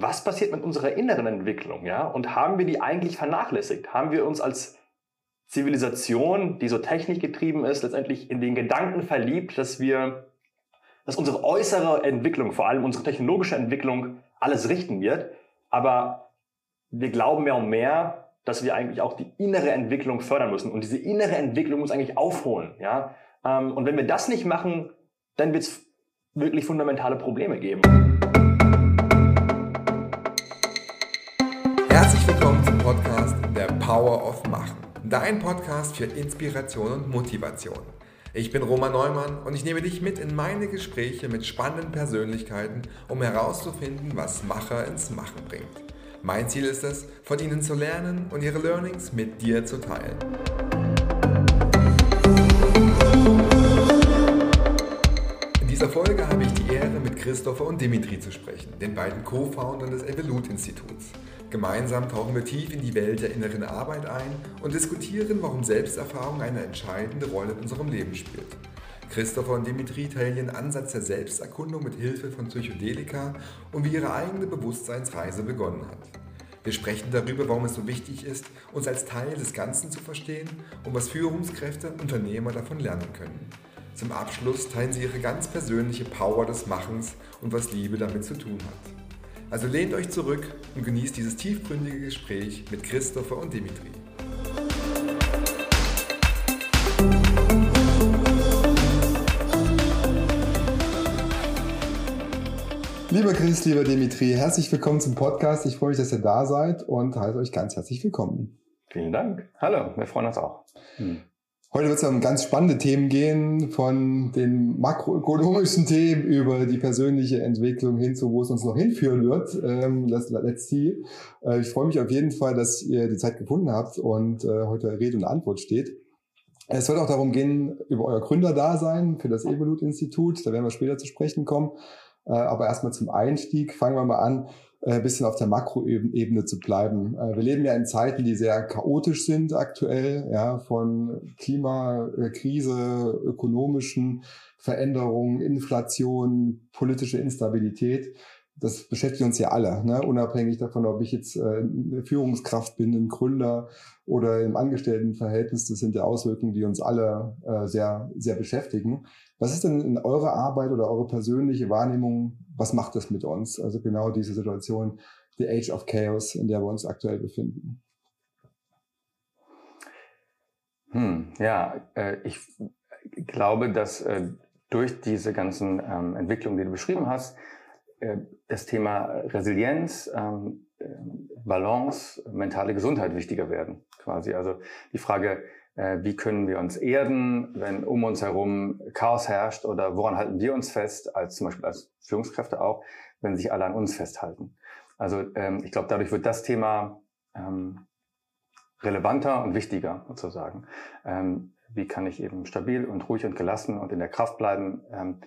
was passiert mit unserer inneren Entwicklung, ja? Und haben wir die eigentlich vernachlässigt? Haben wir uns als Zivilisation, die so technikgetrieben ist, letztendlich in den Gedanken verliebt, dass wir, dass unsere äußere Entwicklung, vor allem unsere technologische Entwicklung, alles richten wird. Aber wir glauben mehr und mehr, dass wir eigentlich auch die innere Entwicklung fördern müssen. Und diese innere Entwicklung muss eigentlich aufholen, ja? Ähm, und wenn wir das nicht machen, dann wird es wirklich fundamentale Probleme geben. Power of Machen. Dein Podcast für Inspiration und Motivation. Ich bin Roman Neumann und ich nehme dich mit in meine Gespräche mit spannenden Persönlichkeiten, um herauszufinden, was Macher ins Machen bringt. Mein Ziel ist es, von ihnen zu lernen und ihre Learnings mit dir zu teilen. Dieser Folge habe ich die Ehre, mit Christopher und Dimitri zu sprechen, den beiden Co-Foundern des Evolut-Instituts. Gemeinsam tauchen wir tief in die Welt der inneren Arbeit ein und diskutieren, warum Selbsterfahrung eine entscheidende Rolle in unserem Leben spielt. Christopher und Dimitri teilen ihren Ansatz der Selbsterkundung mit Hilfe von Psychedelika und wie ihre eigene Bewusstseinsreise begonnen hat. Wir sprechen darüber, warum es so wichtig ist, uns als Teil des Ganzen zu verstehen und was Führungskräfte und Unternehmer davon lernen können. Zum Abschluss teilen sie ihre ganz persönliche Power des Machens und was Liebe damit zu tun hat. Also lehnt euch zurück und genießt dieses tiefgründige Gespräch mit Christopher und Dimitri. Lieber Chris, lieber Dimitri, herzlich willkommen zum Podcast. Ich freue mich, dass ihr da seid und heiße euch ganz herzlich willkommen. Vielen Dank. Hallo, wir freuen uns auch. Hm. Heute wird es um ganz spannende Themen gehen, von den makroökonomischen Themen über die persönliche Entwicklung hin zu, wo es uns noch hinführen wird. Ähm, das, let's see. Äh, ich freue mich auf jeden Fall, dass ihr die Zeit gefunden habt und äh, heute Rede und Antwort steht. Es wird auch darum gehen, über euer Gründerdasein für das Evolut-Institut. Da werden wir später zu sprechen kommen. Äh, aber erstmal zum Einstieg fangen wir mal an ein äh, bisschen auf der Makroebene zu bleiben. Äh, wir leben ja in Zeiten, die sehr chaotisch sind aktuell, ja, von Klimakrise, ökonomischen Veränderungen, Inflation, politische Instabilität. Das beschäftigt uns ja alle, ne? unabhängig davon, ob ich jetzt äh, eine Führungskraft bin, ein Gründer oder im Angestelltenverhältnis. Das sind ja Auswirkungen, die uns alle sehr, sehr beschäftigen. Was ist denn in eurer Arbeit oder eure persönliche Wahrnehmung was macht das mit uns? Also genau diese Situation, the age of chaos, in der wir uns aktuell befinden. Hm, ja, äh, ich glaube, dass äh, durch diese ganzen ähm, Entwicklungen, die du beschrieben hast, äh, das Thema Resilienz, ähm, äh, Balance, mentale Gesundheit wichtiger werden. Quasi. Also die Frage, wie können wir uns erden, wenn um uns herum Chaos herrscht oder woran halten wir uns fest, als zum Beispiel als Führungskräfte auch, wenn sich alle an uns festhalten. Also ähm, ich glaube, dadurch wird das Thema ähm, relevanter und wichtiger sozusagen. Ähm, wie kann ich eben stabil und ruhig und gelassen und in der Kraft bleiben, ähm,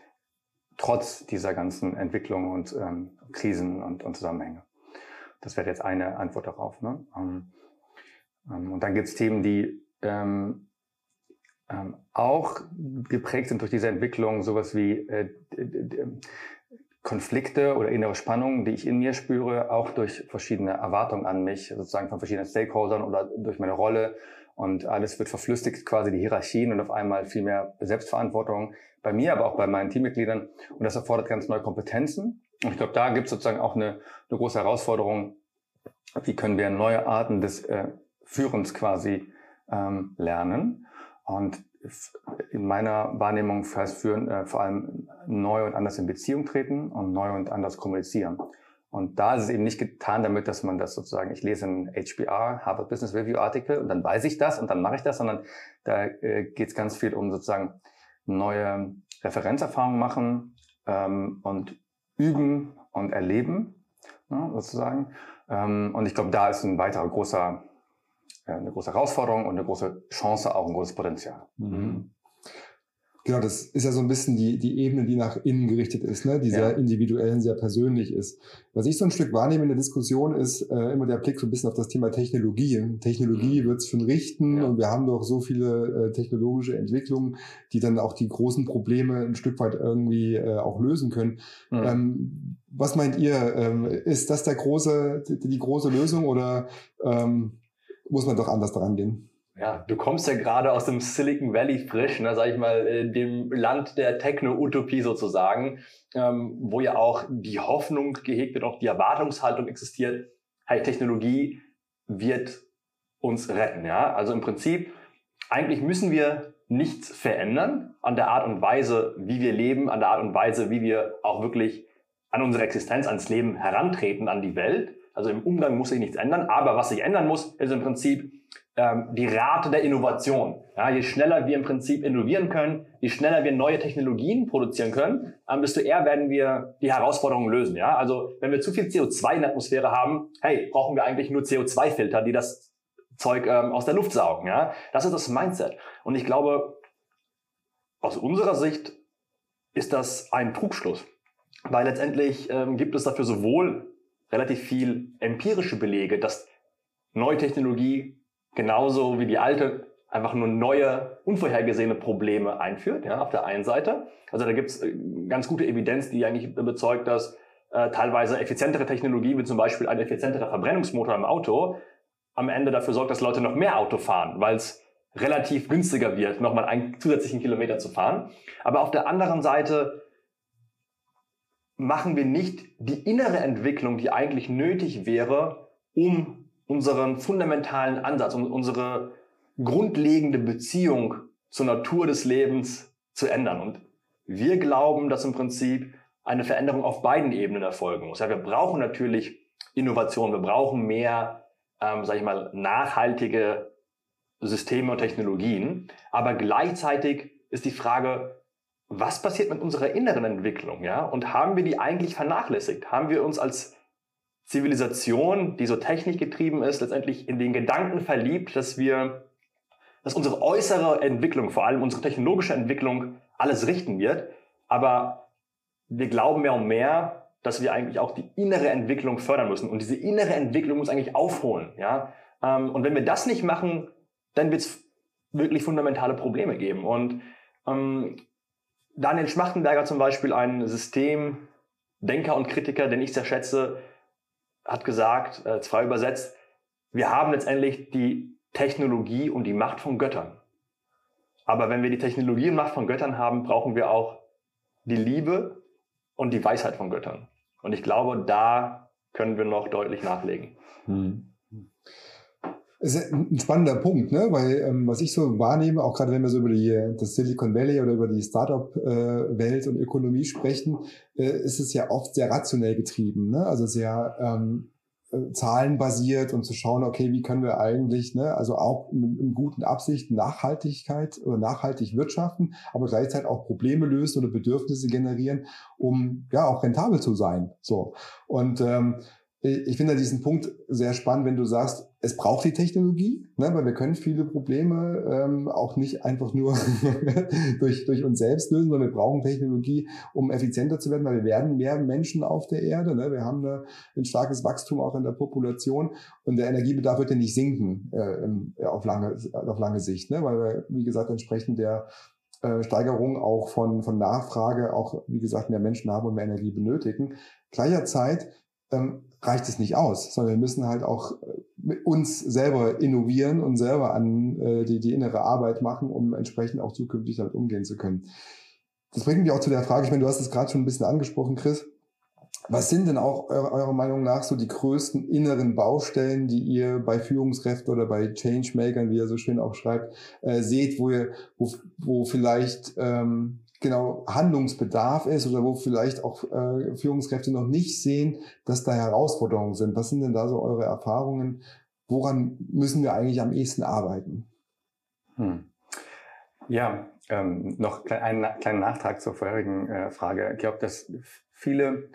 trotz dieser ganzen Entwicklungen und ähm, Krisen und, und Zusammenhänge. Das wäre jetzt eine Antwort darauf. Ne? Ähm, und dann gibt es Themen, die ähm, ähm, auch geprägt sind durch diese Entwicklung, sowas wie äh, Konflikte oder innere Spannungen, die ich in mir spüre, auch durch verschiedene Erwartungen an mich, sozusagen von verschiedenen Stakeholdern oder durch meine Rolle. Und alles wird verflüssigt, quasi die Hierarchien und auf einmal viel mehr Selbstverantwortung bei mir, aber auch bei meinen Teammitgliedern. Und das erfordert ganz neue Kompetenzen. Und ich glaube, da gibt es sozusagen auch eine, eine große Herausforderung. Wie können wir neue Arten des äh, Führens quasi ähm, lernen. Und in meiner Wahrnehmung heißt führen äh, vor allem neu und anders in Beziehung treten und neu und anders kommunizieren. Und da ist es eben nicht getan damit, dass man das sozusagen, ich lese ein HBR, Harvard Business Review Artikel und dann weiß ich das und dann mache ich das, sondern da äh, geht es ganz viel um sozusagen neue Referenzerfahrungen machen ähm, und üben und erleben, ne, sozusagen. Ähm, und ich glaube, da ist ein weiterer großer eine große Herausforderung und eine große Chance, auch ein großes Potenzial. Mhm. Genau, das ist ja so ein bisschen die, die Ebene, die nach innen gerichtet ist, ne? die sehr ja. individuell und sehr persönlich ist. Was ich so ein Stück wahrnehme in der Diskussion ist äh, immer der Blick so ein bisschen auf das Thema Technologie. Technologie mhm. wird es schon richten ja. und wir haben doch so viele äh, technologische Entwicklungen, die dann auch die großen Probleme ein Stück weit irgendwie äh, auch lösen können. Mhm. Ähm, was meint ihr? Ähm, ist das der große, die, die große Lösung oder ähm, muss man doch anders daran gehen? Ja, du kommst ja gerade aus dem Silicon Valley frisch, ne, sag ich mal, äh, dem Land der Techno-Utopie sozusagen, ähm, wo ja auch die Hoffnung gehegt wird, auch die Erwartungshaltung existiert, hey, Technologie wird uns retten. Ja? Also im Prinzip, eigentlich müssen wir nichts verändern an der Art und Weise, wie wir leben, an der Art und Weise, wie wir auch wirklich an unsere Existenz, ans Leben herantreten, an die Welt. Also im Umgang muss sich nichts ändern, aber was sich ändern muss, ist im Prinzip ähm, die Rate der Innovation. Ja, je schneller wir im Prinzip innovieren können, je schneller wir neue Technologien produzieren können, ähm, desto eher werden wir die Herausforderungen lösen. Ja, also wenn wir zu viel CO2 in der Atmosphäre haben, hey, brauchen wir eigentlich nur CO2-Filter, die das Zeug ähm, aus der Luft saugen. Ja, das ist das Mindset. Und ich glaube, aus unserer Sicht ist das ein Trugschluss, weil letztendlich ähm, gibt es dafür sowohl relativ viel empirische Belege, dass neue Technologie genauso wie die alte einfach nur neue, unvorhergesehene Probleme einführt, ja, auf der einen Seite. Also da gibt es äh, ganz gute Evidenz, die eigentlich bezeugt, dass äh, teilweise effizientere Technologie, wie zum Beispiel ein effizienterer Verbrennungsmotor im Auto, am Ende dafür sorgt, dass Leute noch mehr Auto fahren, weil es relativ günstiger wird, nochmal einen zusätzlichen Kilometer zu fahren. Aber auf der anderen Seite machen wir nicht die innere Entwicklung, die eigentlich nötig wäre, um unseren fundamentalen Ansatz und unsere grundlegende Beziehung zur Natur des Lebens zu ändern. Und wir glauben, dass im Prinzip eine Veränderung auf beiden Ebenen erfolgen muss. Ja, wir brauchen natürlich Innovation, wir brauchen mehr, ähm, sage ich mal, nachhaltige Systeme und Technologien. Aber gleichzeitig ist die Frage, was passiert mit unserer inneren Entwicklung? Ja? Und haben wir die eigentlich vernachlässigt? Haben wir uns als Zivilisation, die so technikgetrieben ist, letztendlich in den Gedanken verliebt, dass wir, dass unsere äußere Entwicklung, vor allem unsere technologische Entwicklung, alles richten wird. Aber wir glauben mehr und mehr, dass wir eigentlich auch die innere Entwicklung fördern müssen. Und diese innere Entwicklung muss eigentlich aufholen. Ja? Ähm, und wenn wir das nicht machen, dann wird es wirklich fundamentale Probleme geben. Und ähm, Daniel Schmachtenberger zum Beispiel, ein Systemdenker und Kritiker, den ich sehr schätze, hat gesagt, äh, frei übersetzt, wir haben letztendlich die Technologie und die Macht von Göttern. Aber wenn wir die Technologie und Macht von Göttern haben, brauchen wir auch die Liebe und die Weisheit von Göttern. Und ich glaube, da können wir noch deutlich nachlegen. Hm. Ist ein spannender Punkt, ne? weil ähm, was ich so wahrnehme, auch gerade wenn wir so über die, das Silicon Valley oder über die Startup-Welt äh, und Ökonomie sprechen, äh, ist es ja oft sehr rationell getrieben, ne? also sehr ähm, äh, zahlenbasiert und zu schauen, okay, wie können wir eigentlich, ne, also auch in, in guten Absichten Nachhaltigkeit oder nachhaltig wirtschaften, aber gleichzeitig auch Probleme lösen oder Bedürfnisse generieren, um ja auch rentabel zu sein. So und ähm, ich finde diesen Punkt sehr spannend, wenn du sagst, es braucht die Technologie, ne, weil wir können viele Probleme ähm, auch nicht einfach nur durch, durch uns selbst lösen, sondern wir brauchen Technologie, um effizienter zu werden, weil wir werden mehr Menschen auf der Erde. Ne? Wir haben eine, ein starkes Wachstum auch in der Population und der Energiebedarf wird ja nicht sinken äh, auf, lange, auf lange Sicht, ne? weil wir, wie gesagt, entsprechend der äh, Steigerung auch von, von Nachfrage auch, wie gesagt, mehr Menschen haben und mehr Energie benötigen. Gleicherzeit ähm, reicht es nicht aus, sondern wir müssen halt auch äh, uns selber innovieren und selber an äh, die, die innere Arbeit machen, um entsprechend auch zukünftig damit umgehen zu können. Das bringt mich auch zu der Frage, ich meine, du hast es gerade schon ein bisschen angesprochen, Chris. Was sind denn auch eurer, eurer Meinung nach so die größten inneren Baustellen, die ihr bei Führungskräften oder bei Changemakern, wie er so schön auch schreibt, äh, seht, wo ihr, wo, wo vielleicht ähm, genau Handlungsbedarf ist oder wo vielleicht auch äh, Führungskräfte noch nicht sehen, dass da Herausforderungen sind. Was sind denn da so eure Erfahrungen? Woran müssen wir eigentlich am ehesten arbeiten? Hm. Ja, ähm, noch einen kleinen Nachtrag zur vorherigen äh, Frage. Ich glaube, dass viele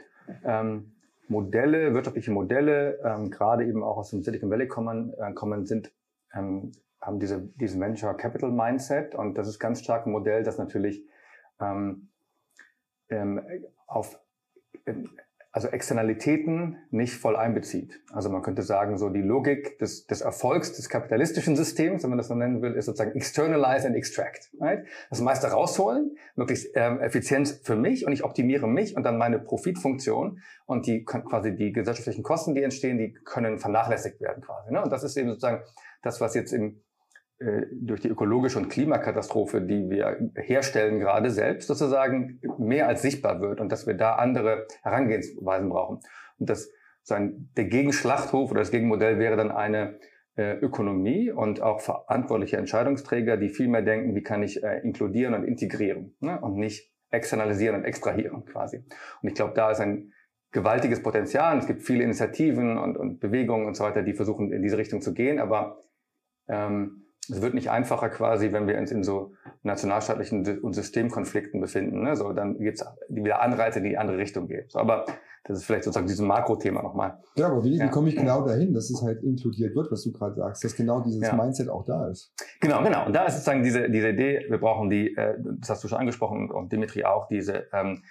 ähm, Modelle, wirtschaftliche Modelle, ähm, gerade eben auch aus dem Silicon Valley kommen, äh, kommen sind, ähm, haben diese, diesen Venture Capital Mindset und das ist ganz stark ein Modell, das natürlich ähm, ähm, auf also Externalitäten nicht voll einbezieht. Also man könnte sagen, so die Logik des, des Erfolgs des kapitalistischen Systems, wenn man das so nennen will, ist sozusagen externalize and extract. Right? Das meiste rausholen, möglichst ähm, Effizienz für mich und ich optimiere mich und dann meine Profitfunktion und die quasi die gesellschaftlichen Kosten, die entstehen, die können vernachlässigt werden quasi. Ne? Und das ist eben sozusagen das, was jetzt im durch die ökologische und Klimakatastrophe, die wir herstellen, gerade selbst sozusagen mehr als sichtbar wird und dass wir da andere Herangehensweisen brauchen. Und das sein, der Gegenschlachthof oder das Gegenmodell wäre dann eine äh, Ökonomie und auch verantwortliche Entscheidungsträger, die viel mehr denken, wie kann ich äh, inkludieren und integrieren ne? und nicht externalisieren und extrahieren quasi. Und ich glaube, da ist ein gewaltiges Potenzial. Es gibt viele Initiativen und, und Bewegungen und so weiter, die versuchen in diese Richtung zu gehen, aber ähm, es wird nicht einfacher quasi, wenn wir uns in so nationalstaatlichen und Systemkonflikten befinden. Ne? So, dann gibt es wieder Anreize, die in die andere Richtung gehen. So, aber das ist vielleicht sozusagen dieses Makrothema nochmal. Ja, aber wie, wie komme ich genau dahin, dass es halt inkludiert wird, was du gerade sagst, dass genau dieses ja. Mindset auch da ist? Genau, genau. Und da ist sozusagen diese, diese Idee, wir brauchen die, äh, das hast du schon angesprochen und Dimitri auch, diese ähm,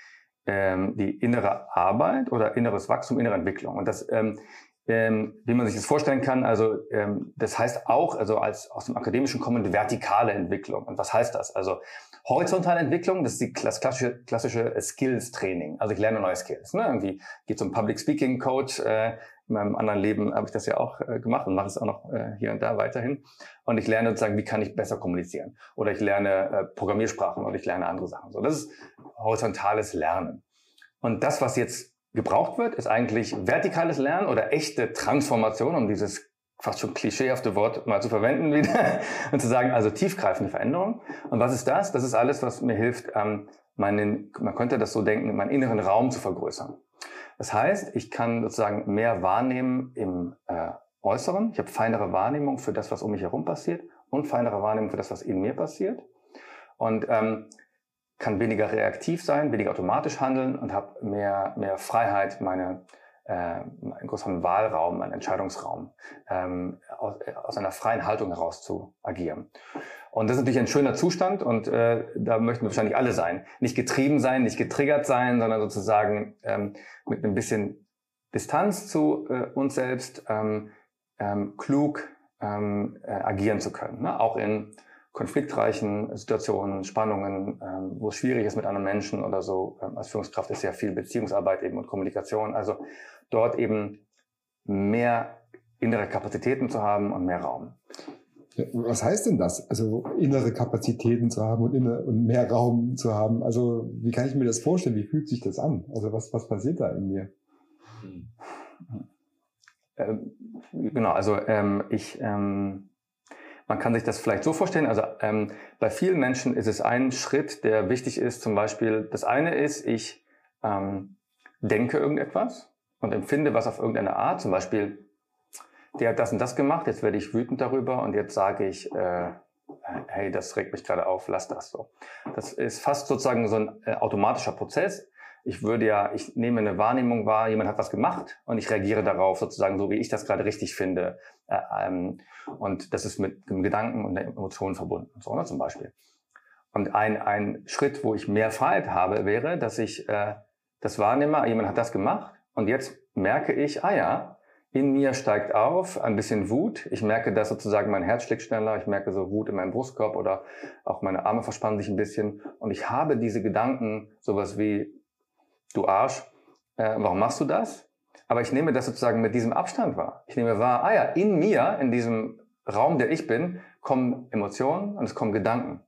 ähm, die innere Arbeit oder inneres Wachstum, innere Entwicklung. Und das ähm, ähm, wie man sich das vorstellen kann. Also ähm, das heißt auch, also als aus dem Akademischen kommende vertikale Entwicklung. Und was heißt das? Also horizontale Entwicklung, das ist die klassische, klassische Skills-Training. Also ich lerne neue Skills. Ne? Irgendwie geht zum Public Speaking Coach. Äh, in meinem anderen Leben habe ich das ja auch äh, gemacht und mache es auch noch äh, hier und da weiterhin. Und ich lerne sozusagen, wie kann ich besser kommunizieren? Oder ich lerne äh, Programmiersprachen oder ich lerne andere Sachen. So, das ist horizontales Lernen. Und das, was jetzt gebraucht wird, ist eigentlich vertikales Lernen oder echte Transformation, um dieses fast schon klischeehafte Wort mal zu verwenden wieder und zu sagen, also tiefgreifende Veränderung. Und was ist das? Das ist alles, was mir hilft, ähm, meinen, man könnte das so denken, meinen inneren Raum zu vergrößern. Das heißt, ich kann sozusagen mehr wahrnehmen im äh, Äußeren. Ich habe feinere Wahrnehmung für das, was um mich herum passiert und feinere Wahrnehmung für das, was in mir passiert. Und ähm, kann weniger reaktiv sein, weniger automatisch handeln und habe mehr, mehr Freiheit, meine, äh, einen größeren Wahlraum, meinen Entscheidungsraum ähm, aus, aus einer freien Haltung heraus zu agieren. Und das ist natürlich ein schöner Zustand und äh, da möchten wir wahrscheinlich alle sein. Nicht getrieben sein, nicht getriggert sein, sondern sozusagen ähm, mit ein bisschen Distanz zu äh, uns selbst ähm, ähm, klug ähm, äh, agieren zu können. Ne? Auch in konfliktreichen Situationen, Spannungen, ähm, wo es schwierig ist mit anderen Menschen oder so. Ähm, als Führungskraft ist ja viel Beziehungsarbeit eben und Kommunikation. Also dort eben mehr innere Kapazitäten zu haben und mehr Raum. Was heißt denn das? Also innere Kapazitäten zu haben und, inner, und mehr Raum zu haben. Also wie kann ich mir das vorstellen? Wie fühlt sich das an? Also was, was passiert da in mir? Ähm, genau, also ähm, ich ähm, man kann sich das vielleicht so vorstellen, also ähm, bei vielen Menschen ist es ein Schritt, der wichtig ist. Zum Beispiel, das eine ist, ich ähm, denke irgendetwas und empfinde was auf irgendeine Art. Zum Beispiel, der hat das und das gemacht, jetzt werde ich wütend darüber und jetzt sage ich, äh, hey, das regt mich gerade auf, lass das so. Das ist fast sozusagen so ein äh, automatischer Prozess ich würde ja, ich nehme eine Wahrnehmung wahr, jemand hat was gemacht und ich reagiere darauf sozusagen so, wie ich das gerade richtig finde. Äh, ähm, und das ist mit dem Gedanken und der Emotion verbunden, so ne, zum Beispiel. Und ein, ein Schritt, wo ich mehr Freiheit habe, wäre, dass ich äh, das wahrnehme, jemand hat das gemacht und jetzt merke ich, ah ja, in mir steigt auf ein bisschen Wut. Ich merke, dass sozusagen mein Herz schlägt schneller. Ich merke so Wut in meinem Brustkorb oder auch meine Arme verspannen sich ein bisschen. Und ich habe diese Gedanken, sowas wie, du Arsch, äh, warum machst du das? Aber ich nehme das sozusagen mit diesem Abstand wahr. Ich nehme wahr, ah ja, in mir, in diesem Raum, der ich bin, kommen Emotionen und es kommen Gedanken.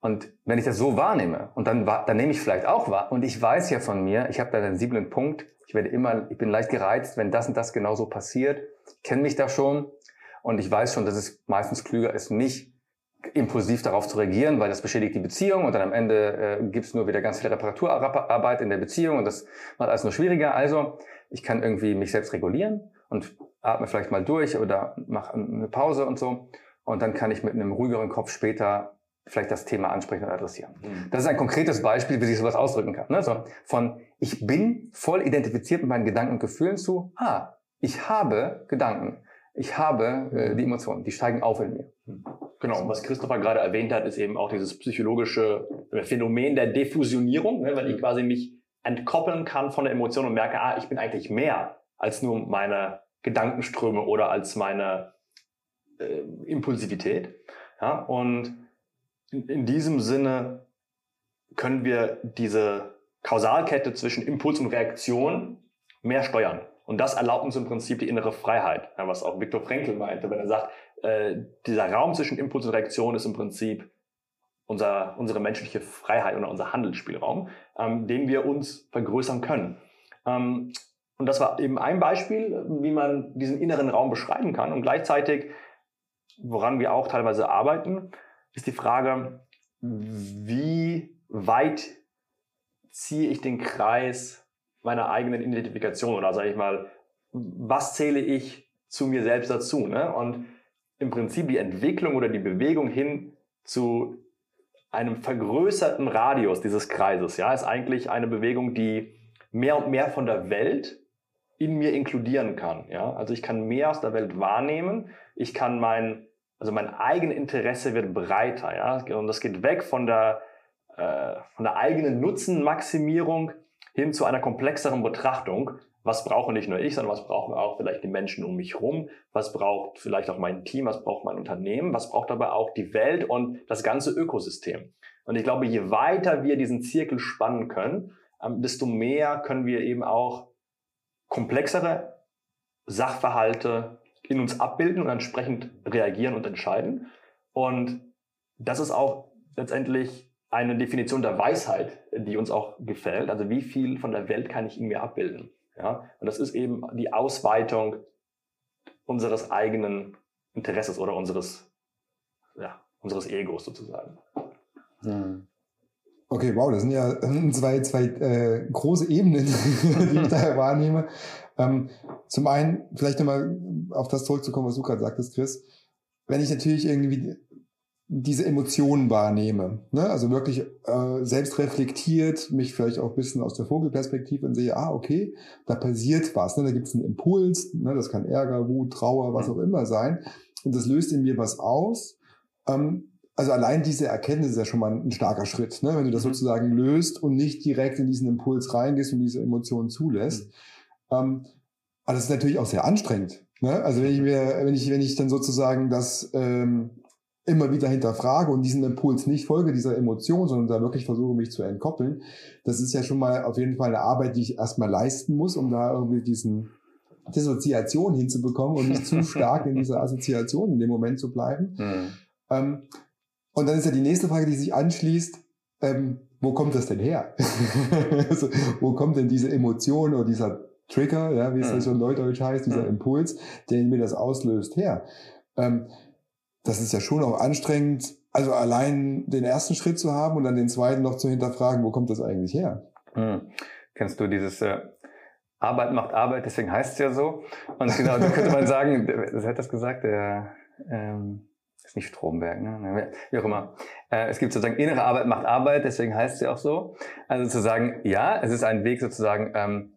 Und wenn ich das so wahrnehme und dann, dann nehme ich vielleicht auch wahr und ich weiß ja von mir, ich habe da einen sensiblen Punkt, ich werde immer, ich bin leicht gereizt, wenn das und das genauso passiert, kenne mich da schon und ich weiß schon, dass es meistens klüger ist, nicht impulsiv darauf zu reagieren, weil das beschädigt die Beziehung und dann am Ende äh, gibt es nur wieder ganz viel Reparaturarbeit in der Beziehung und das macht alles nur schwieriger. Also ich kann irgendwie mich selbst regulieren und atme vielleicht mal durch oder mache eine Pause und so und dann kann ich mit einem ruhigeren Kopf später vielleicht das Thema ansprechen und adressieren. Mhm. Das ist ein konkretes Beispiel, wie sich sowas ausdrücken kann. Ne? So, von ich bin voll identifiziert mit meinen Gedanken und Gefühlen zu, ah, ich habe Gedanken, ich habe äh, die Emotionen, die steigen auf in mir. Mhm. Genau, und was Christopher gerade erwähnt hat, ist eben auch dieses psychologische Phänomen der Diffusionierung, ne, wenn ich quasi mich entkoppeln kann von der Emotion und merke, ah, ich bin eigentlich mehr als nur meine Gedankenströme oder als meine äh, Impulsivität. Ja, und in, in diesem Sinne können wir diese Kausalkette zwischen Impuls und Reaktion mehr steuern. Und das erlaubt uns im Prinzip die innere Freiheit, was auch Viktor Frankl meinte, wenn er sagt, äh, dieser Raum zwischen Impuls und Reaktion ist im Prinzip unser, unsere menschliche Freiheit oder unser Handelsspielraum, ähm, den wir uns vergrößern können. Ähm, und das war eben ein Beispiel, wie man diesen inneren Raum beschreiben kann. Und gleichzeitig, woran wir auch teilweise arbeiten, ist die Frage, wie weit ziehe ich den Kreis meiner eigenen Identifikation oder sage ich mal, was zähle ich zu mir selbst dazu? Ne? Und im Prinzip die Entwicklung oder die Bewegung hin zu einem vergrößerten Radius dieses Kreises, ja, ist eigentlich eine Bewegung, die mehr und mehr von der Welt in mir inkludieren kann, ja. Also ich kann mehr aus der Welt wahrnehmen, ich kann mein, also mein eigenes Interesse wird breiter, ja, und das geht weg von der, äh, von der eigenen Nutzenmaximierung hin zu einer komplexeren Betrachtung, was brauche nicht nur ich, sondern was brauchen auch vielleicht die Menschen um mich herum, was braucht vielleicht auch mein Team, was braucht mein Unternehmen, was braucht aber auch die Welt und das ganze Ökosystem. Und ich glaube, je weiter wir diesen Zirkel spannen können, ähm, desto mehr können wir eben auch komplexere Sachverhalte in uns abbilden und entsprechend reagieren und entscheiden. Und das ist auch letztendlich eine Definition der Weisheit, die uns auch gefällt. Also wie viel von der Welt kann ich in mir abbilden? Ja? Und das ist eben die Ausweitung unseres eigenen Interesses oder unseres, ja, unseres Egos sozusagen. Hm. Okay, wow, das sind ja zwei, zwei äh, große Ebenen, die ich da wahrnehme. Ähm, zum einen, vielleicht nochmal auf das zurückzukommen, was du gerade sagtest, Chris. Wenn ich natürlich irgendwie diese Emotionen wahrnehme. Ne? Also wirklich äh, selbst reflektiert, mich vielleicht auch ein bisschen aus der Vogelperspektive und sehe, ah, okay, da passiert was. Ne? Da gibt es einen Impuls, ne? das kann Ärger, Wut, Trauer, was auch immer sein. Und das löst in mir was aus. Ähm, also allein diese Erkenntnis ist ja schon mal ein starker Schritt, ne? wenn du das mhm. sozusagen löst und nicht direkt in diesen Impuls reingehst und diese Emotionen zulässt. Mhm. Ähm, aber das ist natürlich auch sehr anstrengend. Ne? Also wenn ich mir, wenn ich, wenn ich dann sozusagen das ähm, immer wieder hinterfrage und diesen Impuls nicht folge, dieser Emotion, sondern da wirklich versuche, mich zu entkoppeln, das ist ja schon mal auf jeden Fall eine Arbeit, die ich erstmal leisten muss, um da irgendwie diesen Dissoziation hinzubekommen und nicht zu stark in dieser Assoziation in dem Moment zu bleiben. Mhm. Ähm, und dann ist ja die nächste Frage, die sich anschließt, ähm, wo kommt das denn her? also, wo kommt denn diese Emotion oder dieser Trigger, ja, wie es mhm. so in Neudeutsch heißt, dieser. Impuls, der mir das auslöst, her? Ähm, das ist ja schon auch anstrengend, also allein den ersten Schritt zu haben und dann den zweiten noch zu hinterfragen, wo kommt das eigentlich her? Hm. Kennst du dieses äh, Arbeit macht Arbeit, deswegen heißt es ja so. Und genau, da könnte man sagen, wer hat das gesagt? Der ähm, ist nicht Stromberg, ne? Wie auch immer. Äh, es gibt sozusagen innere Arbeit macht Arbeit, deswegen heißt es ja auch so. Also zu sagen, ja, es ist ein Weg sozusagen, ähm, äh,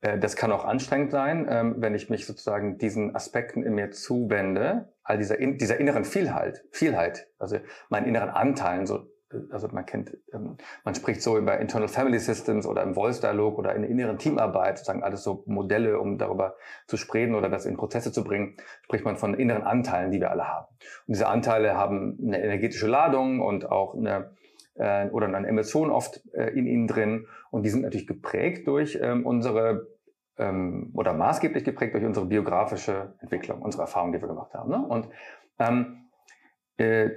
das kann auch anstrengend sein, ähm, wenn ich mich sozusagen diesen Aspekten in mir zuwende, all dieser, dieser inneren Vielheit, Vielheit, also meinen inneren Anteilen, so, also man kennt, ähm, man spricht so über Internal Family Systems oder im Voice-Dialog oder in der inneren Teamarbeit, sozusagen alles so Modelle, um darüber zu sprechen oder das in Prozesse zu bringen, spricht man von inneren Anteilen, die wir alle haben. Und diese Anteile haben eine energetische Ladung und auch eine äh, oder eine Emotion oft äh, in ihnen drin. Und die sind natürlich geprägt durch ähm, unsere ähm, oder maßgeblich geprägt durch unsere biografische Entwicklung, unsere Erfahrungen, die wir gemacht haben. Ne? Und ähm, äh,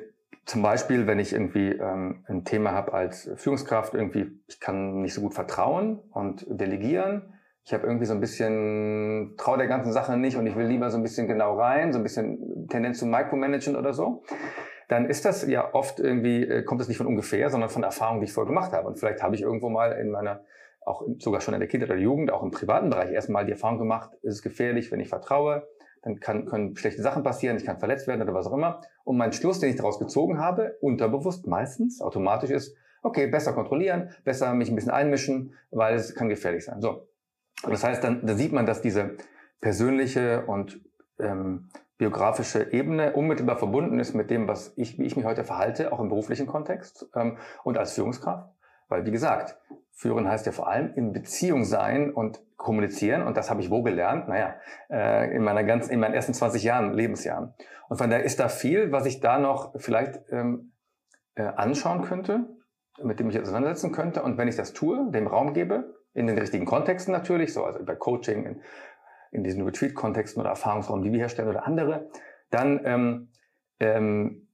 zum Beispiel, wenn ich irgendwie ähm, ein Thema habe als Führungskraft, irgendwie, ich kann nicht so gut vertrauen und delegieren. Ich habe irgendwie so ein bisschen, traue der ganzen Sache nicht und ich will lieber so ein bisschen genau rein, so ein bisschen Tendenz zum Micromanagen oder so dann ist das ja oft irgendwie, äh, kommt das nicht von ungefähr, sondern von Erfahrungen, die ich vorher gemacht habe. Und vielleicht habe ich irgendwo mal in meiner, auch sogar schon in der Kindheit oder Jugend, auch im privaten Bereich erstmal die Erfahrung gemacht, ist es gefährlich, wenn ich vertraue, dann kann, können schlechte Sachen passieren, ich kann verletzt werden oder was auch immer. Und mein Schluss, den ich daraus gezogen habe, unterbewusst meistens, automatisch ist, okay, besser kontrollieren, besser mich ein bisschen einmischen, weil es kann gefährlich sein. So. Und das heißt, dann, da sieht man, dass diese persönliche und ähm, biografische Ebene unmittelbar verbunden ist mit dem, was ich, wie ich mich heute verhalte, auch im beruflichen Kontext ähm, und als Führungskraft. Weil, wie gesagt, führen heißt ja vor allem in Beziehung sein und kommunizieren. Und das habe ich wo gelernt? Naja, äh, in meiner ganzen, in meinen ersten 20 Jahren, Lebensjahren. Und von daher ist da viel, was ich da noch vielleicht ähm, äh, anschauen könnte, mit dem ich auseinandersetzen könnte. Und wenn ich das tue, dem Raum gebe, in den richtigen Kontexten natürlich, so also über Coaching, in, in diesen Retreat-Kontexten oder Erfahrungsraum, die wir herstellen oder andere, dann ähm, ähm,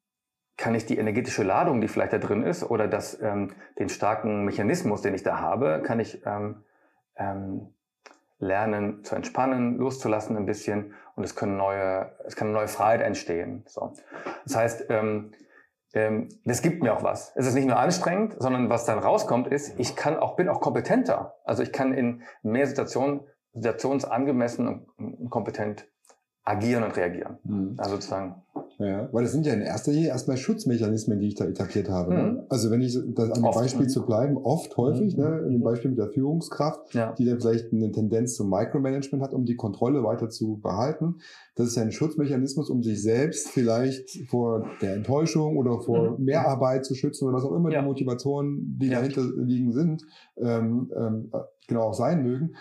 kann ich die energetische Ladung, die vielleicht da drin ist, oder das, ähm, den starken Mechanismus, den ich da habe, kann ich ähm, ähm, lernen zu entspannen, loszulassen ein bisschen und es können neue, es kann eine neue Freiheit entstehen. So. Das heißt, ähm, ähm, das gibt mir auch was. Es ist nicht nur anstrengend, sondern was dann rauskommt, ist, ich kann auch, bin auch kompetenter. Also ich kann in mehr Situationen, situationsangemessen und kompetent agieren und reagieren. Mhm. Also sozusagen ja, weil das sind ja in erster Linie erstmal Schutzmechanismen, die ich da etabliert habe. Ne? Mhm. Ne? Also wenn ich das an dem oft, Beispiel ne? zu bleiben, oft, häufig, mhm. ne, in dem Beispiel mit der Führungskraft, ja. die dann vielleicht eine Tendenz zum Micromanagement hat, um die Kontrolle weiter zu behalten. Das ist ja ein Schutzmechanismus, um sich selbst vielleicht vor der Enttäuschung oder vor mhm. Mehrarbeit zu schützen oder was auch immer ja. die Motivationen, die ja. dahinter liegen sind, ähm, ähm, genau auch sein mögen.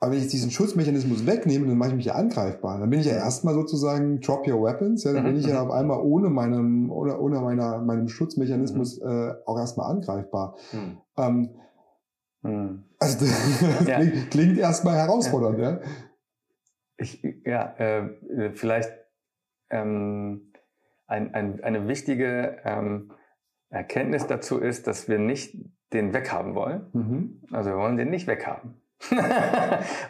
Aber wenn ich diesen Schutzmechanismus wegnehme, dann mache ich mich ja angreifbar. Dann bin ich ja erstmal sozusagen drop your weapons. Ja, dann bin ich ja mhm. auf einmal ohne meinem oder ohne meiner meinem Schutzmechanismus mhm. äh, auch erstmal angreifbar. Mhm. Ähm. Also das ja. klingt, klingt erstmal herausfordernd, ja. ja. Ich, ja, äh, vielleicht ähm, ein, ein, eine wichtige ähm, Erkenntnis dazu ist, dass wir nicht den weghaben wollen. Mhm. Also wir wollen den nicht weghaben.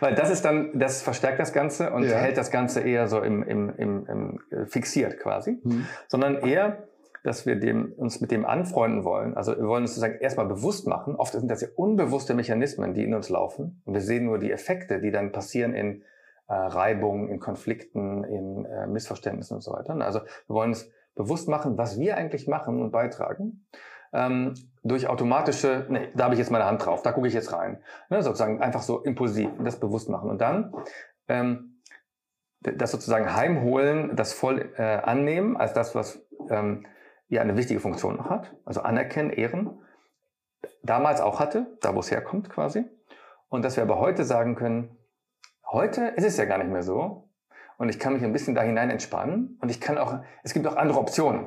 Weil das ist dann, das verstärkt das Ganze und ja. hält das Ganze eher so im, im, im, im äh, fixiert quasi, mhm. sondern eher, dass wir dem, uns mit dem anfreunden wollen. Also wir wollen uns sozusagen erstmal bewusst machen. Oft sind das ja unbewusste Mechanismen, die in uns laufen. Und wir sehen nur die Effekte, die dann passieren in äh, Reibungen, in Konflikten, in äh, Missverständnissen und so weiter. Also wir wollen uns bewusst machen, was wir eigentlich machen und beitragen ähm, durch automatische, nee, da habe ich jetzt meine Hand drauf, da gucke ich jetzt rein. Ne, sozusagen einfach so impulsiv das bewusst machen. Und dann ähm, das sozusagen heimholen, das voll äh, annehmen als das, was ähm, ja eine wichtige Funktion noch hat. Also anerkennen, ehren. Damals auch hatte, da wo es herkommt quasi. Und dass wir aber heute sagen können, heute ist es ja gar nicht mehr so. Und ich kann mich ein bisschen da hinein entspannen. Und ich kann auch, es gibt auch andere Optionen.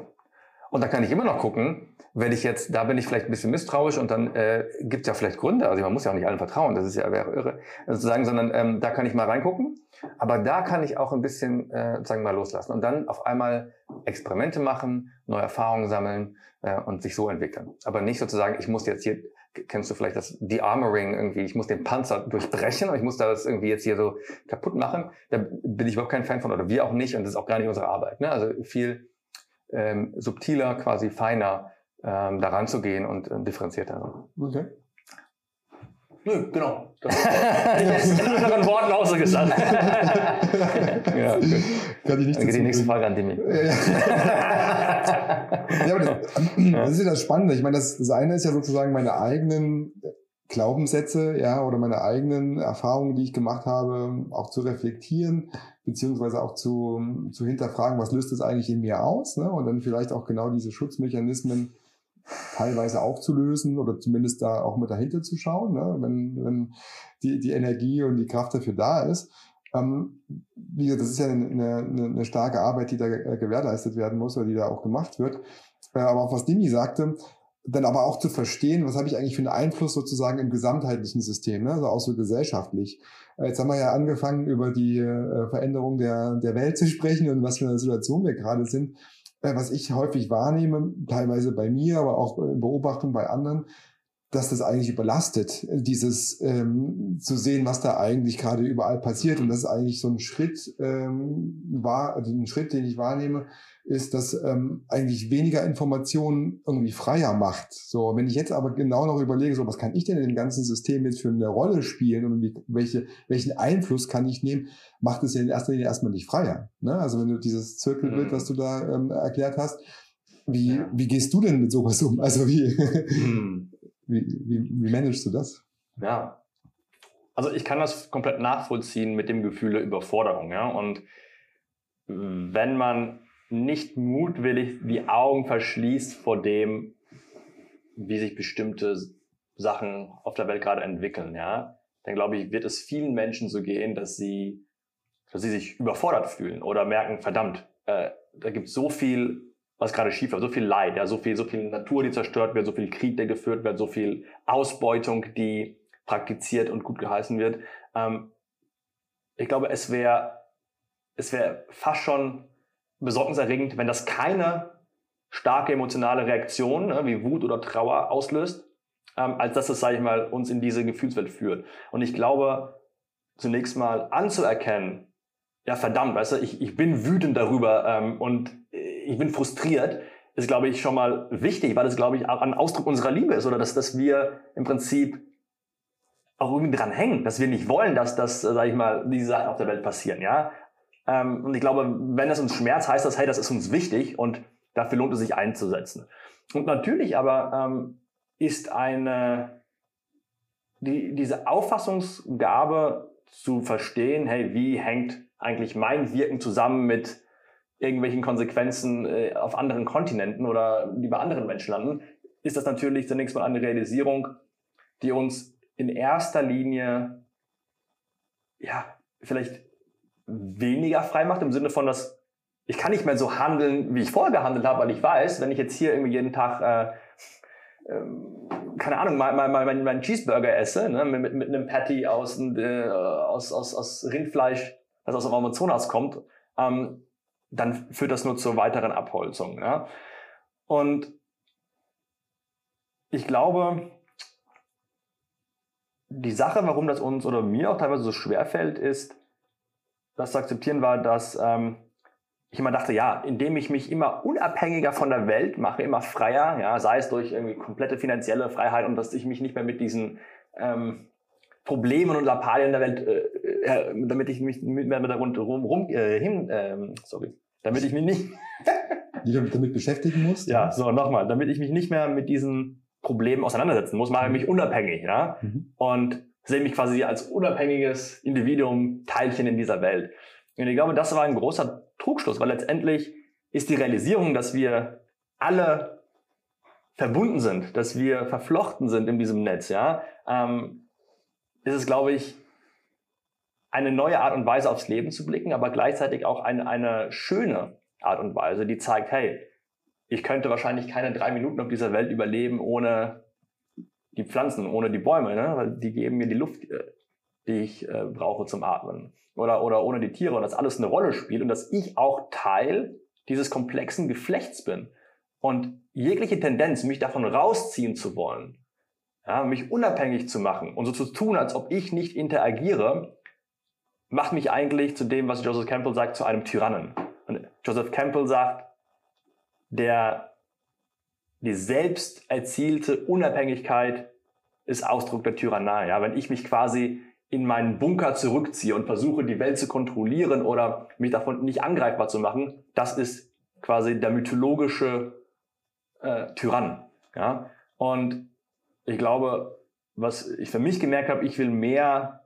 Und da kann ich immer noch gucken, wenn ich jetzt, da bin ich vielleicht ein bisschen misstrauisch und dann äh, gibt es ja vielleicht Gründe, also man muss ja auch nicht allen vertrauen, das ist ja wäre irre, sozusagen, sondern ähm, da kann ich mal reingucken. Aber da kann ich auch ein bisschen, äh, sagen wir mal, loslassen und dann auf einmal Experimente machen, neue Erfahrungen sammeln äh, und sich so entwickeln. Aber nicht sozusagen, ich muss jetzt hier, kennst du vielleicht das De-Armoring irgendwie, ich muss den Panzer durchbrechen und ich muss das irgendwie jetzt hier so kaputt machen. Da bin ich überhaupt kein Fan von oder wir auch nicht und das ist auch gar nicht unsere Arbeit. Ne? Also viel ähm, subtiler, quasi feiner ähm, daran zu gehen und äh, differenzierter. Okay. Nö, genau. Das ist in anderen Worten auch so gesagt. ja, gut. Kann ich nicht Dann geht die nächste Frage an Demi. ja, aber das, das, ist ja das Spannende. Ich meine, das, das eine ist ja sozusagen meine eigenen Glaubenssätze, ja, oder meine eigenen Erfahrungen, die ich gemacht habe, auch zu reflektieren, beziehungsweise auch zu, zu hinterfragen, was löst das eigentlich in mir aus, ne? Und dann vielleicht auch genau diese Schutzmechanismen teilweise aufzulösen oder zumindest da auch mit dahinter zu schauen, ne? wenn, wenn die, die Energie und die Kraft dafür da ist. Ähm, wie gesagt, das ist ja eine, eine, eine starke Arbeit, die da gewährleistet werden muss oder die da auch gemacht wird. Äh, aber auch was Dimi sagte, dann aber auch zu verstehen, was habe ich eigentlich für einen Einfluss sozusagen im gesamtheitlichen System, ne? also auch so gesellschaftlich. Äh, jetzt haben wir ja angefangen, über die äh, Veränderung der, der Welt zu sprechen und was für eine Situation wir gerade sind. Äh, was ich häufig wahrnehme, teilweise bei mir, aber auch in Beobachtung bei anderen, dass das eigentlich überlastet, dieses ähm, zu sehen, was da eigentlich gerade überall passiert. Und das ist eigentlich so ein Schritt ähm, war, also ein Schritt, den ich wahrnehme, ist, dass ähm, eigentlich weniger Informationen irgendwie freier macht. So, wenn ich jetzt aber genau noch überlege, so was kann ich denn in dem ganzen System jetzt für eine Rolle spielen und wie, welche, welchen Einfluss kann ich nehmen, macht es ja in erster Linie erstmal nicht freier. Ne? Also wenn du dieses Zirkelbild, mhm. was du da ähm, erklärt hast, wie, ja. wie gehst du denn mit sowas um? Also wie, mhm. wie, wie, wie managst du das? Ja, also ich kann das komplett nachvollziehen mit dem Gefühl der Überforderung, ja. Und wenn man nicht mutwillig die Augen verschließt vor dem, wie sich bestimmte Sachen auf der Welt gerade entwickeln, ja, dann glaube ich, wird es vielen Menschen so gehen, dass sie, dass sie sich überfordert fühlen oder merken, verdammt, äh, da gibt es so viel, was gerade schief läuft, so viel Leid, ja, so viel, so viel Natur, die zerstört wird, so viel Krieg, der geführt wird, so viel Ausbeutung, die praktiziert und gut geheißen wird. Ähm, ich glaube, es wäre, es wäre fast schon besorgniserregend, wenn das keine starke emotionale Reaktion ne, wie Wut oder Trauer auslöst, ähm, als dass es, sage ich mal, uns in diese Gefühlswelt führt. Und ich glaube, zunächst mal anzuerkennen, ja verdammt, weißt du, ich, ich bin wütend darüber ähm, und ich bin frustriert, ist, glaube ich, schon mal wichtig, weil es, glaube ich, auch ein Ausdruck unserer Liebe ist oder dass, dass wir im Prinzip auch irgendwie dran hängen, dass wir nicht wollen, dass das, sage ich mal, diese Sachen auf der Welt passieren, ja. Ähm, und ich glaube, wenn es uns schmerzt, heißt das, hey, das ist uns wichtig und dafür lohnt es sich einzusetzen. Und natürlich aber ähm, ist eine, die, diese Auffassungsgabe zu verstehen, hey, wie hängt eigentlich mein Wirken zusammen mit irgendwelchen Konsequenzen äh, auf anderen Kontinenten oder die bei anderen Menschen landen, ist das natürlich zunächst mal eine Realisierung, die uns in erster Linie ja vielleicht weniger frei macht im Sinne von, dass ich kann nicht mehr so handeln, wie ich vorher gehandelt habe, weil ich weiß, wenn ich jetzt hier irgendwie jeden Tag äh, äh, keine Ahnung, mal, mal meinen, meinen Cheeseburger esse, ne, mit, mit einem Patty aus, äh, aus, aus, aus Rindfleisch, das aus dem Amazonas kommt, ähm, dann führt das nur zur weiteren Abholzung. Ja? Und ich glaube, die Sache, warum das uns oder mir auch teilweise so schwer fällt, ist, das zu akzeptieren war, dass ähm, ich immer dachte, ja, indem ich mich immer unabhängiger von der Welt mache, immer freier, ja, sei es durch irgendwie komplette finanzielle Freiheit und dass ich mich nicht mehr mit diesen ähm, Problemen und Lappalien der Welt, äh, äh, damit ich mich mit mehr darunter rum, rum äh, hin, ähm, sorry, damit ich mich nicht damit beschäftigen muss. Ja, so nochmal, damit ich mich nicht mehr mit diesen Problemen auseinandersetzen muss, mache ich mich unabhängig, ja, mhm. und sehe mich quasi als unabhängiges Individuum, Teilchen in dieser Welt. Und ich glaube, das war ein großer Trugschluss, weil letztendlich ist die Realisierung, dass wir alle verbunden sind, dass wir verflochten sind in diesem Netz, ja, ähm, ist es, glaube ich, eine neue Art und Weise aufs Leben zu blicken, aber gleichzeitig auch eine, eine schöne Art und Weise, die zeigt, hey, ich könnte wahrscheinlich keine drei Minuten auf dieser Welt überleben ohne die Pflanzen, ohne die Bäume, ne? weil die geben mir die Luft, äh, die ich äh, brauche zum Atmen. Oder, oder ohne die Tiere und das alles eine Rolle spielt und dass ich auch Teil dieses komplexen Geflechts bin. Und jegliche Tendenz, mich davon rausziehen zu wollen, ja, mich unabhängig zu machen und so zu tun, als ob ich nicht interagiere, macht mich eigentlich zu dem, was Joseph Campbell sagt, zu einem Tyrannen. Und Joseph Campbell sagt, der, die selbst erzielte Unabhängigkeit ist Ausdruck der Tyrannei. Ja, wenn ich mich quasi in meinen Bunker zurückziehe und versuche, die Welt zu kontrollieren oder mich davon nicht angreifbar zu machen, das ist quasi der mythologische äh, Tyrann. Ja? Und ich glaube, was ich für mich gemerkt habe, ich will mehr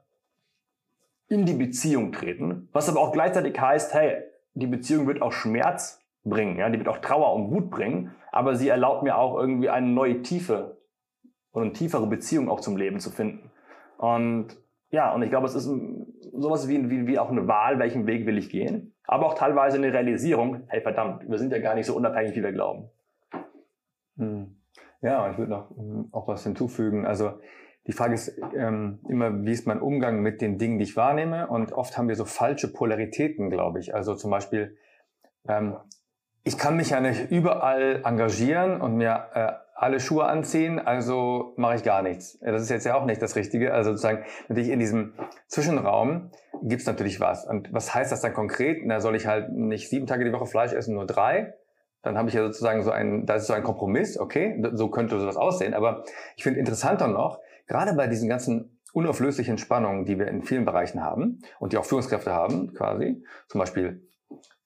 in die Beziehung treten, was aber auch gleichzeitig heißt, hey, die Beziehung wird auch Schmerz bringen, ja, die wird auch Trauer und Wut bringen, aber sie erlaubt mir auch irgendwie eine neue Tiefe und eine tiefere Beziehung auch zum Leben zu finden. Und ja, und ich glaube, es ist sowas wie, wie, wie auch eine Wahl, welchen Weg will ich gehen, aber auch teilweise eine Realisierung, hey verdammt, wir sind ja gar nicht so unabhängig, wie wir glauben. Hm. Ja, ich würde noch hm, auch was hinzufügen. Also die Frage ist ähm, immer, wie ist mein Umgang mit den Dingen, die ich wahrnehme? Und oft haben wir so falsche Polaritäten, glaube ich. Also zum Beispiel, ähm, ich kann mich ja nicht überall engagieren und mir äh, alle Schuhe anziehen, also mache ich gar nichts. Das ist jetzt ja auch nicht das Richtige. Also sozusagen natürlich in diesem Zwischenraum gibt's natürlich was. Und was heißt das dann konkret? Na, soll ich halt nicht sieben Tage die Woche Fleisch essen, nur drei? Dann habe ich ja sozusagen so ein, das ist so ein Kompromiss, okay, so könnte sowas aussehen. Aber ich finde interessanter noch, gerade bei diesen ganzen unauflöslichen Spannungen, die wir in vielen Bereichen haben und die auch Führungskräfte haben, quasi, zum Beispiel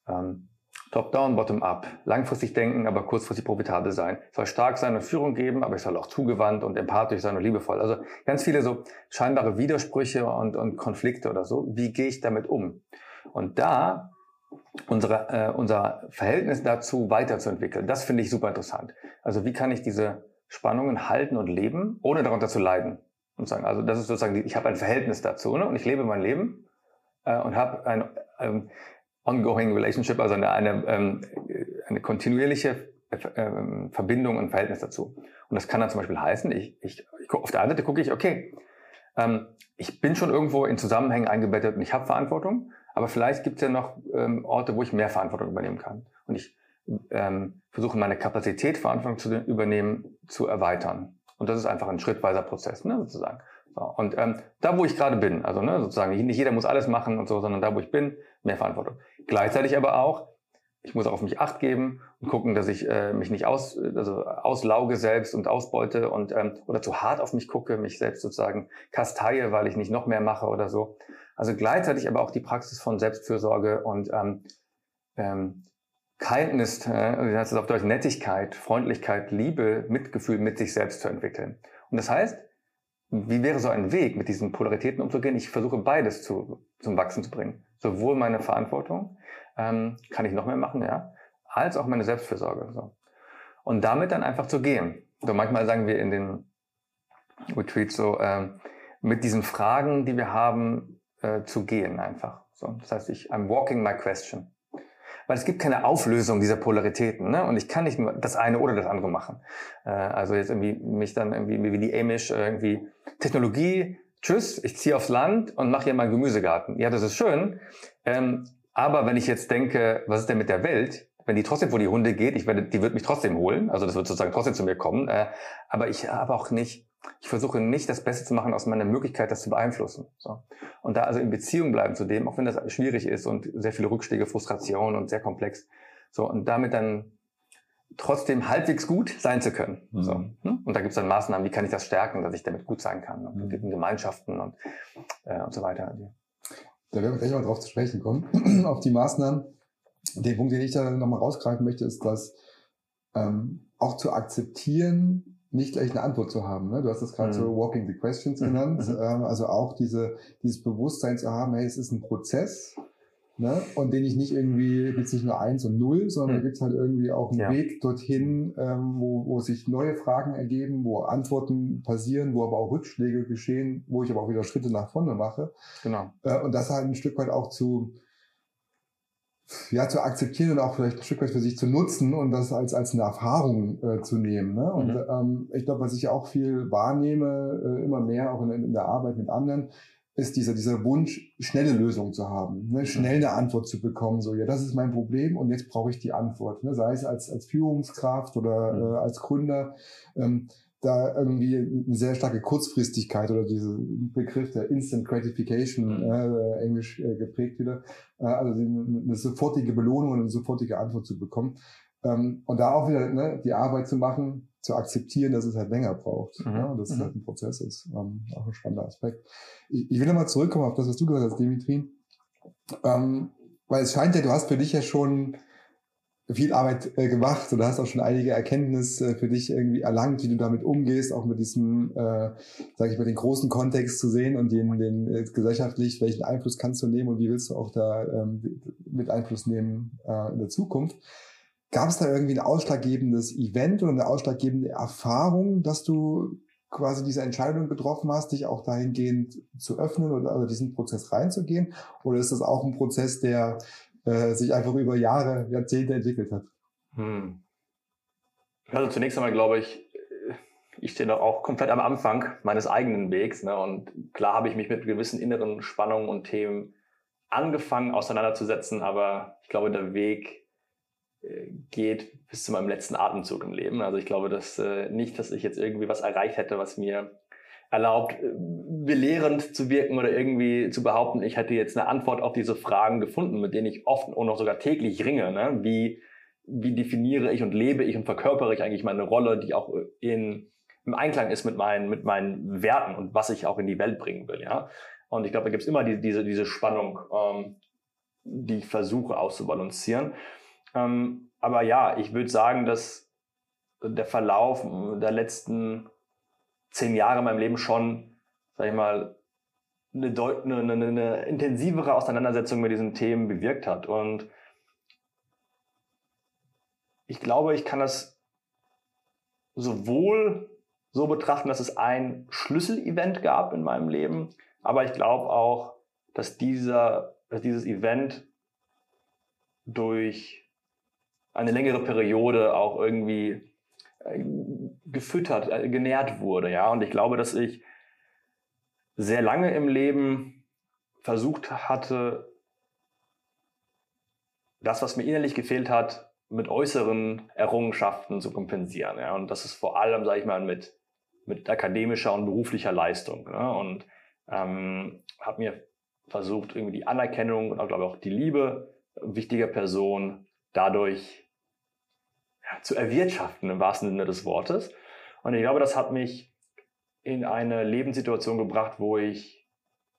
ähm, Top-down, Bottom-up. Langfristig denken, aber kurzfristig profitabel sein. Es soll stark sein und Führung geben, aber ich soll auch zugewandt und empathisch sein und liebevoll. Also ganz viele so scheinbare Widersprüche und, und Konflikte oder so. Wie gehe ich damit um? Und da unsere, äh, unser Verhältnis dazu weiterzuentwickeln. Das finde ich super interessant. Also wie kann ich diese Spannungen halten und leben, ohne darunter zu leiden? Und sagen, also das ist sozusagen, ich habe ein Verhältnis dazu ne? und ich lebe mein Leben äh, und habe ein ähm, ongoing relationship, also eine, eine, ähm, eine kontinuierliche äh, Verbindung und Verhältnis dazu. Und das kann dann zum Beispiel heißen, ich, ich, ich auf der einen Seite gucke ich, okay, ähm, ich bin schon irgendwo in Zusammenhängen eingebettet und ich habe Verantwortung, aber vielleicht gibt es ja noch ähm, Orte, wo ich mehr Verantwortung übernehmen kann. Und ich ähm, versuche meine Kapazität, Verantwortung zu übernehmen, zu erweitern. Und das ist einfach ein schrittweiser Prozess, ne, sozusagen. So, und ähm, da, wo ich gerade bin, also ne, sozusagen, nicht jeder muss alles machen und so, sondern da, wo ich bin, mehr Verantwortung. Gleichzeitig aber auch, ich muss auch auf mich Acht geben und gucken, dass ich äh, mich nicht aus, also auslauge selbst und ausbeute und ähm, oder zu hart auf mich gucke, mich selbst sozusagen kasteie, weil ich nicht noch mehr mache oder so. Also gleichzeitig aber auch die Praxis von Selbstfürsorge und ähm, ähm, Kindness, äh, das ist auf Deutsch Nettigkeit, Freundlichkeit, Liebe, Mitgefühl mit sich selbst zu entwickeln. Und das heißt, wie wäre so ein Weg, mit diesen Polaritäten umzugehen? Ich versuche beides zu, zum Wachsen zu bringen. Sowohl meine Verantwortung, ähm, kann ich noch mehr machen, ja, als auch meine Selbstfürsorge. So. Und damit dann einfach zu gehen. So manchmal sagen wir in den Retreats so, ähm, mit diesen Fragen, die wir haben, äh, zu gehen einfach. So, das heißt, ich, I'm walking my question. Weil es gibt keine Auflösung dieser Polaritäten, ne? Und ich kann nicht nur das eine oder das andere machen. Äh, also jetzt irgendwie mich dann irgendwie wie die Amish äh, irgendwie Technologie, tschüss, ich ziehe aufs Land und mache hier meinen Gemüsegarten. Ja, das ist schön. Ähm, aber wenn ich jetzt denke, was ist denn mit der Welt? Wenn die trotzdem vor die Hunde geht, ich werde, die wird mich trotzdem holen. Also das wird sozusagen trotzdem zu mir kommen. Äh, aber ich habe auch nicht ich versuche nicht das Beste zu machen aus meiner Möglichkeit, das zu beeinflussen. So. Und da also in Beziehung bleiben zu dem, auch wenn das schwierig ist und sehr viele Rückschläge, Frustration und sehr komplex. So, und damit dann trotzdem halbwegs gut sein zu können. Mhm. So, ne? Und da gibt es dann Maßnahmen, wie kann ich das stärken, dass ich damit gut sein kann. Und mhm. Gemeinschaften und, äh, und so weiter. Da werden wir gleich mal drauf zu sprechen kommen, auf die Maßnahmen. Den Punkt, den ich da nochmal rausgreifen möchte, ist, dass ähm, auch zu akzeptieren, nicht gleich eine Antwort zu haben. Ne? Du hast das gerade mhm. so Walking the Questions mhm. genannt. Mhm. Ähm, also auch diese, dieses Bewusstsein zu haben, hey, es ist ein Prozess. Ne? Und den ich nicht irgendwie, gibt es nicht nur eins und null, sondern mhm. da gibt es halt irgendwie auch einen ja. Weg dorthin, ähm, wo, wo sich neue Fragen ergeben, wo Antworten passieren, wo aber auch Rückschläge geschehen, wo ich aber auch wieder Schritte nach vorne mache. Genau. Äh, und das halt ein Stück weit auch zu, ja, zu akzeptieren und auch vielleicht ein Stück weit für sich zu nutzen und das als, als eine Erfahrung äh, zu nehmen. Ne? Und mhm. ähm, ich glaube, was ich auch viel wahrnehme, äh, immer mehr auch in, in, der Arbeit mit anderen, ist dieser, dieser Wunsch, schnelle Lösungen zu haben, ne? schnell eine Antwort zu bekommen, so, ja, das ist mein Problem und jetzt brauche ich die Antwort, ne? sei es als, als Führungskraft oder mhm. äh, als Gründer. Ähm, da irgendwie eine sehr starke Kurzfristigkeit oder dieser Begriff der Instant Gratification, mhm. äh, englisch äh, geprägt wieder, äh, also eine, eine sofortige Belohnung und eine sofortige Antwort zu bekommen. Ähm, und da auch wieder ne, die Arbeit zu machen, zu akzeptieren, dass es halt länger braucht. Mhm. Ja, dass mhm. es halt ein Prozess ist. Ähm, auch ein spannender Aspekt. Ich, ich will nochmal zurückkommen auf das, was du gesagt hast, Dimitri. Ähm, weil es scheint ja, du hast für dich ja schon viel Arbeit äh, gemacht und hast auch schon einige Erkenntnisse äh, für dich irgendwie erlangt, wie du damit umgehst, auch mit diesem, äh, sage ich mal, den großen Kontext zu sehen und den, den äh, gesellschaftlich, welchen Einfluss kannst du nehmen und wie willst du auch da ähm, mit Einfluss nehmen äh, in der Zukunft. Gab es da irgendwie ein ausschlaggebendes Event oder eine ausschlaggebende Erfahrung, dass du quasi diese Entscheidung getroffen hast, dich auch dahingehend zu öffnen oder also diesen Prozess reinzugehen? Oder ist das auch ein Prozess, der äh, sich einfach über Jahre, Jahrzehnte entwickelt hat. Hm. Also zunächst einmal glaube ich, ich stehe doch auch komplett am Anfang meines eigenen Wegs. Ne? Und klar habe ich mich mit gewissen inneren Spannungen und Themen angefangen auseinanderzusetzen, aber ich glaube, der Weg äh, geht bis zu meinem letzten Atemzug im Leben. Also ich glaube dass, äh, nicht, dass ich jetzt irgendwie was erreicht hätte, was mir erlaubt, äh, belehrend zu wirken oder irgendwie zu behaupten, ich hätte jetzt eine Antwort auf diese Fragen gefunden, mit denen ich oft und noch sogar täglich ringe. Ne? Wie, wie definiere ich und lebe ich und verkörpere ich eigentlich meine Rolle, die auch in, im Einklang ist mit meinen, mit meinen Werten und was ich auch in die Welt bringen will. Ja? Und ich glaube, da gibt es immer die, diese, diese Spannung, ähm, die ich versuche auszubalancieren. Ähm, aber ja, ich würde sagen, dass der Verlauf der letzten zehn Jahre in meinem Leben schon, sag ich mal, eine, eine, eine, eine intensivere Auseinandersetzung mit diesen Themen bewirkt hat. Und ich glaube, ich kann das sowohl so betrachten, dass es ein Schlüsselevent gab in meinem Leben, aber ich glaube auch, dass dieser, dass dieses Event durch eine längere Periode auch irgendwie äh, gefüttert, äh, genährt wurde, ja. Und ich glaube, dass ich sehr lange im Leben versucht hatte, das, was mir innerlich gefehlt hat, mit äußeren Errungenschaften zu kompensieren. Ja. Und das ist vor allem, sage ich mal, mit, mit akademischer und beruflicher Leistung. Ne? Und ähm, habe mir versucht, irgendwie die Anerkennung und auch, glaube auch die Liebe wichtiger Personen dadurch ja, zu erwirtschaften, im wahrsten Sinne des Wortes. Und ich glaube, das hat mich in eine Lebenssituation gebracht, wo ich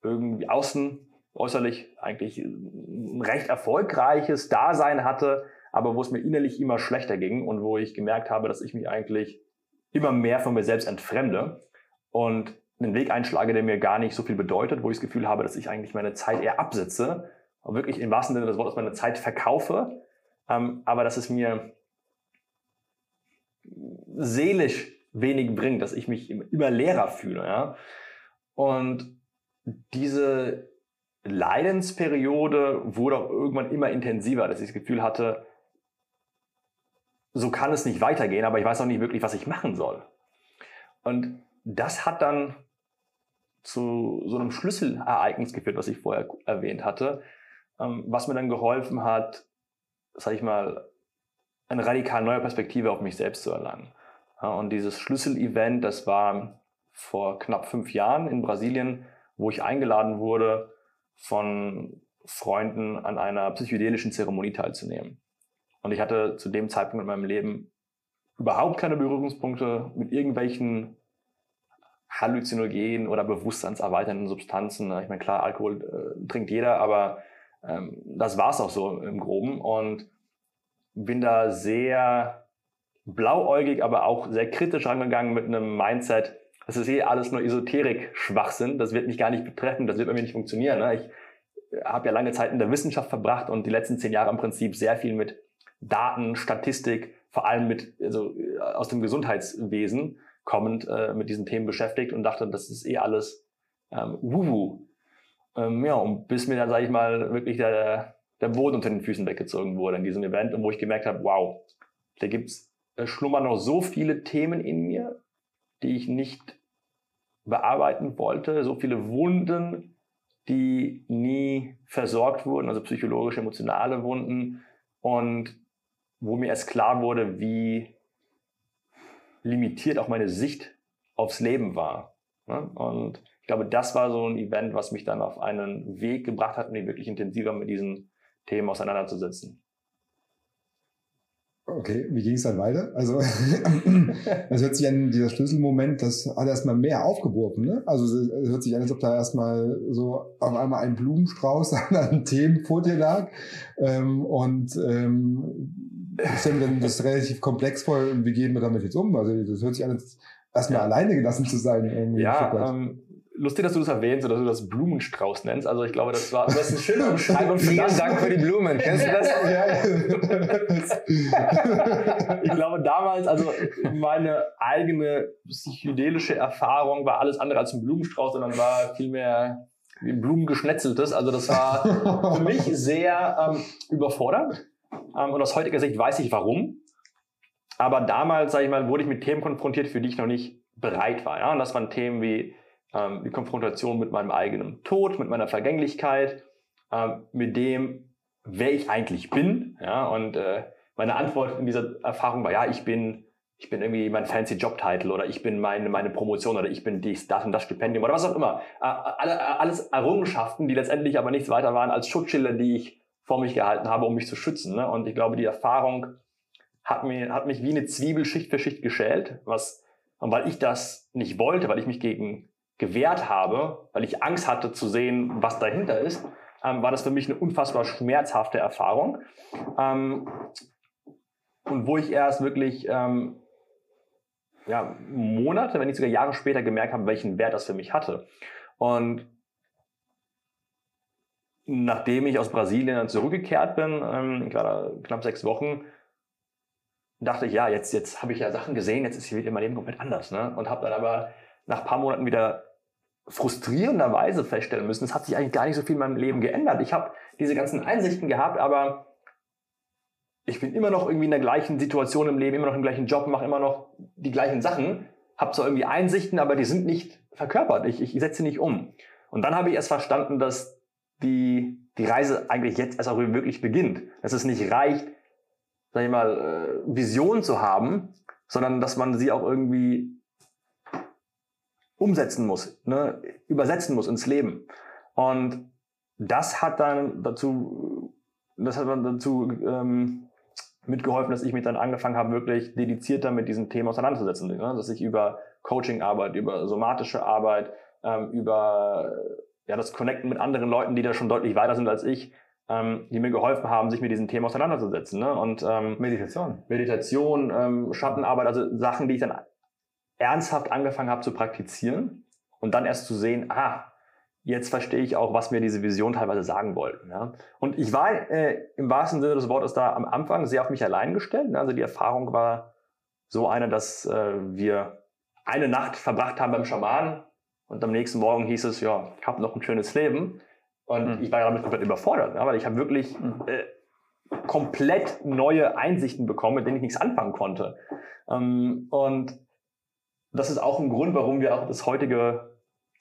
irgendwie außen, äußerlich eigentlich ein recht erfolgreiches Dasein hatte, aber wo es mir innerlich immer schlechter ging und wo ich gemerkt habe, dass ich mich eigentlich immer mehr von mir selbst entfremde und einen Weg einschlage, der mir gar nicht so viel bedeutet, wo ich das Gefühl habe, dass ich eigentlich meine Zeit eher absetze und wirklich im wahrsten Sinne des Wortes meine Zeit verkaufe, ähm, aber dass es mir seelisch wenig bringt, dass ich mich immer leerer fühle. Ja? Und diese Leidensperiode wurde auch irgendwann immer intensiver, dass ich das Gefühl hatte, so kann es nicht weitergehen, aber ich weiß auch nicht wirklich, was ich machen soll. Und das hat dann zu so einem Schlüsselereignis geführt, was ich vorher erwähnt hatte, ähm, was mir dann geholfen hat, sag ich mal, eine radikal neue Perspektive auf mich selbst zu erlangen. Und dieses Schlüsselevent, das war vor knapp fünf Jahren in Brasilien, wo ich eingeladen wurde, von Freunden an einer psychedelischen Zeremonie teilzunehmen. Und ich hatte zu dem Zeitpunkt in meinem Leben überhaupt keine Berührungspunkte mit irgendwelchen Halluzinogenen oder bewusstseinserweiternden Substanzen. Ich meine, klar, Alkohol äh, trinkt jeder, aber ähm, das war es auch so im Groben. Und bin da sehr blauäugig, aber auch sehr kritisch angegangen mit einem Mindset, das ist eh alles nur Esoterik-Schwachsinn, das wird mich gar nicht betreffen, das wird bei mir nicht funktionieren. Ne? Ich habe ja lange Zeit in der Wissenschaft verbracht und die letzten zehn Jahre im Prinzip sehr viel mit Daten, Statistik, vor allem mit, also äh, aus dem Gesundheitswesen kommend äh, mit diesen Themen beschäftigt und dachte, das ist eh alles ähm, wuhu. Ähm, ja, und bis mir dann, sage ich mal, wirklich der, der Boden unter den Füßen weggezogen wurde in diesem Event und wo ich gemerkt habe, wow, da gibt's äh, schlummern noch so viele Themen in mir, die ich nicht bearbeiten wollte, so viele Wunden, die nie versorgt wurden, also psychologische, emotionale Wunden und wo mir erst klar wurde, wie limitiert auch meine Sicht aufs Leben war. Ne? Und ich glaube, das war so ein Event, was mich dann auf einen Weg gebracht hat, mich wirklich intensiver mit diesen Themen auseinanderzusetzen. Okay, wie ging es dann weiter? Also, das hört sich an, dieser Schlüsselmoment, das hat erstmal mehr aufgeworfen, ne? Also, es hört sich an, als ob da erstmal so auf einmal ein Blumenstrauß an Themen vor dir lag. Ähm, und ähm, ich stelle mir dann das relativ komplex vor, wie gehen wir damit jetzt um? Also, das hört sich an, als erstmal ja. alleine gelassen zu sein. Irgendwie ja, ähm, lustig, dass du das erwähnst oder dass du das Blumenstrauß nennst. Also ich glaube, das war das ist eine schöne Beschreibung. Vielen Dank für die Blumen. Kennst du das? ich glaube damals, also meine eigene psychedelische Erfahrung war alles andere als ein Blumenstrauß, sondern war vielmehr wie ein Blumengeschnetzeltes. Also das war für mich sehr ähm, überfordernd. Ähm, und aus heutiger Sicht weiß ich warum. Aber damals, sage ich mal, wurde ich mit Themen konfrontiert, für die ich noch nicht bereit war. Ja? Und das waren Themen wie ähm, die Konfrontation mit meinem eigenen Tod, mit meiner Vergänglichkeit, ähm, mit dem, wer ich eigentlich bin. Ja, und äh, meine Antwort in dieser Erfahrung war, ja, ich bin, ich bin irgendwie mein fancy Jobtitel oder ich bin meine, meine Promotion oder ich bin dies, das und das Stipendium oder was auch immer. Äh, alle, alles Errungenschaften, die letztendlich aber nichts weiter waren als Schutzschilder, die ich vor mich gehalten habe, um mich zu schützen. Ne? Und ich glaube, die Erfahrung hat, mir, hat mich wie eine Zwiebel Schicht für Schicht geschält, was, und weil ich das nicht wollte, weil ich mich gegen gewehrt habe, weil ich Angst hatte zu sehen, was dahinter ist, ähm, war das für mich eine unfassbar schmerzhafte Erfahrung. Ähm, und wo ich erst wirklich ähm, ja, Monate, wenn nicht sogar Jahre später gemerkt habe, welchen Wert das für mich hatte. Und nachdem ich aus Brasilien dann zurückgekehrt bin, ähm, gerade knapp sechs Wochen, dachte ich, ja, jetzt, jetzt habe ich ja Sachen gesehen, jetzt ist hier mein Leben komplett anders. Ne? Und habe dann aber nach ein paar Monaten wieder frustrierenderweise feststellen müssen, es hat sich eigentlich gar nicht so viel in meinem Leben geändert. Ich habe diese ganzen Einsichten gehabt, aber ich bin immer noch irgendwie in der gleichen Situation im Leben, immer noch im gleichen Job, mache immer noch die gleichen Sachen, habe zwar irgendwie Einsichten, aber die sind nicht verkörpert. Ich, ich setze sie nicht um. Und dann habe ich erst verstanden, dass die, die Reise eigentlich jetzt erst auch wirklich beginnt. Dass es nicht reicht, sag ich mal, äh, Visionen zu haben, sondern dass man sie auch irgendwie umsetzen muss, ne, übersetzen muss ins Leben. Und das hat dann dazu, das hat dann dazu ähm, mitgeholfen, dass ich mich dann angefangen habe, wirklich dedizierter mit diesem Thema auseinanderzusetzen. Ne? Dass ich über Coaching-Arbeit, über somatische Arbeit, ähm, über ja, das Connecten mit anderen Leuten, die da schon deutlich weiter sind als ich, ähm, die mir geholfen haben, sich mit diesem Thema auseinanderzusetzen. Ne? Und ähm, Meditation. Meditation, ähm, Schattenarbeit, also Sachen, die ich dann ernsthaft angefangen habe zu praktizieren und dann erst zu sehen, ah, jetzt verstehe ich auch, was mir diese Vision teilweise sagen wollten. Ja? Und ich war äh, im wahrsten Sinne des Wortes da am Anfang sehr auf mich allein gestellt. Ne? Also die Erfahrung war so eine, dass äh, wir eine Nacht verbracht haben beim Schamanen und am nächsten Morgen hieß es, ja, ich habe noch ein schönes Leben. Und mhm. ich war damit komplett überfordert, ja, weil ich habe wirklich mhm. äh, komplett neue Einsichten bekommen, mit denen ich nichts anfangen konnte. Ähm, und das ist auch ein Grund, warum wir auch das heutige,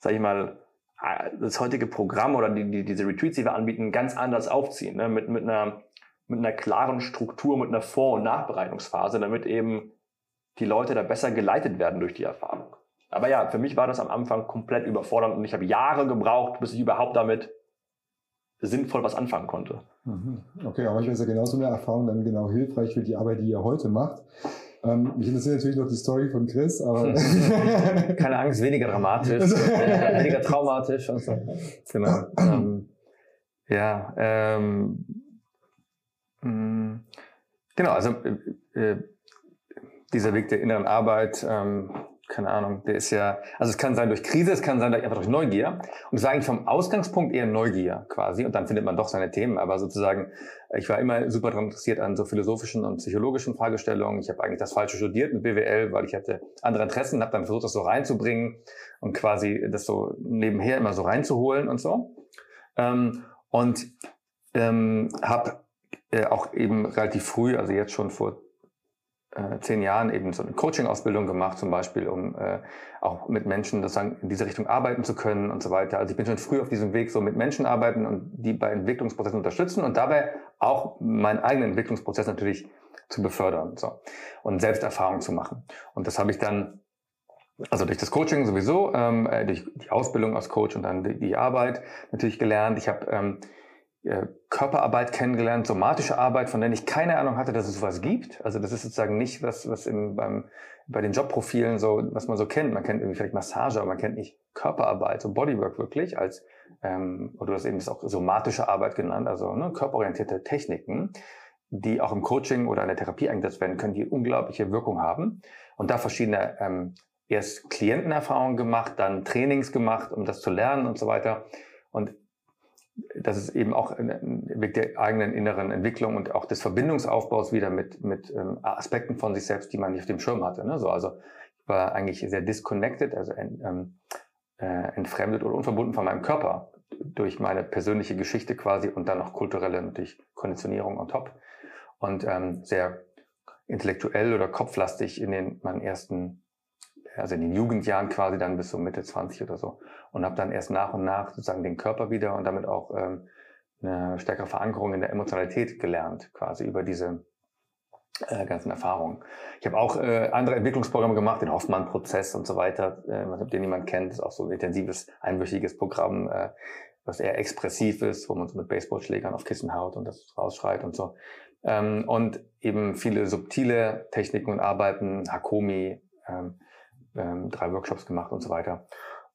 sag ich mal, äh, das heutige Programm oder die, die, diese Retreats, die wir anbieten, ganz anders aufziehen. Ne? Mit, mit, einer, mit einer klaren Struktur, mit einer Vor- und Nachbereitungsphase, damit eben die Leute da besser geleitet werden durch die Erfahrung. Aber ja, für mich war das am Anfang komplett überfordernd und ich habe Jahre gebraucht, bis ich überhaupt damit sinnvoll was anfangen konnte. Mhm. Okay, aber manchmal ist ja genauso eine Erfahrung dann genau hilfreich für die Arbeit, die ihr heute macht. Ähm, mich interessiert natürlich noch die Story von Chris, aber. Keine Angst, weniger dramatisch, äh, weniger traumatisch und so. Genau. Ähm, ja, ähm, mh, mm, genau, also äh, äh, dieser Weg der inneren Arbeit, ähm, keine Ahnung, der ist ja, also es kann sein durch Krise, es kann sein einfach durch Neugier. Und es war eigentlich vom Ausgangspunkt eher Neugier quasi. Und dann findet man doch seine Themen. Aber sozusagen, ich war immer super daran interessiert an so philosophischen und psychologischen Fragestellungen. Ich habe eigentlich das Falsche studiert mit BWL, weil ich hatte andere Interessen, habe dann versucht, das so reinzubringen und quasi das so nebenher immer so reinzuholen und so. Ähm, und ähm, habe äh, auch eben relativ früh, also jetzt schon vor äh, zehn Jahren eben so eine Coaching-Ausbildung gemacht, zum Beispiel, um äh, auch mit Menschen sozusagen in diese Richtung arbeiten zu können und so weiter. Also ich bin schon früh auf diesem Weg so mit Menschen arbeiten und die bei Entwicklungsprozessen unterstützen und dabei auch meinen eigenen Entwicklungsprozess natürlich zu befördern so und Selbsterfahrung zu machen. Und das habe ich dann also durch das Coaching sowieso, ähm, äh, durch die Ausbildung als Coach und dann die, die Arbeit natürlich gelernt. Ich habe ähm, äh, Körperarbeit kennengelernt, somatische Arbeit, von der ich keine Ahnung hatte, dass es sowas gibt. Also das ist sozusagen nicht was, was im, beim, bei den Jobprofilen so, was man so kennt. Man kennt irgendwie vielleicht Massage, aber man kennt nicht Körperarbeit, so Bodywork wirklich als, ähm, oder du hast eben das auch somatische Arbeit genannt, also ne, körperorientierte Techniken, die auch im Coaching oder in der Therapie eingesetzt werden können, die unglaubliche Wirkung haben. Und da verschiedene ähm, erst Klientenerfahrungen gemacht, dann Trainings gemacht, um das zu lernen und so weiter. Und das ist eben auch ein Weg der eigenen inneren Entwicklung und auch des Verbindungsaufbaus wieder mit, mit ähm, Aspekten von sich selbst, die man nicht auf dem Schirm hatte. Ne? So, also ich war eigentlich sehr disconnected, also ähm, äh, entfremdet oder unverbunden von meinem Körper durch meine persönliche Geschichte quasi und dann noch kulturelle natürlich Konditionierung on top und ähm, sehr intellektuell oder kopflastig in den meinen ersten also in den Jugendjahren quasi dann bis so Mitte 20 oder so. Und habe dann erst nach und nach sozusagen den Körper wieder und damit auch ähm, eine stärkere Verankerung in der Emotionalität gelernt, quasi über diese äh, ganzen Erfahrungen. Ich habe auch äh, andere Entwicklungsprogramme gemacht, den Hoffmann-Prozess und so weiter, äh, den niemand kennt, ist auch so ein intensives, einwöchiges Programm, äh, was eher expressiv ist, wo man so mit Baseballschlägern auf Kissen haut und das rausschreit und so. Ähm, und eben viele subtile Techniken und Arbeiten, Hakomi, ähm, ähm, drei Workshops gemacht und so weiter.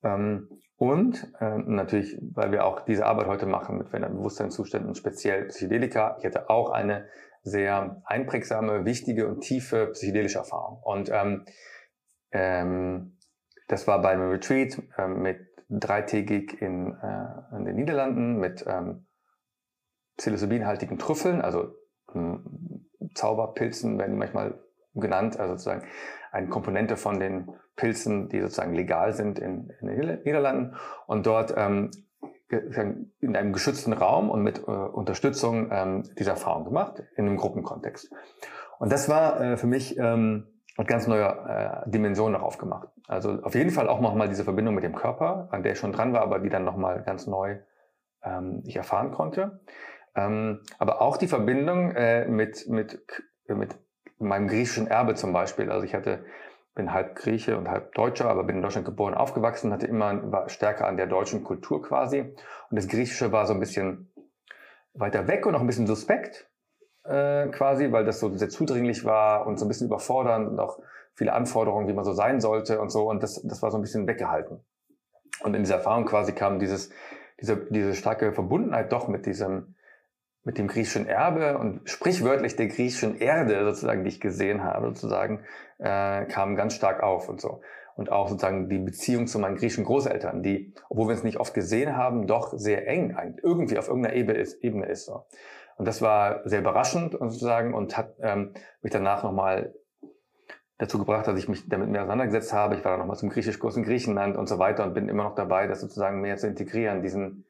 Ähm, und äh, natürlich, weil wir auch diese Arbeit heute machen mit veränderten Bewusstseinszuständen, speziell Psychedelika. Ich hatte auch eine sehr einprägsame, wichtige und tiefe psychedelische Erfahrung. Und ähm, ähm, das war bei einem Retreat ähm, mit dreitägig in, äh, in den Niederlanden mit ähm, psilocybinhaltigen Trüffeln, also hm, Zauberpilzen werden die manchmal genannt, also sozusagen eine Komponente von den Pilzen, die sozusagen legal sind in, in den Niederlanden und dort ähm, in einem geschützten Raum und mit äh, Unterstützung ähm, dieser Erfahrung gemacht, in einem Gruppenkontext. Und das war äh, für mich ähm, eine ganz neue äh, Dimension darauf gemacht. Also auf jeden Fall auch nochmal diese Verbindung mit dem Körper, an der ich schon dran war, aber die dann nochmal ganz neu ähm, ich erfahren konnte. Ähm, aber auch die Verbindung äh, mit, mit, mit meinem griechischen Erbe zum Beispiel. Also ich hatte bin halb Grieche und halb Deutscher, aber bin in Deutschland geboren, aufgewachsen, hatte immer war stärker an der deutschen Kultur quasi. Und das Griechische war so ein bisschen weiter weg und auch ein bisschen suspekt äh, quasi, weil das so sehr zudringlich war und so ein bisschen überfordernd und auch viele Anforderungen, wie man so sein sollte und so. Und das, das war so ein bisschen weggehalten. Und in dieser Erfahrung quasi kam dieses, diese, diese starke Verbundenheit doch mit diesem, mit dem griechischen Erbe und sprichwörtlich der griechischen Erde sozusagen, die ich gesehen habe, sozusagen, äh, kam ganz stark auf und so. Und auch sozusagen die Beziehung zu meinen griechischen Großeltern, die, obwohl wir es nicht oft gesehen haben, doch sehr eng eigentlich, irgendwie auf irgendeiner Ebene ist. Ebene ist so. Und das war sehr überraschend sozusagen und hat ähm, mich danach nochmal dazu gebracht, dass ich mich damit mehr auseinandergesetzt habe. Ich war dann nochmal zum Griechischkurs in Griechenland und so weiter und bin immer noch dabei, das sozusagen mehr zu integrieren, diesen,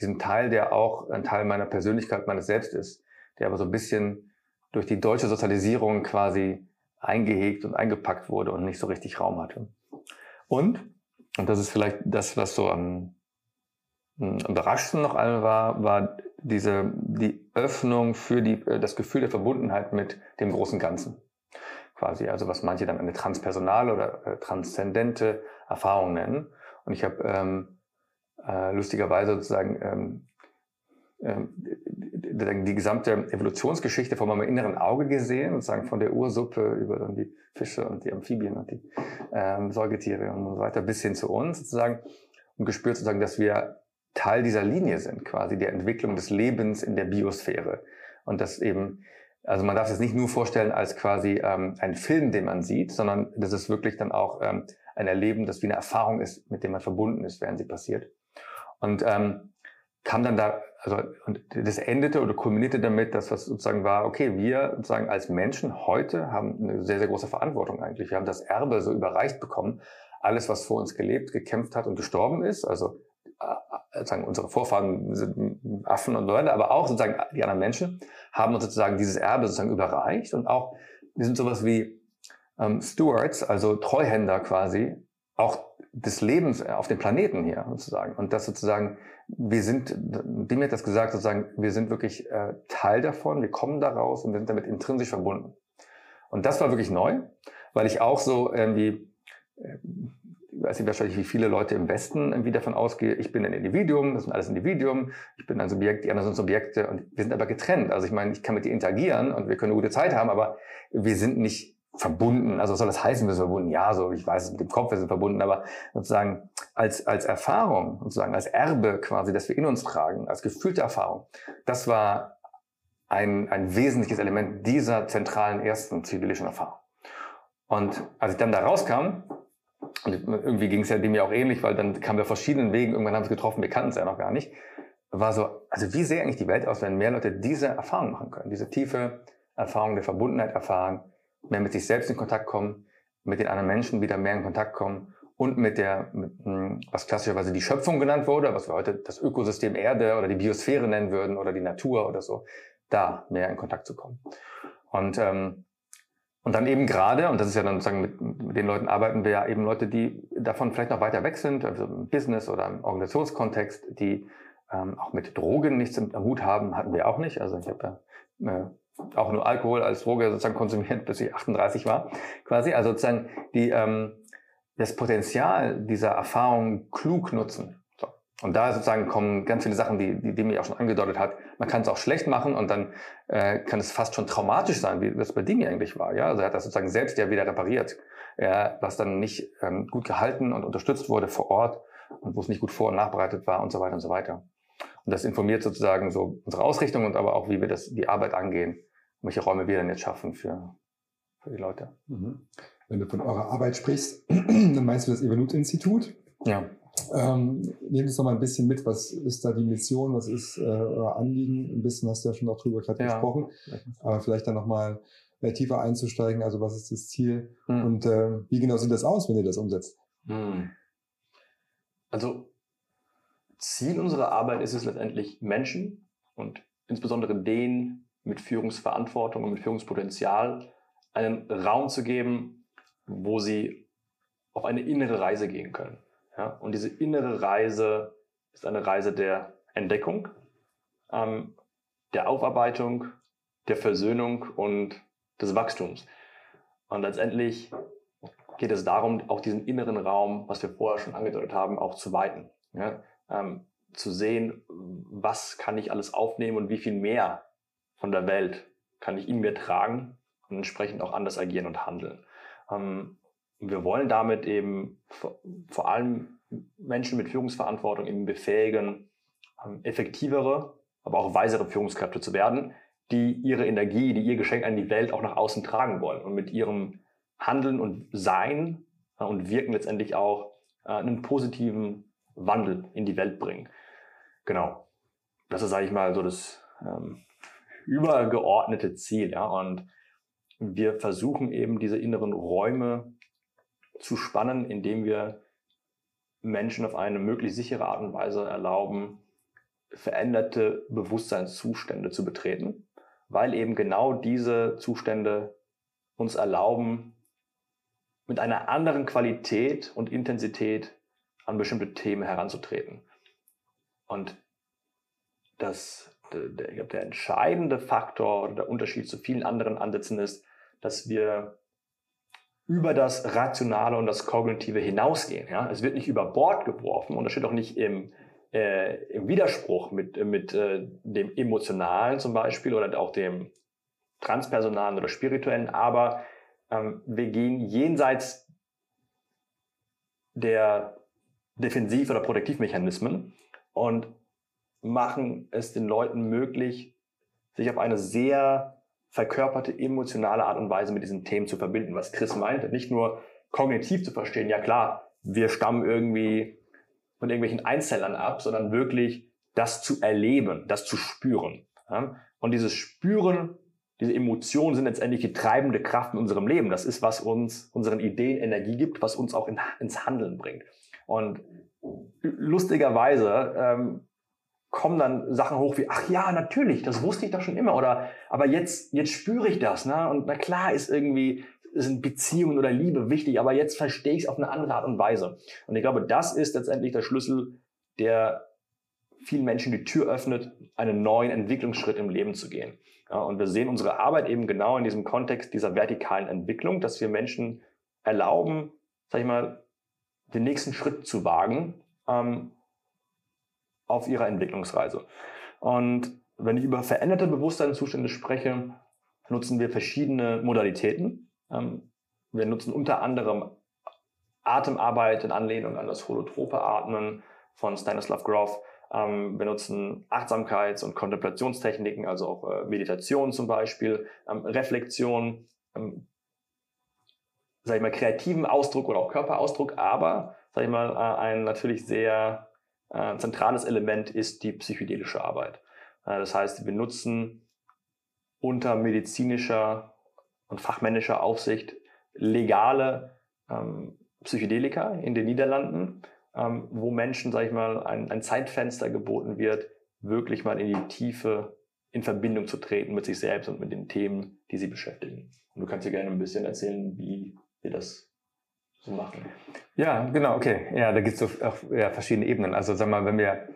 diesen Teil, der auch ein Teil meiner Persönlichkeit, meines Selbst ist, der aber so ein bisschen durch die deutsche Sozialisierung quasi eingehegt und eingepackt wurde und nicht so richtig Raum hatte. Und, und das ist vielleicht das, was so am, am überraschendsten noch einmal war, war diese, die Öffnung für die, äh, das Gefühl der Verbundenheit mit dem großen Ganzen. Quasi, also was manche dann eine transpersonale oder äh, transzendente Erfahrung nennen. Und ich habe ähm, äh, lustigerweise sozusagen ähm, ähm, die gesamte Evolutionsgeschichte von meinem inneren Auge gesehen, sozusagen von der Ursuppe über dann die Fische und die Amphibien und die ähm, Säugetiere und so weiter bis hin zu uns sozusagen und gespürt sozusagen, dass wir Teil dieser Linie sind, quasi der Entwicklung des Lebens in der Biosphäre. Und das eben, also man darf es nicht nur vorstellen als quasi ähm, ein Film, den man sieht, sondern das ist wirklich dann auch ähm, ein Erleben, das wie eine Erfahrung ist, mit dem man verbunden ist, während sie passiert. Und ähm, kam dann da, also und das endete oder kulminierte damit, dass was sozusagen war, okay, wir sozusagen als Menschen heute haben eine sehr, sehr große Verantwortung eigentlich. Wir haben das Erbe so überreicht bekommen. Alles, was vor uns gelebt, gekämpft hat und gestorben ist, also äh, sozusagen unsere Vorfahren sind Affen und weiter, aber auch sozusagen die anderen Menschen haben uns sozusagen dieses Erbe sozusagen überreicht und auch wir sind sowas wie ähm, Stewards, also Treuhänder quasi, auch des Lebens auf dem Planeten hier sozusagen. Und das sozusagen, wir sind, Dimi hat das gesagt, sozusagen, wir sind wirklich äh, Teil davon, wir kommen daraus und wir sind damit intrinsisch verbunden. Und das war wirklich neu, weil ich auch so irgendwie, äh, weiß nicht wahrscheinlich, wie viele Leute im Westen irgendwie davon ausgehe, ich bin ein Individuum, das sind alles Individuum, ich bin ein Subjekt, die anderen sind Subjekte und wir sind aber getrennt. Also ich meine, ich kann mit dir interagieren und wir können eine gute Zeit haben, aber wir sind nicht verbunden. Also soll das heißen, wir sind verbunden? Ja, so ich weiß es mit dem Kopf, wir sind verbunden, aber sozusagen als, als Erfahrung, sozusagen als Erbe quasi, das wir in uns tragen, als gefühlte Erfahrung, das war ein, ein wesentliches Element dieser zentralen ersten zivilischen Erfahrung. Und als ich dann da rauskam, und irgendwie ging es ja dem ja auch ähnlich, weil dann kamen wir verschiedenen Wegen, irgendwann haben wir es getroffen, wir kannten es ja noch gar nicht, war so, also wie sähe eigentlich die Welt aus, wenn mehr Leute diese Erfahrung machen können, diese tiefe Erfahrung der Verbundenheit erfahren, mehr mit sich selbst in Kontakt kommen, mit den anderen Menschen wieder mehr in Kontakt kommen und mit der, mit, hm, was klassischerweise die Schöpfung genannt wurde, was wir heute das Ökosystem Erde oder die Biosphäre nennen würden oder die Natur oder so, da mehr in Kontakt zu kommen. Und ähm, und dann eben gerade, und das ist ja dann sozusagen mit, mit den Leuten arbeiten wir ja eben Leute, die davon vielleicht noch weiter weg sind, also im Business oder im Organisationskontext, die ähm, auch mit Drogen nichts am Hut haben, hatten wir auch nicht. Also ich habe ja äh, auch nur Alkohol als Droge sozusagen konsumiert, bis ich 38 war, quasi. Also sozusagen die ähm, das Potenzial dieser Erfahrung klug nutzen. Und da sozusagen kommen ganz viele Sachen, die, die Demi auch schon angedeutet hat. Man kann es auch schlecht machen und dann äh, kann es fast schon traumatisch sein, wie das bei Demi eigentlich war. Ja, also er hat das sozusagen selbst ja wieder repariert, ja, was dann nicht ähm, gut gehalten und unterstützt wurde vor Ort und wo es nicht gut vor- und nachbereitet war und so weiter und so weiter. Und das informiert sozusagen so unsere Ausrichtung und aber auch, wie wir das die Arbeit angehen, welche Räume wir dann jetzt schaffen für, für die Leute. Mhm. Wenn du von eurer Arbeit sprichst, dann meinst du das Evolut-Institut? Ja. Ähm, nehmt uns noch mal ein bisschen mit, was ist da die Mission, was ist äh, euer Anliegen? Ein bisschen hast du ja schon auch drüber gerade ja. gesprochen, aber vielleicht dann noch mal äh, tiefer einzusteigen, also was ist das Ziel hm. und äh, wie genau sieht das aus, wenn ihr das umsetzt? Hm. Also Ziel unserer Arbeit ist es letztendlich, Menschen und insbesondere denen mit Führungsverantwortung und mit Führungspotenzial einen Raum zu geben, wo sie auf eine innere Reise gehen können. Ja? Und diese innere Reise ist eine Reise der Entdeckung, ähm, der Aufarbeitung, der Versöhnung und des Wachstums. Und letztendlich geht es darum, auch diesen inneren Raum, was wir vorher schon angedeutet haben, auch zu weiten. Ja? ähm, zu sehen, was kann ich alles aufnehmen und wie viel mehr von der Welt kann ich in mir tragen und entsprechend auch anders agieren und handeln. Ähm, wir wollen damit eben vor, vor, allem Menschen mit Führungsverantwortung eben befähigen, ähm, effektivere, aber auch weisere Führungskräfte zu werden, die ihre Energie, die ihr Geschenk an die Welt auch nach außen tragen wollen und mit ihrem Handeln und Sein äh, und Wirken letztendlich auch äh, einen positiven Wandel in die Welt bringen. Genau. Das ist, sage ich mal, so das ähm, übergeordnete Ziel. Ja? Und wir versuchen eben diese inneren Räume zu spannen, indem wir Menschen auf eine möglichst sichere Art und Weise erlauben, veränderte Bewusstseinszustände zu betreten, weil eben genau diese Zustände uns erlauben, mit einer anderen Qualität und Intensität an bestimmte Themen heranzutreten. Und das, der, der, der entscheidende Faktor oder der Unterschied zu vielen anderen Ansätzen ist, dass wir über das Rationale und das Kognitive hinausgehen. Ja? Es wird nicht über Bord geworfen und das steht auch nicht im, äh, im Widerspruch mit, mit äh, dem Emotionalen zum Beispiel oder auch dem Transpersonalen oder Spirituellen, aber ähm, wir gehen jenseits der Defensiv- oder Protektivmechanismen und machen es den Leuten möglich, sich auf eine sehr verkörperte emotionale Art und Weise mit diesen Themen zu verbinden. Was Chris meinte, nicht nur kognitiv zu verstehen, ja klar, wir stammen irgendwie von irgendwelchen Einzellern ab, sondern wirklich das zu erleben, das zu spüren. Und dieses Spüren, diese Emotionen sind letztendlich die treibende Kraft in unserem Leben. Das ist, was uns unseren Ideen Energie gibt, was uns auch in, ins Handeln bringt. Und lustigerweise ähm, kommen dann Sachen hoch wie, ach ja, natürlich, das wusste ich doch schon immer. Oder aber jetzt, jetzt spüre ich das. Ne? Und na klar ist irgendwie sind Beziehungen oder Liebe wichtig, aber jetzt verstehe ich es auf eine andere Art und Weise. Und ich glaube, das ist letztendlich der Schlüssel, der vielen Menschen die Tür öffnet, einen neuen Entwicklungsschritt im Leben zu gehen. Ja, und wir sehen unsere Arbeit eben genau in diesem Kontext dieser vertikalen Entwicklung, dass wir Menschen erlauben, sag ich mal, den nächsten Schritt zu wagen ähm, auf ihrer Entwicklungsreise. Und wenn ich über veränderte Bewusstseinszustände spreche, nutzen wir verschiedene Modalitäten. Ähm, wir nutzen unter anderem Atemarbeit in Anlehnung an das holotrope Atmen von Stanislav Grof. Ähm, wir nutzen Achtsamkeits- und Kontemplationstechniken, also auch äh, Meditation zum Beispiel, ähm, Reflexion, sag ich mal, kreativen Ausdruck oder auch Körperausdruck, aber, sag ich mal, äh, ein natürlich sehr äh, zentrales Element ist die psychedelische Arbeit. Äh, das heißt, wir nutzen unter medizinischer und fachmännischer Aufsicht legale ähm, Psychedelika in den Niederlanden, ähm, wo Menschen, sag ich mal, ein, ein Zeitfenster geboten wird, wirklich mal in die Tiefe in Verbindung zu treten mit sich selbst und mit den Themen, die sie beschäftigen. Und du kannst dir gerne ein bisschen erzählen, wie wir das so machen. Ja, genau, okay. Ja, da gibt es so auch, ja, verschiedene Ebenen. Also sag mal, wenn wir,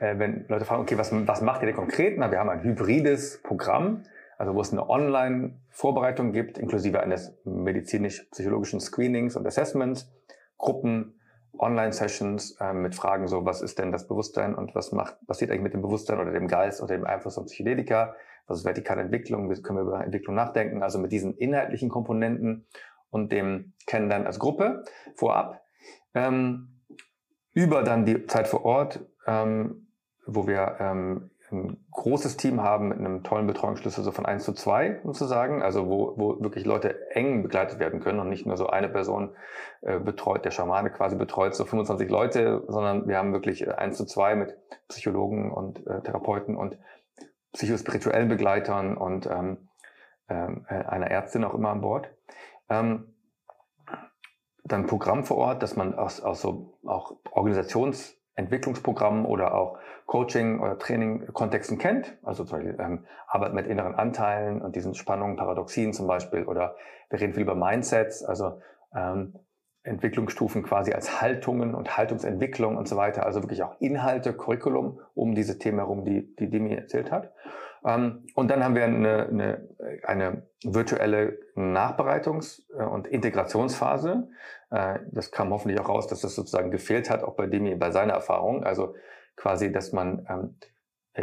äh, wenn Leute fragen, okay, was, was macht ihr denn konkret? Na, wir haben ein hybrides Programm, also wo es eine Online-Vorbereitung gibt, inklusive eines medizinisch-psychologischen Screenings und Assessments, Gruppen, Online-Sessions äh, mit Fragen so, was ist denn das Bewusstsein und was macht, passiert eigentlich mit dem Bewusstsein oder dem Geist oder dem Einfluss von Psychedelika? Was ist vertikale Entwicklung? Wie können wir über Entwicklung nachdenken? Also mit diesen inhaltlichen Komponenten und dem Kennenlernen als Gruppe vorab. Ähm, über dann die Zeit vor Ort, ähm, wo wir ähm, ein großes Team haben mit einem tollen Betreuungsschlüssel so von eins zu zwei sozusagen, also wo, wo wirklich Leute eng begleitet werden können und nicht nur so eine Person äh, betreut, der Schamane quasi betreut so 25 Leute, sondern wir haben wirklich eins zu zwei mit Psychologen und äh, Therapeuten und psychospirituellen Begleitern und ähm, ähm, äh, einer Ärztin auch immer an Bord. Ähm, dann Programm vor Ort, dass man aus, aus so auch Organisationsentwicklungsprogrammen oder auch Coaching- oder Training-Kontexten kennt. Also zum Beispiel ähm, Arbeit mit inneren Anteilen und diesen Spannungen, Paradoxien zum Beispiel. Oder wir reden viel über Mindsets, also ähm, Entwicklungsstufen quasi als Haltungen und Haltungsentwicklung und so weiter. Also wirklich auch Inhalte, Curriculum um diese Themen herum, die, die Demi erzählt hat. Ähm, und dann haben wir eine, eine, eine virtuelle Nachbereitungs- äh, und Integrationsphase. Äh, das kam hoffentlich auch raus, dass das sozusagen gefehlt hat, auch bei Demi, bei seiner Erfahrung. Also quasi, dass man ähm,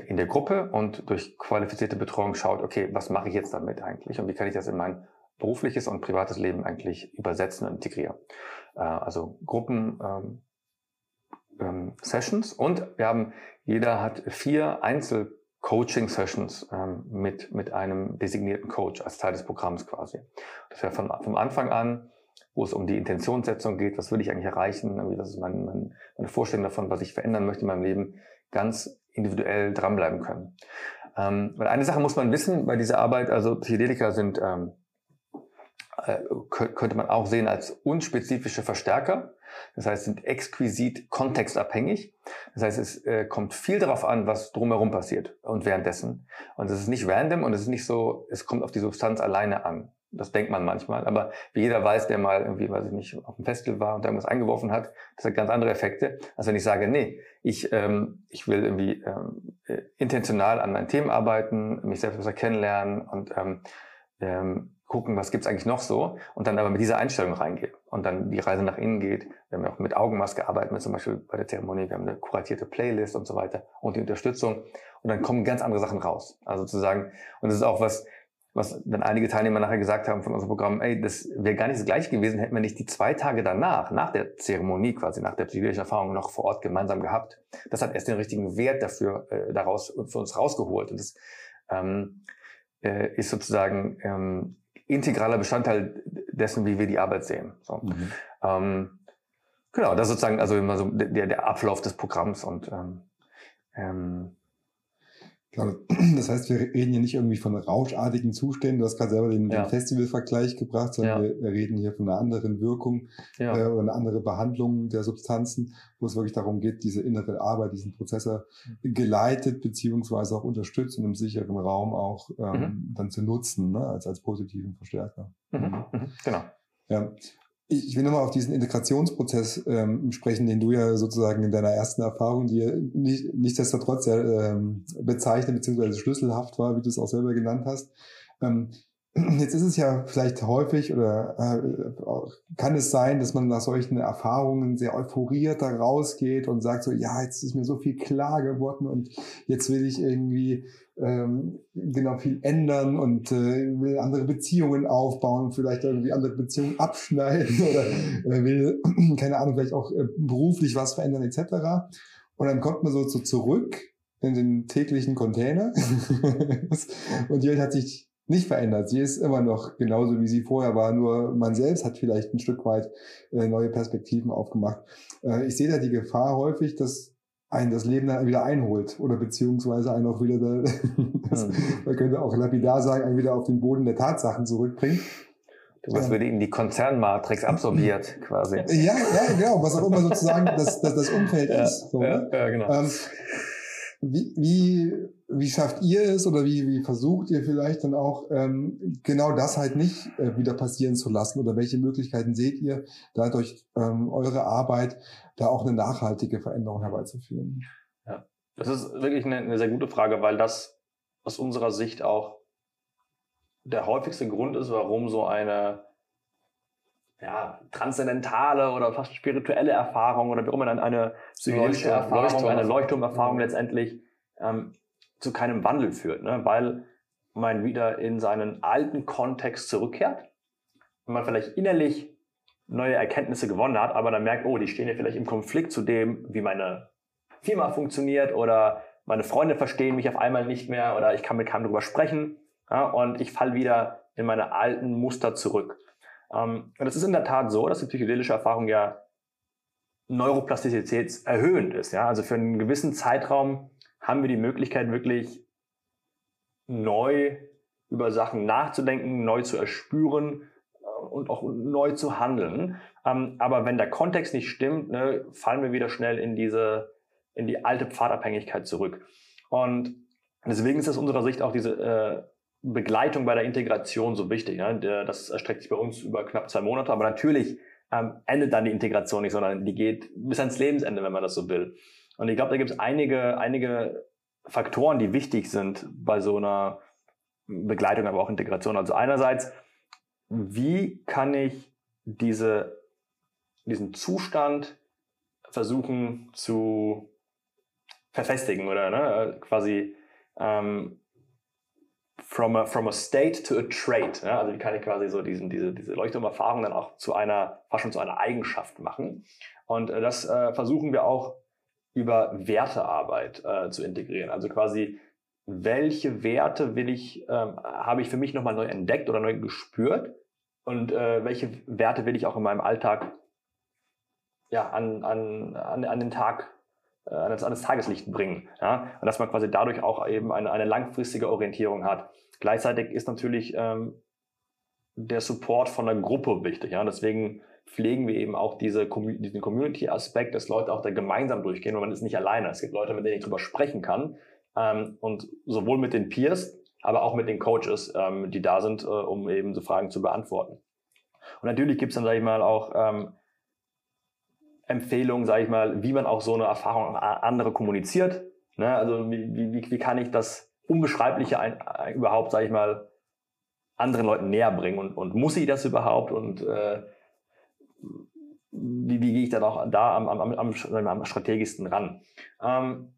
in der Gruppe und durch qualifizierte Betreuung schaut, okay, was mache ich jetzt damit eigentlich und wie kann ich das in mein berufliches und privates Leben eigentlich übersetzen und integrieren. Äh, also Gruppen, ähm, ähm, Sessions und wir haben, jeder hat vier Einzel Coaching-Sessions ähm, mit, mit einem designierten Coach als Teil des Programms quasi. Das wäre von, vom Anfang an, wo es um die Intentionssetzung geht, was will ich eigentlich erreichen, was ist mein, mein, meine Vorstellung davon, was ich verändern möchte in meinem Leben, ganz individuell dranbleiben können. Ähm, weil eine Sache muss man wissen bei dieser Arbeit, also Psychedelika sind, ähm, äh, könnte man auch sehen als unspezifische Verstärker. Das heißt, sind exquisit kontextabhängig. Das heißt, es äh, kommt viel darauf an, was drumherum passiert und währenddessen. Und es ist nicht random und es ist nicht so, es kommt auf die Substanz alleine an. Das denkt man manchmal. Aber wie jeder weiß, der mal irgendwie, weiß ich nicht, auf dem Festival war und irgendwas eingeworfen hat, das hat ganz andere Effekte, als wenn ich sage, nee, ich, ähm, ich will irgendwie ähm, äh, intentional an meinen Themen arbeiten, mich selbst besser kennenlernen und ähm, ähm, gucken, was gibt's eigentlich noch so und dann aber mit dieser Einstellung reingehe und dann die Reise nach innen geht. Wir haben ja auch mit Augenmaske arbeiten, zum Beispiel bei der Zeremonie, wir haben eine kuratierte Playlist und so weiter und die Unterstützung und dann kommen ganz andere Sachen raus. Also zu sagen, und das ist auch was, was dann einige Teilnehmer nachher gesagt haben von unserem Programm, ey, das wäre gar nicht so gleich gewesen, hätten wir nicht die zwei Tage danach, nach der Zeremonie quasi, nach der psychologischen Erfahrung noch vor Ort gemeinsam gehabt. Das hat erst den richtigen Wert dafür, äh, daraus für uns rausgeholt. Und das ähm, äh, ist sozusagen ähm, integraler Bestandteil dessen, wie wir die Arbeit sehen. So. Mhm. Ähm, genau, das ist sozusagen also immer so der, der Ablauf des Programms und ähm, Genau. Das heißt, wir reden hier nicht irgendwie von rauschartigen Zuständen. Du hast gerade selber den, ja. den Festivalvergleich gebracht, sondern ja. wir reden hier von einer anderen Wirkung ja. äh, oder einer anderen Behandlung der Substanzen, wo es wirklich darum geht, diese innere Arbeit, diesen Prozessor geleitet beziehungsweise auch unterstützt und im sicheren Raum auch ähm, mhm. dann zu nutzen, ne, als, als positiven Verstärker. Mhm. Mhm. Genau. Ja ich will nochmal auf diesen Integrationsprozess ähm, sprechen, den du ja sozusagen in deiner ersten Erfahrung, die ja nicht, nichtsdestotrotz ja ähm, bezeichnet bzw. schlüsselhaft war, wie du es auch selber genannt hast. Ähm, Jetzt ist es ja vielleicht häufig oder äh, kann es sein, dass man nach solchen Erfahrungen sehr euphoriert da rausgeht und sagt so, ja, jetzt ist mir so viel klar geworden und jetzt will ich irgendwie ähm, genau viel ändern und äh, will andere Beziehungen aufbauen, vielleicht irgendwie andere Beziehungen abschneiden oder äh, will, keine Ahnung, vielleicht auch äh, beruflich was verändern etc. Und dann kommt man so, so zurück in den täglichen Container und die Welt hat sich nicht verändert. Sie ist immer noch genauso, wie sie vorher war, nur man selbst hat vielleicht ein Stück weit äh, neue Perspektiven aufgemacht. Äh, ich sehe da die Gefahr häufig, dass einen das Leben dann wieder einholt oder beziehungsweise einen auch wieder, da, das, man könnte auch lapidar sagen, einen wieder auf den Boden der Tatsachen zurückbringt. Wirst wieder in die Konzernmatrix absorbiert, quasi. Ja, ja, genau, was auch immer sozusagen das, das, das Umfeld ja, ist. So, ja, ne? ja, genau. Ähm, wie, wie, wie schafft ihr es oder wie, wie versucht ihr vielleicht dann auch ähm, genau das halt nicht äh, wieder passieren zu lassen oder welche Möglichkeiten seht ihr, da durch ähm, eure Arbeit da auch eine nachhaltige Veränderung herbeizuführen? Ja, das ist wirklich eine, eine sehr gute Frage, weil das aus unserer Sicht auch der häufigste Grund ist, warum so eine ja, transzendentale oder fast spirituelle Erfahrung oder wie auch immer dann eine psychedelische Erfahrung, Leuchtturm. eine Leuchtturmerfahrung letztendlich ähm, zu keinem Wandel führt, ne? weil man wieder in seinen alten Kontext zurückkehrt und man vielleicht innerlich neue Erkenntnisse gewonnen hat, aber dann merkt, oh, die stehen ja vielleicht im Konflikt zu dem, wie meine Firma funktioniert oder meine Freunde verstehen mich auf einmal nicht mehr oder ich kann mit keinem drüber sprechen ja, und ich falle wieder in meine alten Muster zurück. Ähm, und es ist in der Tat so, dass die psychedelische Erfahrung ja neuroplastizitätserhöhend ist. Ja? Also für einen gewissen Zeitraum haben wir die Möglichkeit, wirklich neu über Sachen nachzudenken, neu zu erspüren äh, und auch neu zu handeln. Ähm, aber wenn der Kontext nicht stimmt, ne, fallen wir wieder schnell in diese, in die alte Pfadabhängigkeit zurück. Und deswegen ist es unserer Sicht auch diese äh, Begleitung bei der Integration so wichtig. Ne? Das erstreckt sich bei uns über knapp zwei Monate, aber natürlich ähm, endet dann die Integration nicht, sondern die geht bis ans Lebensende, wenn man das so will. Und ich glaube, da gibt es einige, einige Faktoren, die wichtig sind bei so einer Begleitung, aber auch Integration. Also einerseits, wie kann ich diese, diesen Zustand versuchen zu verfestigen oder ne, quasi ähm, from a, from a state to a trait. Ja? Also wie kann ich quasi so diesen, diese, diese Leuchtturmerfahrung dann auch zu einer, fast schon zu einer Eigenschaft machen. Und äh, das äh, versuchen wir auch über Wertearbeit äh, zu integrieren. Also quasi, welche Werte will ich, ähm, habe ich für mich nochmal neu entdeckt oder neu gespürt und äh, welche Werte will ich auch in meinem Alltag ja, an, an, an, an den Tag äh, an das, an das Tageslicht bringen. Ja? Und dass man quasi dadurch auch eben eine, eine langfristige Orientierung hat. Gleichzeitig ist natürlich ähm, der Support von der Gruppe wichtig. Ja? Deswegen pflegen wir eben auch diese, diesen Community-Aspekt, dass Leute auch da gemeinsam durchgehen, weil man ist nicht alleine. Es gibt Leute, mit denen ich drüber sprechen kann. Ähm, und sowohl mit den Peers, aber auch mit den Coaches, ähm, die da sind, äh, um eben so Fragen zu beantworten. Und natürlich gibt es dann, sage ich mal, auch ähm, Empfehlungen, sage ich mal, wie man auch so eine Erfahrung an andere kommuniziert. Ne? Also wie, wie, wie kann ich das Unbeschreibliche ein, ein, überhaupt, sage ich mal, anderen Leuten näher bringen und, und muss ich das überhaupt und äh, wie, wie gehe ich dann auch da am, am, am, am strategischsten ran. Ähm,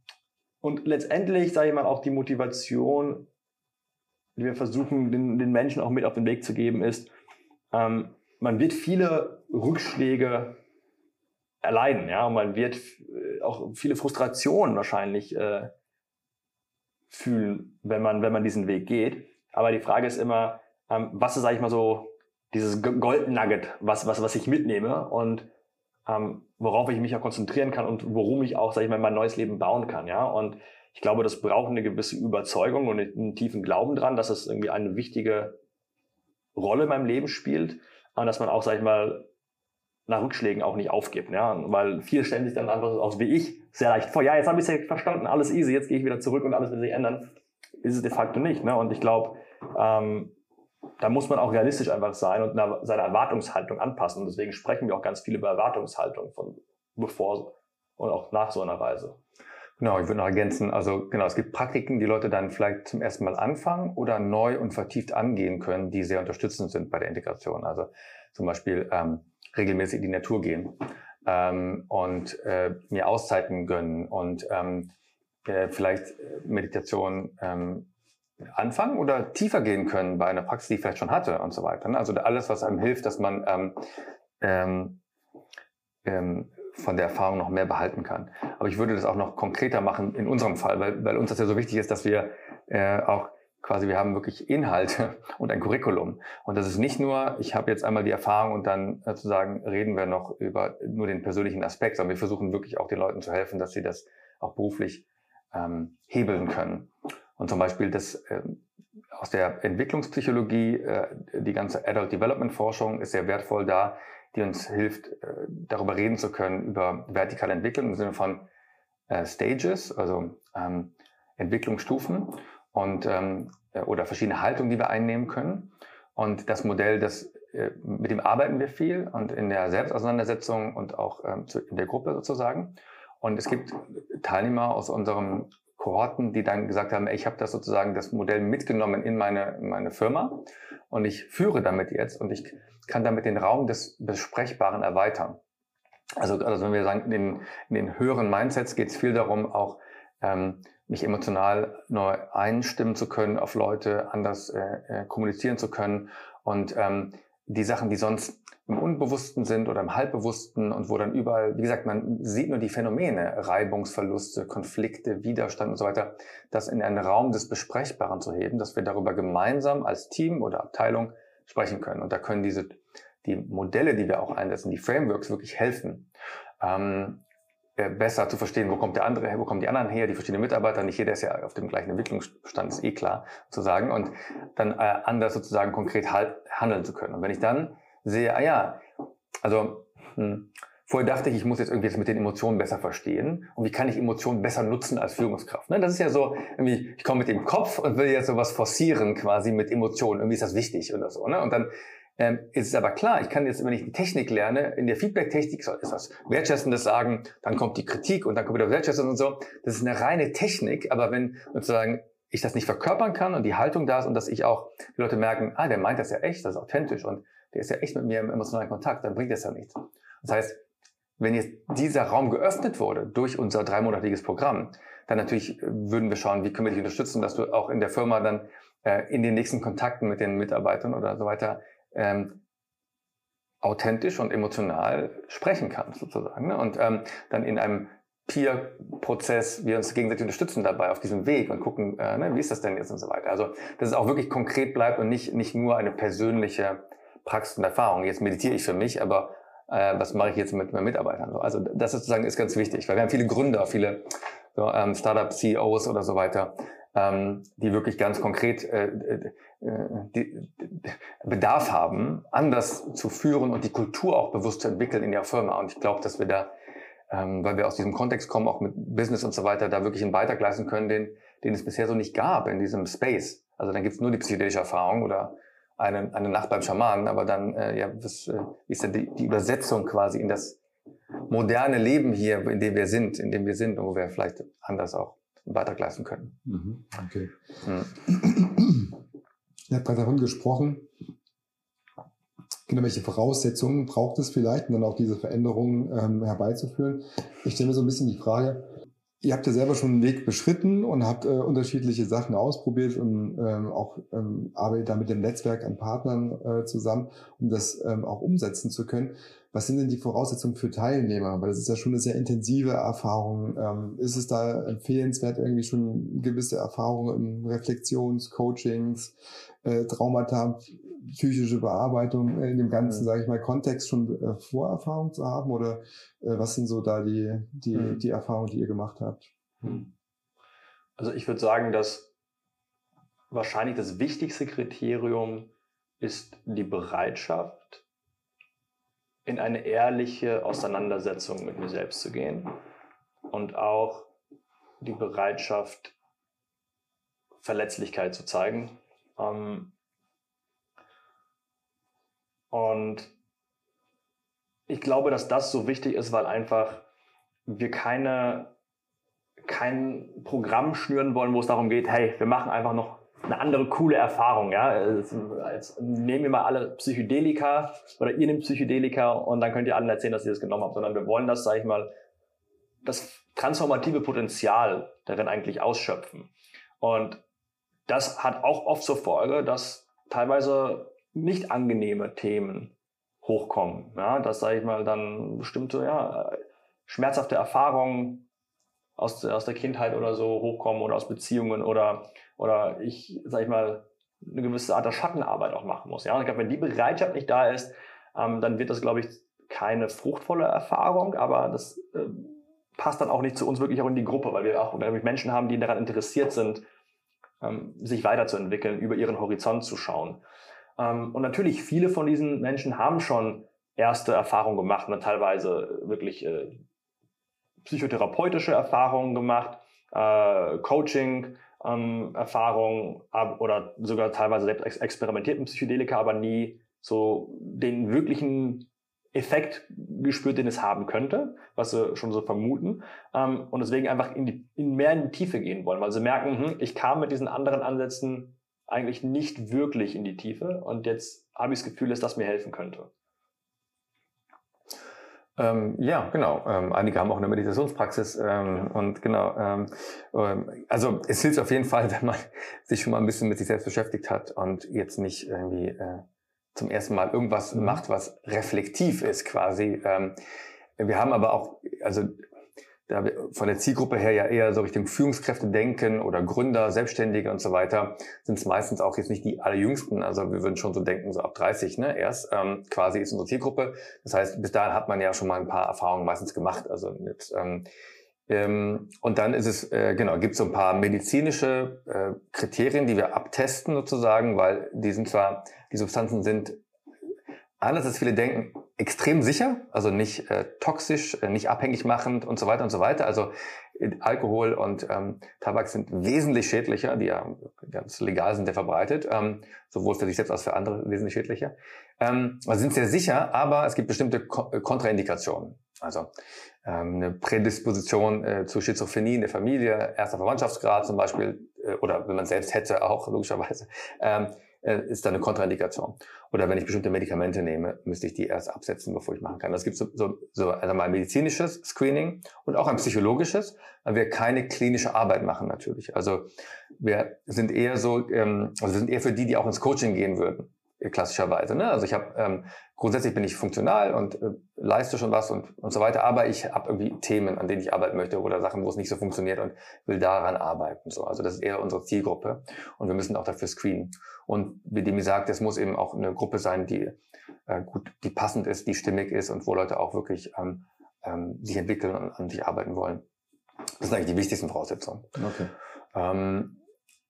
und letztendlich, sage ich mal, auch die Motivation, die wir versuchen, den, den Menschen auch mit auf den Weg zu geben, ist, ähm, man wird viele Rückschläge erleiden. Ja, und man wird äh, auch viele Frustrationen wahrscheinlich äh, fühlen, wenn man, wenn man diesen Weg geht. Aber die Frage ist immer, ähm, was ist, sag ich mal so, dieses Gold Nugget, was, was, was ich mitnehme und ähm, worauf ich mich auch konzentrieren kann und worum ich auch, sag ich mal, mein neues Leben bauen kann. Ja, und ich glaube, das braucht eine gewisse Überzeugung und einen tiefen Glauben dran, dass es irgendwie eine wichtige Rolle in meinem Leben spielt und dass man auch, sag ich mal, nach Rückschlägen auch nicht aufgibt. Ja? Weil viele stellen sich dann einfach aus wie ich sehr leicht vor. Ja, jetzt habe ich es ja verstanden, alles easy, jetzt gehe ich wieder zurück und alles wird sich ändern. Ist es de facto nicht. Ne? Und ich glaube, ähm, da muss man auch realistisch einfach sein und seine Erwartungshaltung anpassen. Und deswegen sprechen wir auch ganz viel über Erwartungshaltung von bevor und auch nach so einer Reise. Genau, ich würde noch ergänzen, also genau, es gibt Praktiken, die Leute dann vielleicht zum ersten Mal anfangen oder neu und vertieft angehen können, die sehr unterstützend sind bei der Integration. Also zum Beispiel ähm, regelmäßig in die Natur gehen ähm, und äh, mir Auszeiten gönnen und ähm, äh, vielleicht Meditation ähm, anfangen oder tiefer gehen können bei einer Praxis, die ich vielleicht schon hatte und so weiter. Ne? Also alles, was einem hilft, dass man ähm, ähm, ähm, von der Erfahrung noch mehr behalten kann. Aber ich würde das auch noch konkreter machen in unserem Fall, weil, weil uns das ja so wichtig ist, dass wir äh, auch quasi, wir haben wirklich Inhalte und ein Curriculum. Und das ist nicht nur, ich habe jetzt einmal die Erfahrung und dann sozusagen reden wir noch über nur den persönlichen Aspekt, sondern wir versuchen wirklich auch den Leuten zu helfen, dass sie das auch beruflich ähm, hebeln können. Und zum Beispiel das äh, aus der Entwicklungspsychologie, äh, die ganze Adult Development Forschung ist sehr wertvoll da, die uns hilft, äh, darüber reden zu können, über vertikale Entwicklung im Sinne von äh, Stages, also ähm, Entwicklungsstufen und ähm, äh, oder verschiedene Haltungen, die wir einnehmen können. Und das Modell, das äh, mit dem arbeiten wir viel und in der Selbstauseinandersetzung und auch ähm, in der Gruppe sozusagen. Und es gibt Teilnehmer aus unserem Kohorten, die dann gesagt haben, ich habe das sozusagen das Modell mitgenommen in meine, in meine Firma und ich führe damit jetzt und ich kann damit den Raum des Besprechbaren erweitern. Also, also wenn wir sagen, in den, in den höheren Mindsets geht es viel darum, auch ähm, mich emotional neu einstimmen zu können, auf Leute anders äh, äh, kommunizieren zu können und ähm, die Sachen, die sonst im Unbewussten sind oder im Halbbewussten und wo dann überall, wie gesagt, man sieht nur die Phänomene, Reibungsverluste, Konflikte, Widerstand und so weiter, das in einen Raum des Besprechbaren zu heben, dass wir darüber gemeinsam als Team oder Abteilung sprechen können. Und da können diese, die Modelle, die wir auch einsetzen, die Frameworks wirklich helfen, ähm, äh, besser zu verstehen, wo kommt der andere her, wo kommen die anderen her, die verschiedenen Mitarbeiter, nicht jeder ist ja auf dem gleichen Entwicklungsstand, ist eh klar, zu sagen, und dann äh, anders sozusagen konkret handeln zu können. Und wenn ich dann sehe, ah ja, also hm, vorher dachte ich, ich muss jetzt irgendwie jetzt mit den Emotionen besser verstehen und wie kann ich Emotionen besser nutzen als Führungskraft. Ne? Das ist ja so, irgendwie, ich komme mit dem Kopf und will jetzt sowas forcieren quasi mit Emotionen, irgendwie ist das wichtig oder so. Ne? Und dann ähm, ist es aber klar, ich kann jetzt, wenn ich die Technik lerne, in der Feedback-Technik soll ist das Wertschätzendes sagen, dann kommt die Kritik und dann kommt wieder Wertschätzung und so. Das ist eine reine Technik, aber wenn sozusagen ich das nicht verkörpern kann und die Haltung da ist und dass ich auch die Leute merken, ah, der meint das ja echt, das ist authentisch und der ist ja echt mit mir im emotionalen Kontakt, dann bringt das ja nichts. Das heißt, wenn jetzt dieser Raum geöffnet wurde durch unser dreimonatiges Programm, dann natürlich würden wir schauen, wie können wir dich unterstützen, dass du auch in der Firma dann äh, in den nächsten Kontakten mit den Mitarbeitern oder so weiter ähm, authentisch und emotional sprechen kannst, sozusagen. Ne? Und ähm, dann in einem Peer-Prozess, wir uns gegenseitig unterstützen dabei auf diesem Weg und gucken, äh, ne, wie ist das denn jetzt und so weiter. Also, dass es auch wirklich konkret bleibt und nicht, nicht nur eine persönliche Praxis und Erfahrung. Jetzt meditiere ich für mich, aber äh, was mache ich jetzt mit meinen Mitarbeitern? Also, das sozusagen ist ganz wichtig, weil wir haben viele Gründer, viele so, ähm, Startup-CEOs oder so weiter, ähm, die wirklich ganz konkret äh, äh, die, Bedarf haben, anders zu führen und die Kultur auch bewusst zu entwickeln in der Firma. Und ich glaube, dass wir da, ähm, weil wir aus diesem Kontext kommen, auch mit Business und so weiter, da wirklich einen Beitrag leisten können, den, den es bisher so nicht gab in diesem Space. Also dann gibt es nur die psychedelische Erfahrung oder eine, eine Nacht beim Schamanen, aber dann äh, ja, was, äh, ist ja die, die Übersetzung quasi in das moderne Leben hier, in dem wir sind, in dem wir sind und wo wir vielleicht anders auch einen Beitrag leisten können. Mhm. Okay. Mhm. Ihr habt gerade davon gesprochen, genau welche Voraussetzungen braucht es vielleicht, um dann auch diese Veränderungen ähm, herbeizuführen. Ich stelle mir so ein bisschen die Frage, ihr habt ja selber schon einen Weg beschritten und habt äh, unterschiedliche Sachen ausprobiert und ähm, auch ähm, arbeitet da mit dem Netzwerk an Partnern äh, zusammen, um das ähm, auch umsetzen zu können. Was sind denn die Voraussetzungen für Teilnehmer? Weil das ist ja schon eine sehr intensive Erfahrung. Ähm, ist es da empfehlenswert, irgendwie schon gewisse Erfahrungen im Reflexions-, Coachings, äh, Traumata, psychische Bearbeitung in dem ganzen, mhm. sage ich mal, Kontext schon äh, Vorerfahrung zu haben? Oder äh, was sind so da die, die, mhm. die Erfahrungen, die ihr gemacht habt? Mhm. Also ich würde sagen, dass wahrscheinlich das wichtigste Kriterium ist die Bereitschaft, in eine ehrliche Auseinandersetzung mit mir selbst zu gehen und auch die Bereitschaft, Verletzlichkeit zu zeigen. Ähm, und ich glaube, dass das so wichtig ist, weil einfach wir keine, kein Programm schnüren wollen, wo es darum geht, hey, wir machen einfach noch eine andere coole Erfahrung. Ja? Als, nehmen wir mal alle Psychedelika oder ihr nehmt Psychedelika und dann könnt ihr allen erzählen, dass ihr das genommen habt, sondern wir wollen das, sage ich mal, das transformative Potenzial darin eigentlich ausschöpfen. Und das hat auch oft zur Folge, dass teilweise nicht angenehme Themen hochkommen. Ja, dass, sage ich mal, dann bestimmte ja, schmerzhafte Erfahrungen aus, aus der Kindheit oder so hochkommen oder aus Beziehungen oder, oder ich, sage ich mal, eine gewisse Art der Schattenarbeit auch machen muss. Ja, ich glaube, wenn die Bereitschaft nicht da ist, ähm, dann wird das, glaube ich, keine fruchtvolle Erfahrung, aber das äh, passt dann auch nicht zu uns wirklich auch in die Gruppe, weil wir auch nämlich Menschen haben, die daran interessiert sind, sich weiterzuentwickeln, über ihren Horizont zu schauen. Ähm, und natürlich, viele von diesen Menschen haben schon erste Erfahrungen gemacht und teilweise wirklich äh, psychotherapeutische Erfahrungen gemacht, äh, Coaching, ähm, Erfahrungen oder sogar teilweise selbst ex experimentierten Psychedelika, aber nie so den wirklichen Effekt gespürt, den es haben könnte, was sie schon so vermuten. Ähm, und deswegen einfach in, die, in mehr in die Tiefe gehen wollen, weil sie merken, hm, ich kam mit diesen anderen Ansätzen eigentlich nicht wirklich in die Tiefe und jetzt habe ich das Gefühl, dass das mir helfen könnte. Ähm, ja, genau. Ähm, einige haben auch eine Meditationspraxis ähm, ja. und genau. Ähm, ähm, also es hilft auf jeden Fall, wenn man sich schon mal ein bisschen mit sich selbst beschäftigt hat und jetzt nicht irgendwie äh, zum ersten Mal irgendwas mhm. macht, was reflektiv ist quasi. Ähm, wir haben aber auch, also da wir von der Zielgruppe her ja eher so Richtung Führungskräfte denken oder Gründer, Selbstständige und so weiter, sind es meistens auch jetzt nicht die allerjüngsten. Also wir würden schon so denken, so ab 30 ne, erst ähm, quasi ist unsere Zielgruppe. Das heißt, bis dahin hat man ja schon mal ein paar Erfahrungen meistens gemacht. Also mit, ähm, ähm, und dann ist es, äh, genau, gibt es so ein paar medizinische äh, Kriterien, die wir abtesten sozusagen, weil die sind zwar, die Substanzen sind anders als viele denken, extrem sicher, also nicht äh, toxisch, äh, nicht abhängig machend und so weiter und so weiter. Also äh, Alkohol und ähm, Tabak sind wesentlich schädlicher, die ja ganz legal sind, der verbreitet, ähm, sowohl für sich selbst als für andere wesentlich schädlicher. Ähm, also sind sehr sicher, aber es gibt bestimmte Ko äh, Kontraindikationen. Also ähm, eine Prädisposition äh, zu Schizophrenie in der Familie, erster Verwandtschaftsgrad zum Beispiel, äh, oder wenn man selbst hätte, auch logischerweise, ähm, äh, ist da eine Kontraindikation. Oder wenn ich bestimmte Medikamente nehme, müsste ich die erst absetzen, bevor ich machen kann. Es gibt so, so, so also mal ein medizinisches Screening und auch ein psychologisches, weil wir keine klinische Arbeit machen natürlich. Also wir sind eher so, ähm, also wir sind eher für die, die auch ins Coaching gehen würden klassischerweise. Ne? Also ich habe ähm, grundsätzlich bin ich funktional und äh, leiste schon was und, und so weiter, aber ich habe irgendwie Themen, an denen ich arbeiten möchte oder Sachen, wo es nicht so funktioniert und will daran arbeiten. So, also das ist eher unsere Zielgruppe und wir müssen auch dafür screenen. Und wie Demi sagt, es muss eben auch eine Gruppe sein, die äh, gut, die passend ist, die stimmig ist und wo Leute auch wirklich ähm, ähm, sich entwickeln und an sich arbeiten wollen. Das sind eigentlich die wichtigsten Voraussetzungen. Okay. Ähm,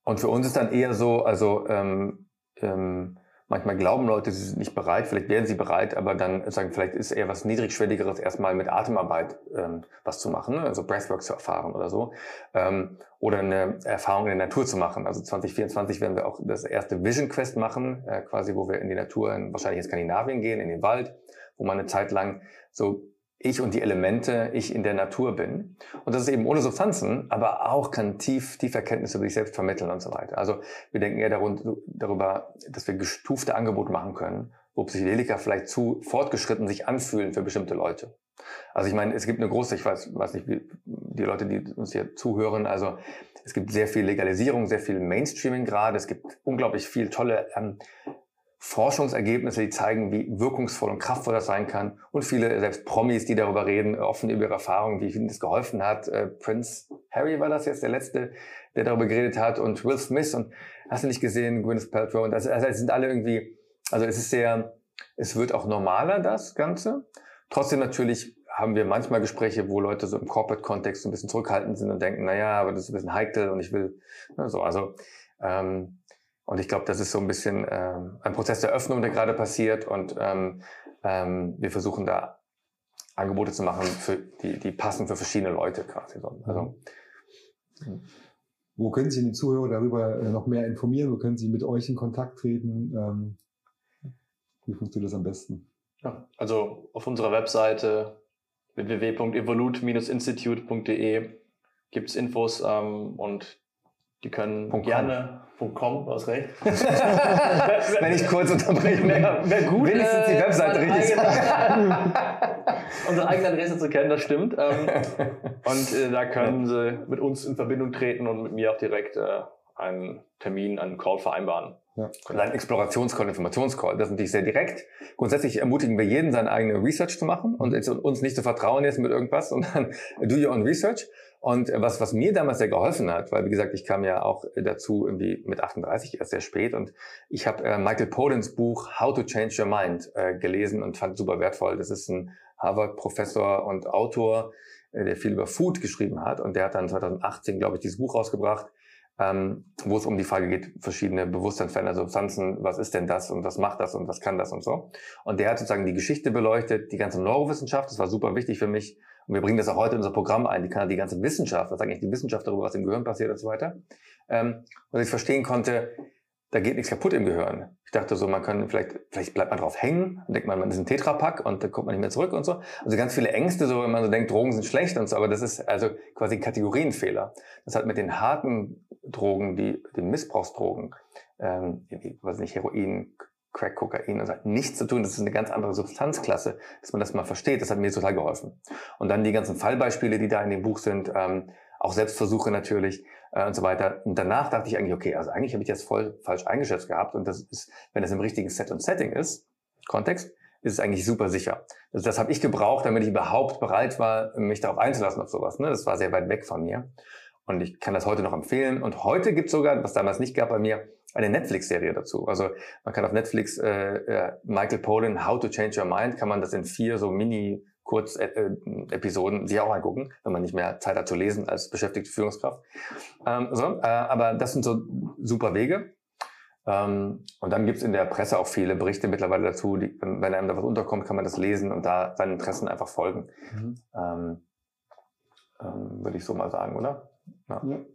und für uns ist dann eher so, also ähm, ähm, Manchmal glauben Leute, sie sind nicht bereit, vielleicht werden sie bereit, aber dann sagen, vielleicht ist eher was Niedrigschwelligeres, erstmal mit Atemarbeit ähm, was zu machen, ne? also Breathwork zu erfahren oder so. Ähm, oder eine Erfahrung in der Natur zu machen. Also 2024 werden wir auch das erste Vision Quest machen, äh, quasi, wo wir in die Natur, in, wahrscheinlich in Skandinavien gehen, in den Wald, wo man eine Zeit lang so ich und die Elemente, ich in der Natur bin. Und das ist eben ohne Substanzen, aber auch kann tief, tiefe Erkenntnisse über sich selbst vermitteln und so weiter. Also wir denken eher darüber, dass wir gestufte Angebote machen können, wo Psychedelika vielleicht zu fortgeschritten sich anfühlen für bestimmte Leute. Also ich meine, es gibt eine große, ich weiß, weiß nicht, wie die Leute, die uns hier zuhören, also es gibt sehr viel Legalisierung, sehr viel Mainstreaming gerade, es gibt unglaublich viel tolle ähm, Forschungsergebnisse, die zeigen, wie wirkungsvoll und kraftvoll das sein kann. Und viele, selbst Promis, die darüber reden, offen über ihre Erfahrungen, wie ihnen das geholfen hat. Äh, Prince Harry war das jetzt der letzte, der darüber geredet hat und Will Smith und hast du nicht gesehen, Gwyneth Paltrow und das, also es sind alle irgendwie, also es ist sehr, es wird auch normaler, das Ganze. Trotzdem natürlich haben wir manchmal Gespräche, wo Leute so im Corporate-Kontext ein bisschen zurückhaltend sind und denken, na ja, aber das ist ein bisschen heikel und ich will, ne, so, also, ähm, und ich glaube, das ist so ein bisschen ähm, ein Prozess der Öffnung, der gerade passiert. Und ähm, ähm, wir versuchen da Angebote zu machen, für, die, die passen für verschiedene Leute quasi. Also, mhm. Wo können Sie die Zuhörer darüber äh, noch mehr informieren? Wo können Sie mit euch in Kontakt treten? Ähm, wie funktioniert das am besten? Ja, also auf unserer Webseite www.evolute-institute.de gibt es Infos ähm, und die können Punkt gerne .com, du hast recht. Wenn ich kurz unterbreche, wäre wär gut. Wenigstens die äh, Webseite richtig. unsere eigene Adresse zu kennen, das stimmt. Ähm, und äh, da können Sie mit uns in Verbindung treten und mit mir auch direkt äh, einen Termin, einen Call vereinbaren. Ja. Und ein Explorationscall, Informationscall. Das ist natürlich sehr direkt. Grundsätzlich ermutigen wir jeden, seine eigene Research zu machen und uns nicht zu vertrauen jetzt mit irgendwas, sondern do your own research. Und äh, was, was mir damals sehr geholfen hat, weil wie gesagt, ich kam ja auch dazu irgendwie mit 38 erst sehr spät und ich habe äh, Michael Polans Buch How to Change Your Mind äh, gelesen und fand super wertvoll. Das ist ein Harvard-Professor und Autor, äh, der viel über Food geschrieben hat und der hat dann 2018, glaube ich, dieses Buch rausgebracht, ähm, wo es um die Frage geht, verschiedene bewusstseinsverändernde Substanzen, was ist denn das und was macht das und was kann das und so. Und der hat sozusagen die Geschichte beleuchtet, die ganze Neurowissenschaft, das war super wichtig für mich, und wir bringen das auch heute in unser Programm ein, die kann die ganze Wissenschaft, was eigentlich die Wissenschaft darüber, was im Gehirn passiert und so weiter. Ähm, und ich verstehen konnte, da geht nichts kaputt im Gehirn. Ich dachte so, man kann vielleicht, vielleicht bleibt man drauf hängen und denkt man, man ist ein Tetrapack und dann kommt man nicht mehr zurück und so. Also ganz viele Ängste, so wenn man so denkt, Drogen sind schlecht und so, aber das ist also quasi ein Kategorienfehler. Das hat mit den harten Drogen, die, den Missbrauchsdrogen, ähm, weiß nicht, Heroin, Crack, Kokain, das hat nichts zu tun, das ist eine ganz andere Substanzklasse, dass man das mal versteht, das hat mir total geholfen. Und dann die ganzen Fallbeispiele, die da in dem Buch sind, ähm, auch Selbstversuche natürlich, äh, und so weiter. Und danach dachte ich eigentlich, okay, also eigentlich habe ich das voll falsch eingeschätzt gehabt und das ist, wenn das im richtigen Set und Setting ist, Kontext, ist es eigentlich super sicher. Also das habe ich gebraucht, damit ich überhaupt bereit war, mich darauf einzulassen auf sowas. Ne? Das war sehr weit weg von mir. Und ich kann das heute noch empfehlen. Und heute gibt es sogar, was damals nicht gab bei mir, eine Netflix-Serie dazu. Also man kann auf Netflix äh, äh, Michael Pollan, How to Change Your Mind, kann man das in vier so Mini- Kurzepisoden äh, sich auch angucken, wenn man nicht mehr Zeit hat zu lesen als beschäftigte Führungskraft. Ähm, so, äh, aber das sind so super Wege. Ähm, und dann gibt's in der Presse auch viele Berichte mittlerweile dazu. Die, wenn, wenn einem da was unterkommt, kann man das lesen und da seinen Interessen einfach folgen. Mhm. Ähm, ähm, würde ich so mal sagen, oder? Ja. ja.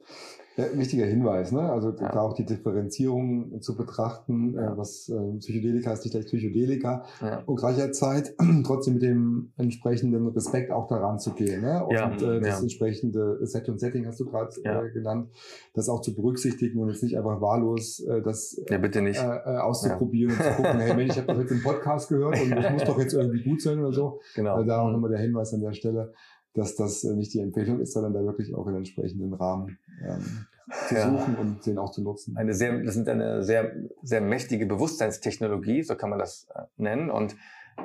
Ja, wichtiger Hinweis, ne? Also da auch die Differenzierung zu betrachten, äh, was äh, Psychedelika ist nicht gleich Psychedelika und gleicherzeit trotzdem mit dem entsprechenden Respekt auch daran zu gehen. Ne? Und äh, das entsprechende Set und Setting hast du gerade äh, genannt, das auch zu berücksichtigen und jetzt nicht einfach wahllos äh, das ja, bitte nicht. Äh, äh, auszuprobieren und zu gucken, hey Mensch, ich habe das jetzt im Podcast gehört und das muss doch jetzt irgendwie gut sein oder so. Genau. Also da auch nochmal der Hinweis an der Stelle dass das äh, nicht die Empfehlung ist, sondern da wirklich auch in entsprechenden Rahmen ähm, zu ja. suchen und den auch zu nutzen. Eine sehr, das ist eine sehr, sehr mächtige Bewusstseinstechnologie, so kann man das äh, nennen. Und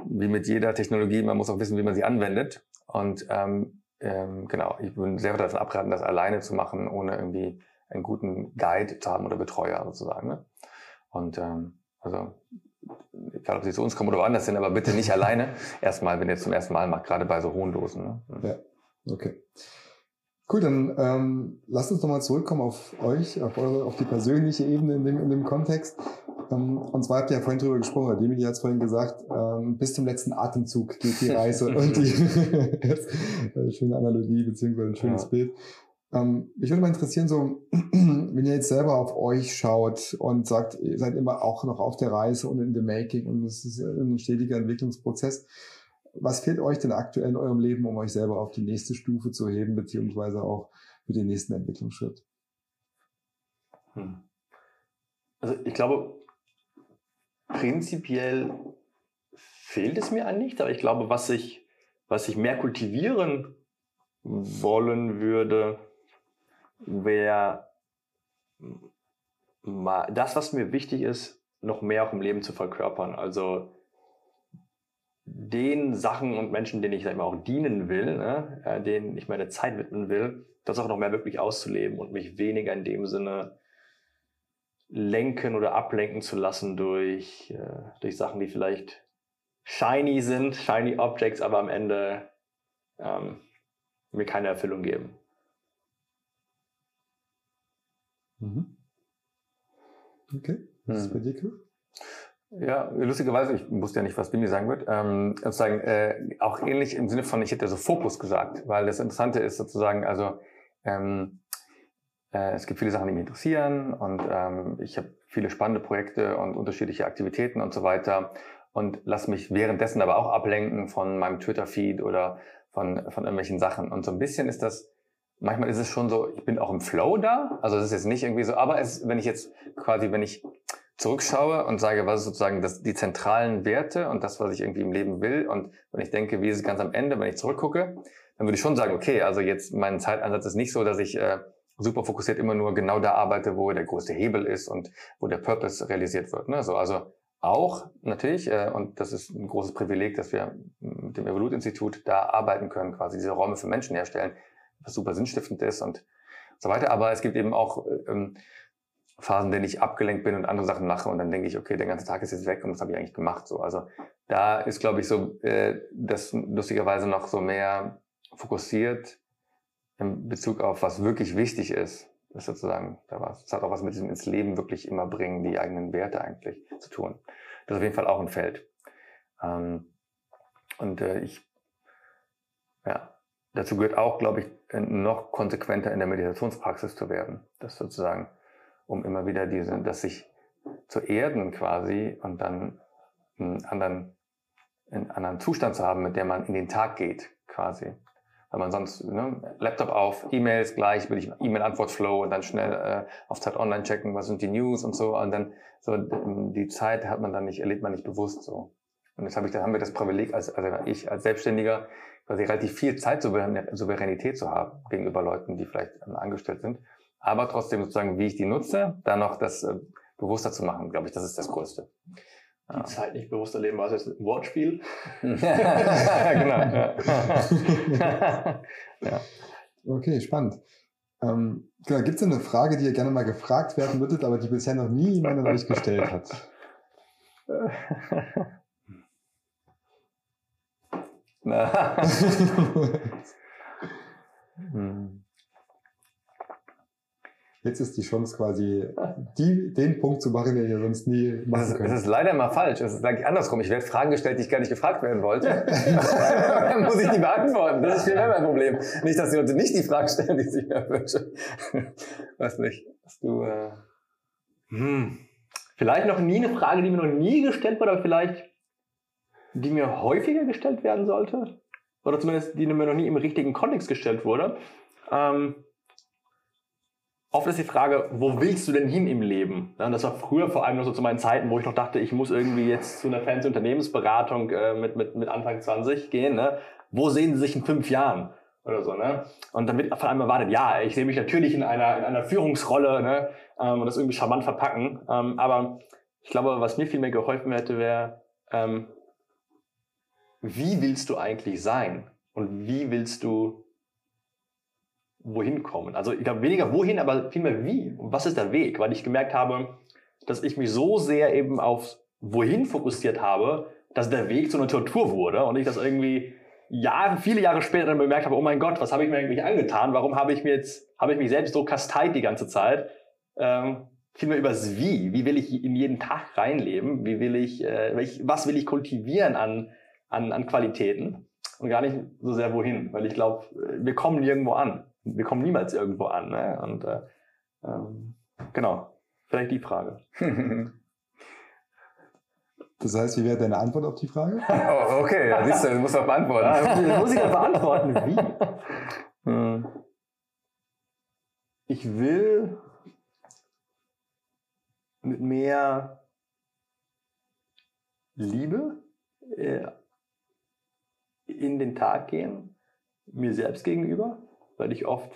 wie mit jeder Technologie, man muss auch wissen, wie man sie anwendet. Und ähm, ähm, genau, ich würde sehr davon abraten, das alleine zu machen, ohne irgendwie einen guten Guide zu haben oder Betreuer sozusagen. Ne? Und ähm, also egal ob sie zu uns kommen oder woanders sind, aber bitte nicht alleine. Erstmal, wenn ihr zum ersten Mal macht, gerade bei so hohen Dosen. Ne? Ja, okay. Cool, dann ähm, lasst uns nochmal zurückkommen auf euch, auf, eure, auf die persönliche Ebene in dem, in dem Kontext. Ähm, und zwar habt ihr ja vorhin drüber gesprochen, Demidi hat es vorhin gesagt, ähm, bis zum letzten Atemzug geht die Reise und die schöne Analogie beziehungsweise ein schönes ja. Bild. Ähm, mich würde mal interessieren, so, wenn ihr jetzt selber auf euch schaut und sagt, ihr seid immer auch noch auf der Reise und in the making und es ist ein stetiger Entwicklungsprozess. Was fehlt euch denn aktuell in eurem Leben, um euch selber auf die nächste Stufe zu heben, beziehungsweise auch für den nächsten Entwicklungsschritt? Hm. Also ich glaube, prinzipiell fehlt es mir an nicht, aber ich glaube, was ich, was ich mehr kultivieren wollen würde, wäre das, was mir wichtig ist, noch mehr auch im Leben zu verkörpern. Also den Sachen und Menschen, denen ich sag mal, auch dienen will, ne, äh, denen ich meine Zeit widmen will, das auch noch mehr wirklich auszuleben und mich weniger in dem Sinne lenken oder ablenken zu lassen durch, äh, durch Sachen, die vielleicht shiny sind, shiny Objects, aber am Ende ähm, mir keine Erfüllung geben. Mhm. Okay, was ist bei dir, Chris? Ja, lustigerweise, ich wusste ja nicht, was Bimi sagen wird, ähm, sozusagen äh, auch ähnlich im Sinne von, ich hätte so Fokus gesagt, weil das Interessante ist sozusagen, also ähm, äh, es gibt viele Sachen, die mich interessieren und ähm, ich habe viele spannende Projekte und unterschiedliche Aktivitäten und so weiter und lasse mich währenddessen aber auch ablenken von meinem Twitter-Feed oder von, von irgendwelchen Sachen. Und so ein bisschen ist das manchmal ist es schon so, ich bin auch im Flow da. Also es ist jetzt nicht irgendwie so, aber es, wenn ich jetzt quasi, wenn ich zurückschaue und sage, was ist sozusagen das, die zentralen Werte und das, was ich irgendwie im Leben will und wenn ich denke, wie ist es ganz am Ende, wenn ich zurückgucke, dann würde ich schon sagen, okay, also jetzt mein Zeitansatz ist nicht so, dass ich äh, super fokussiert immer nur genau da arbeite, wo der größte Hebel ist und wo der Purpose realisiert wird. Ne? So, also auch natürlich, äh, und das ist ein großes Privileg, dass wir mit dem Evolut-Institut da arbeiten können, quasi diese Räume für Menschen herstellen, super sinnstiftend ist und so weiter. Aber es gibt eben auch ähm, Phasen, in denen ich abgelenkt bin und andere Sachen mache und dann denke ich, okay, der ganze Tag ist jetzt weg und was habe ich eigentlich gemacht? So, also da ist, glaube ich, so äh, das lustigerweise noch so mehr fokussiert in Bezug auf was wirklich wichtig ist. Das sozusagen, da war, das hat auch was mit diesem ins Leben wirklich immer bringen, die eigenen Werte eigentlich zu tun. Das ist auf jeden Fall auch ein Feld. Ähm, und äh, ich, ja, Dazu gehört auch, glaube ich, noch konsequenter in der Meditationspraxis zu werden. Das sozusagen, um immer wieder diese, das sich zu erden quasi und dann einen anderen, einen anderen Zustand zu haben, mit der man in den Tag geht, quasi. Weil man sonst, ne, Laptop auf, E-Mails gleich, will ich E-Mail-Antwort-Flow und dann schnell äh, auf Zeit online checken, was sind die News und so. Und dann so die Zeit hat man dann nicht, erlebt man nicht bewusst so. Und jetzt habe ich, dann haben wir das Privileg als, also ich als Selbstständiger, quasi relativ viel Zeitsouveränität zu haben gegenüber Leuten, die vielleicht angestellt sind. aber trotzdem sozusagen, wie ich die nutze, dann noch das äh, bewusster zu machen, glaube ich, das ist das Größte. Die Zeit nicht bewusster leben, war es jetzt ein Wortspiel? genau. Ja. ja. Okay, spannend. Ähm, genau, Gibt es eine Frage, die ihr gerne mal gefragt werden würdet, aber die bisher noch nie jemand an euch gestellt hat? Jetzt ist die Chance quasi, die, den Punkt zu machen, den ihr sonst nie machen könnt. Das ist leider immer falsch. Es ist eigentlich andersrum. Ich werde Fragen gestellt, die ich gar nicht gefragt werden wollte. Dann muss ich die beantworten. Das ist viel mehr mein Problem. Nicht, dass die Leute nicht die Fragen stellen, die ich mir wünsche. Weiß nicht. Dass du, äh hm. Vielleicht noch nie eine Frage, die mir noch nie gestellt wurde, aber vielleicht die mir häufiger gestellt werden sollte. Oder zumindest die mir noch nie im richtigen Kontext gestellt wurde. Ähm, Oft ist die Frage, wo willst du denn hin im Leben? das war früher vor allem noch so zu meinen Zeiten, wo ich noch dachte, ich muss irgendwie jetzt zu einer fancy Unternehmensberatung äh, mit, mit, mit Anfang 20 gehen. Ne? Wo sehen Sie sich in fünf Jahren? Oder so, ne? Und dann wird von einem erwartet, ja, ich sehe mich natürlich in einer, in einer Führungsrolle, ne? Ähm, und das irgendwie charmant verpacken. Ähm, aber ich glaube, was mir viel mehr geholfen hätte, wäre, ähm, wie willst du eigentlich sein? Und wie willst du wohin kommen. Also ich glaube weniger wohin, aber vielmehr wie. Und was ist der Weg? Weil ich gemerkt habe, dass ich mich so sehr eben auf wohin fokussiert habe, dass der Weg zu einer Tortur wurde und ich das irgendwie Jahre, viele Jahre später dann bemerkt habe, oh mein Gott, was habe ich mir eigentlich angetan? Warum habe ich mir jetzt, habe ich mich selbst so kasteit die ganze Zeit? Ähm, vielmehr übers Wie. Wie will ich in jeden Tag reinleben? Wie will ich, äh, was will ich kultivieren an, an, an Qualitäten? Und gar nicht so sehr wohin, weil ich glaube, wir kommen nirgendwo an wir kommen niemals irgendwo an. Ne? Und äh, ähm, genau, vielleicht die Frage. Das heißt, wie wäre deine Antwort auf die Frage? Oh, okay, ja, siehst du, du musst auch beantworten. Ja, muss ich ja beantworten. Wie? Hm. Ich will mit mehr Liebe äh, in den Tag gehen, mir selbst gegenüber weil ich oft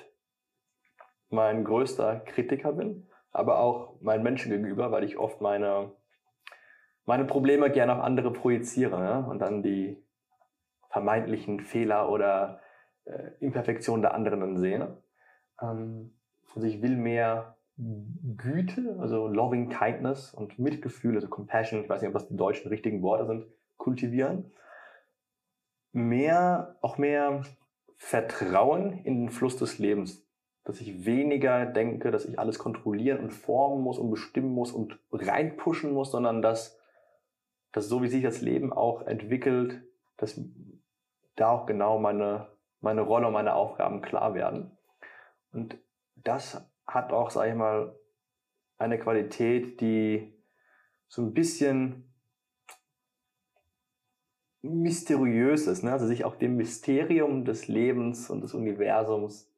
mein größter Kritiker bin, aber auch meinen Menschen gegenüber, weil ich oft meine, meine Probleme gerne auf andere projiziere ne? und dann die vermeintlichen Fehler oder äh, Imperfektionen der anderen dann sehe. Ähm, also ich will mehr Güte, also Loving Kindness und Mitgefühl, also Compassion, ich weiß nicht, ob das die deutschen richtigen Worte sind, kultivieren. Mehr, auch mehr Vertrauen in den Fluss des Lebens. Dass ich weniger denke, dass ich alles kontrollieren und formen muss und bestimmen muss und reinpushen muss, sondern dass, dass so wie sich das Leben auch entwickelt, dass da auch genau meine, meine Rolle und meine Aufgaben klar werden. Und das hat auch, sage ich mal, eine Qualität, die so ein bisschen Mysteriöses, ne? also sich auch dem Mysterium des Lebens und des Universums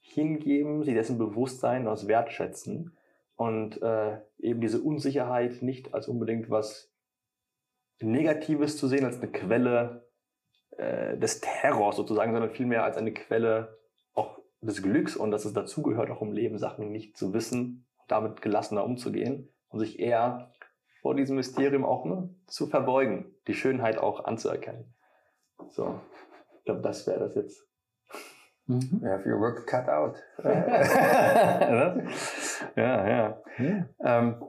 hingeben, sich dessen bewusst sein und das wertschätzen und äh, eben diese Unsicherheit nicht als unbedingt was Negatives zu sehen, als eine Quelle äh, des Terrors sozusagen, sondern vielmehr als eine Quelle auch des Glücks und dass es dazugehört, auch im Leben Sachen nicht zu wissen, damit gelassener umzugehen und sich eher vor diesem Mysterium auch ne, zu verbeugen, die Schönheit auch anzuerkennen. So, ich glaube, das wäre das jetzt. Mhm. You have your work cut out. ja, ja. ja. Ähm,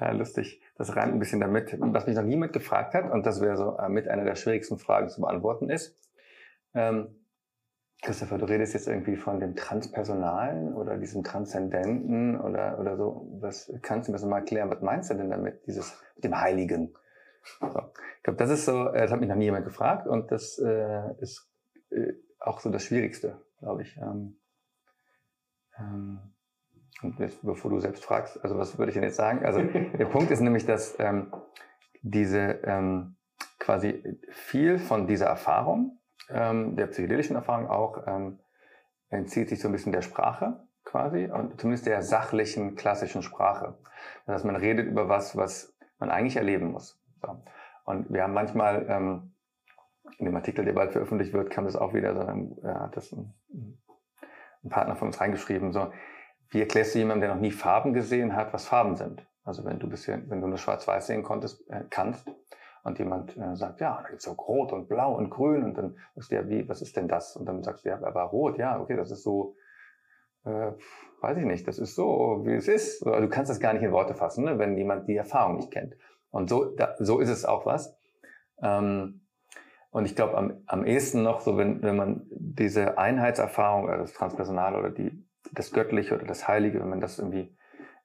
ja, lustig. Das reimt ein bisschen damit, was mich noch niemand gefragt hat, und das wäre so äh, mit einer der schwierigsten Fragen zu beantworten ist. Ähm, Christopher, du redest jetzt irgendwie von dem Transpersonalen oder diesem Transzendenten oder, oder so. Was kannst du mir das mal erklären? Was meinst du denn damit, dieses mit dem Heiligen? So. Ich glaube, das ist so, äh, das hat mich noch nie jemand gefragt und das äh, ist äh, auch so das Schwierigste, glaube ich. Ähm, ähm, und jetzt, bevor du selbst fragst, also was würde ich denn jetzt sagen? Also der Punkt ist nämlich, dass ähm, diese ähm, quasi viel von dieser Erfahrung, ähm, der psychedelischen Erfahrung auch, ähm, entzieht sich so ein bisschen der Sprache quasi und zumindest der sachlichen, klassischen Sprache. Das heißt, man redet über was, was man eigentlich erleben muss. So. Und wir haben manchmal, ähm, in dem Artikel, der bald veröffentlicht wird, kam das auch wieder, so, äh, hat das ein, ein Partner von uns reingeschrieben, so, wie erklärst du jemandem, der noch nie Farben gesehen hat, was Farben sind? Also wenn du bisher, wenn du nur Schwarz-Weiß sehen konntest, äh, kannst und jemand äh, sagt, ja, da gibt's auch Rot und Blau und Grün und dann sagst du ja, wie, was ist denn das? Und dann sagst du ja, aber Rot, ja, okay, das ist so, äh, weiß ich nicht, das ist so, wie es ist. Du kannst das gar nicht in Worte fassen, ne, wenn jemand die Erfahrung nicht kennt. Und so, da, so ist es auch was. Ähm, und ich glaube, am, am ehesten noch so, wenn, wenn man diese Einheitserfahrung, also das Transpersonale oder die, das Göttliche oder das Heilige, wenn man das irgendwie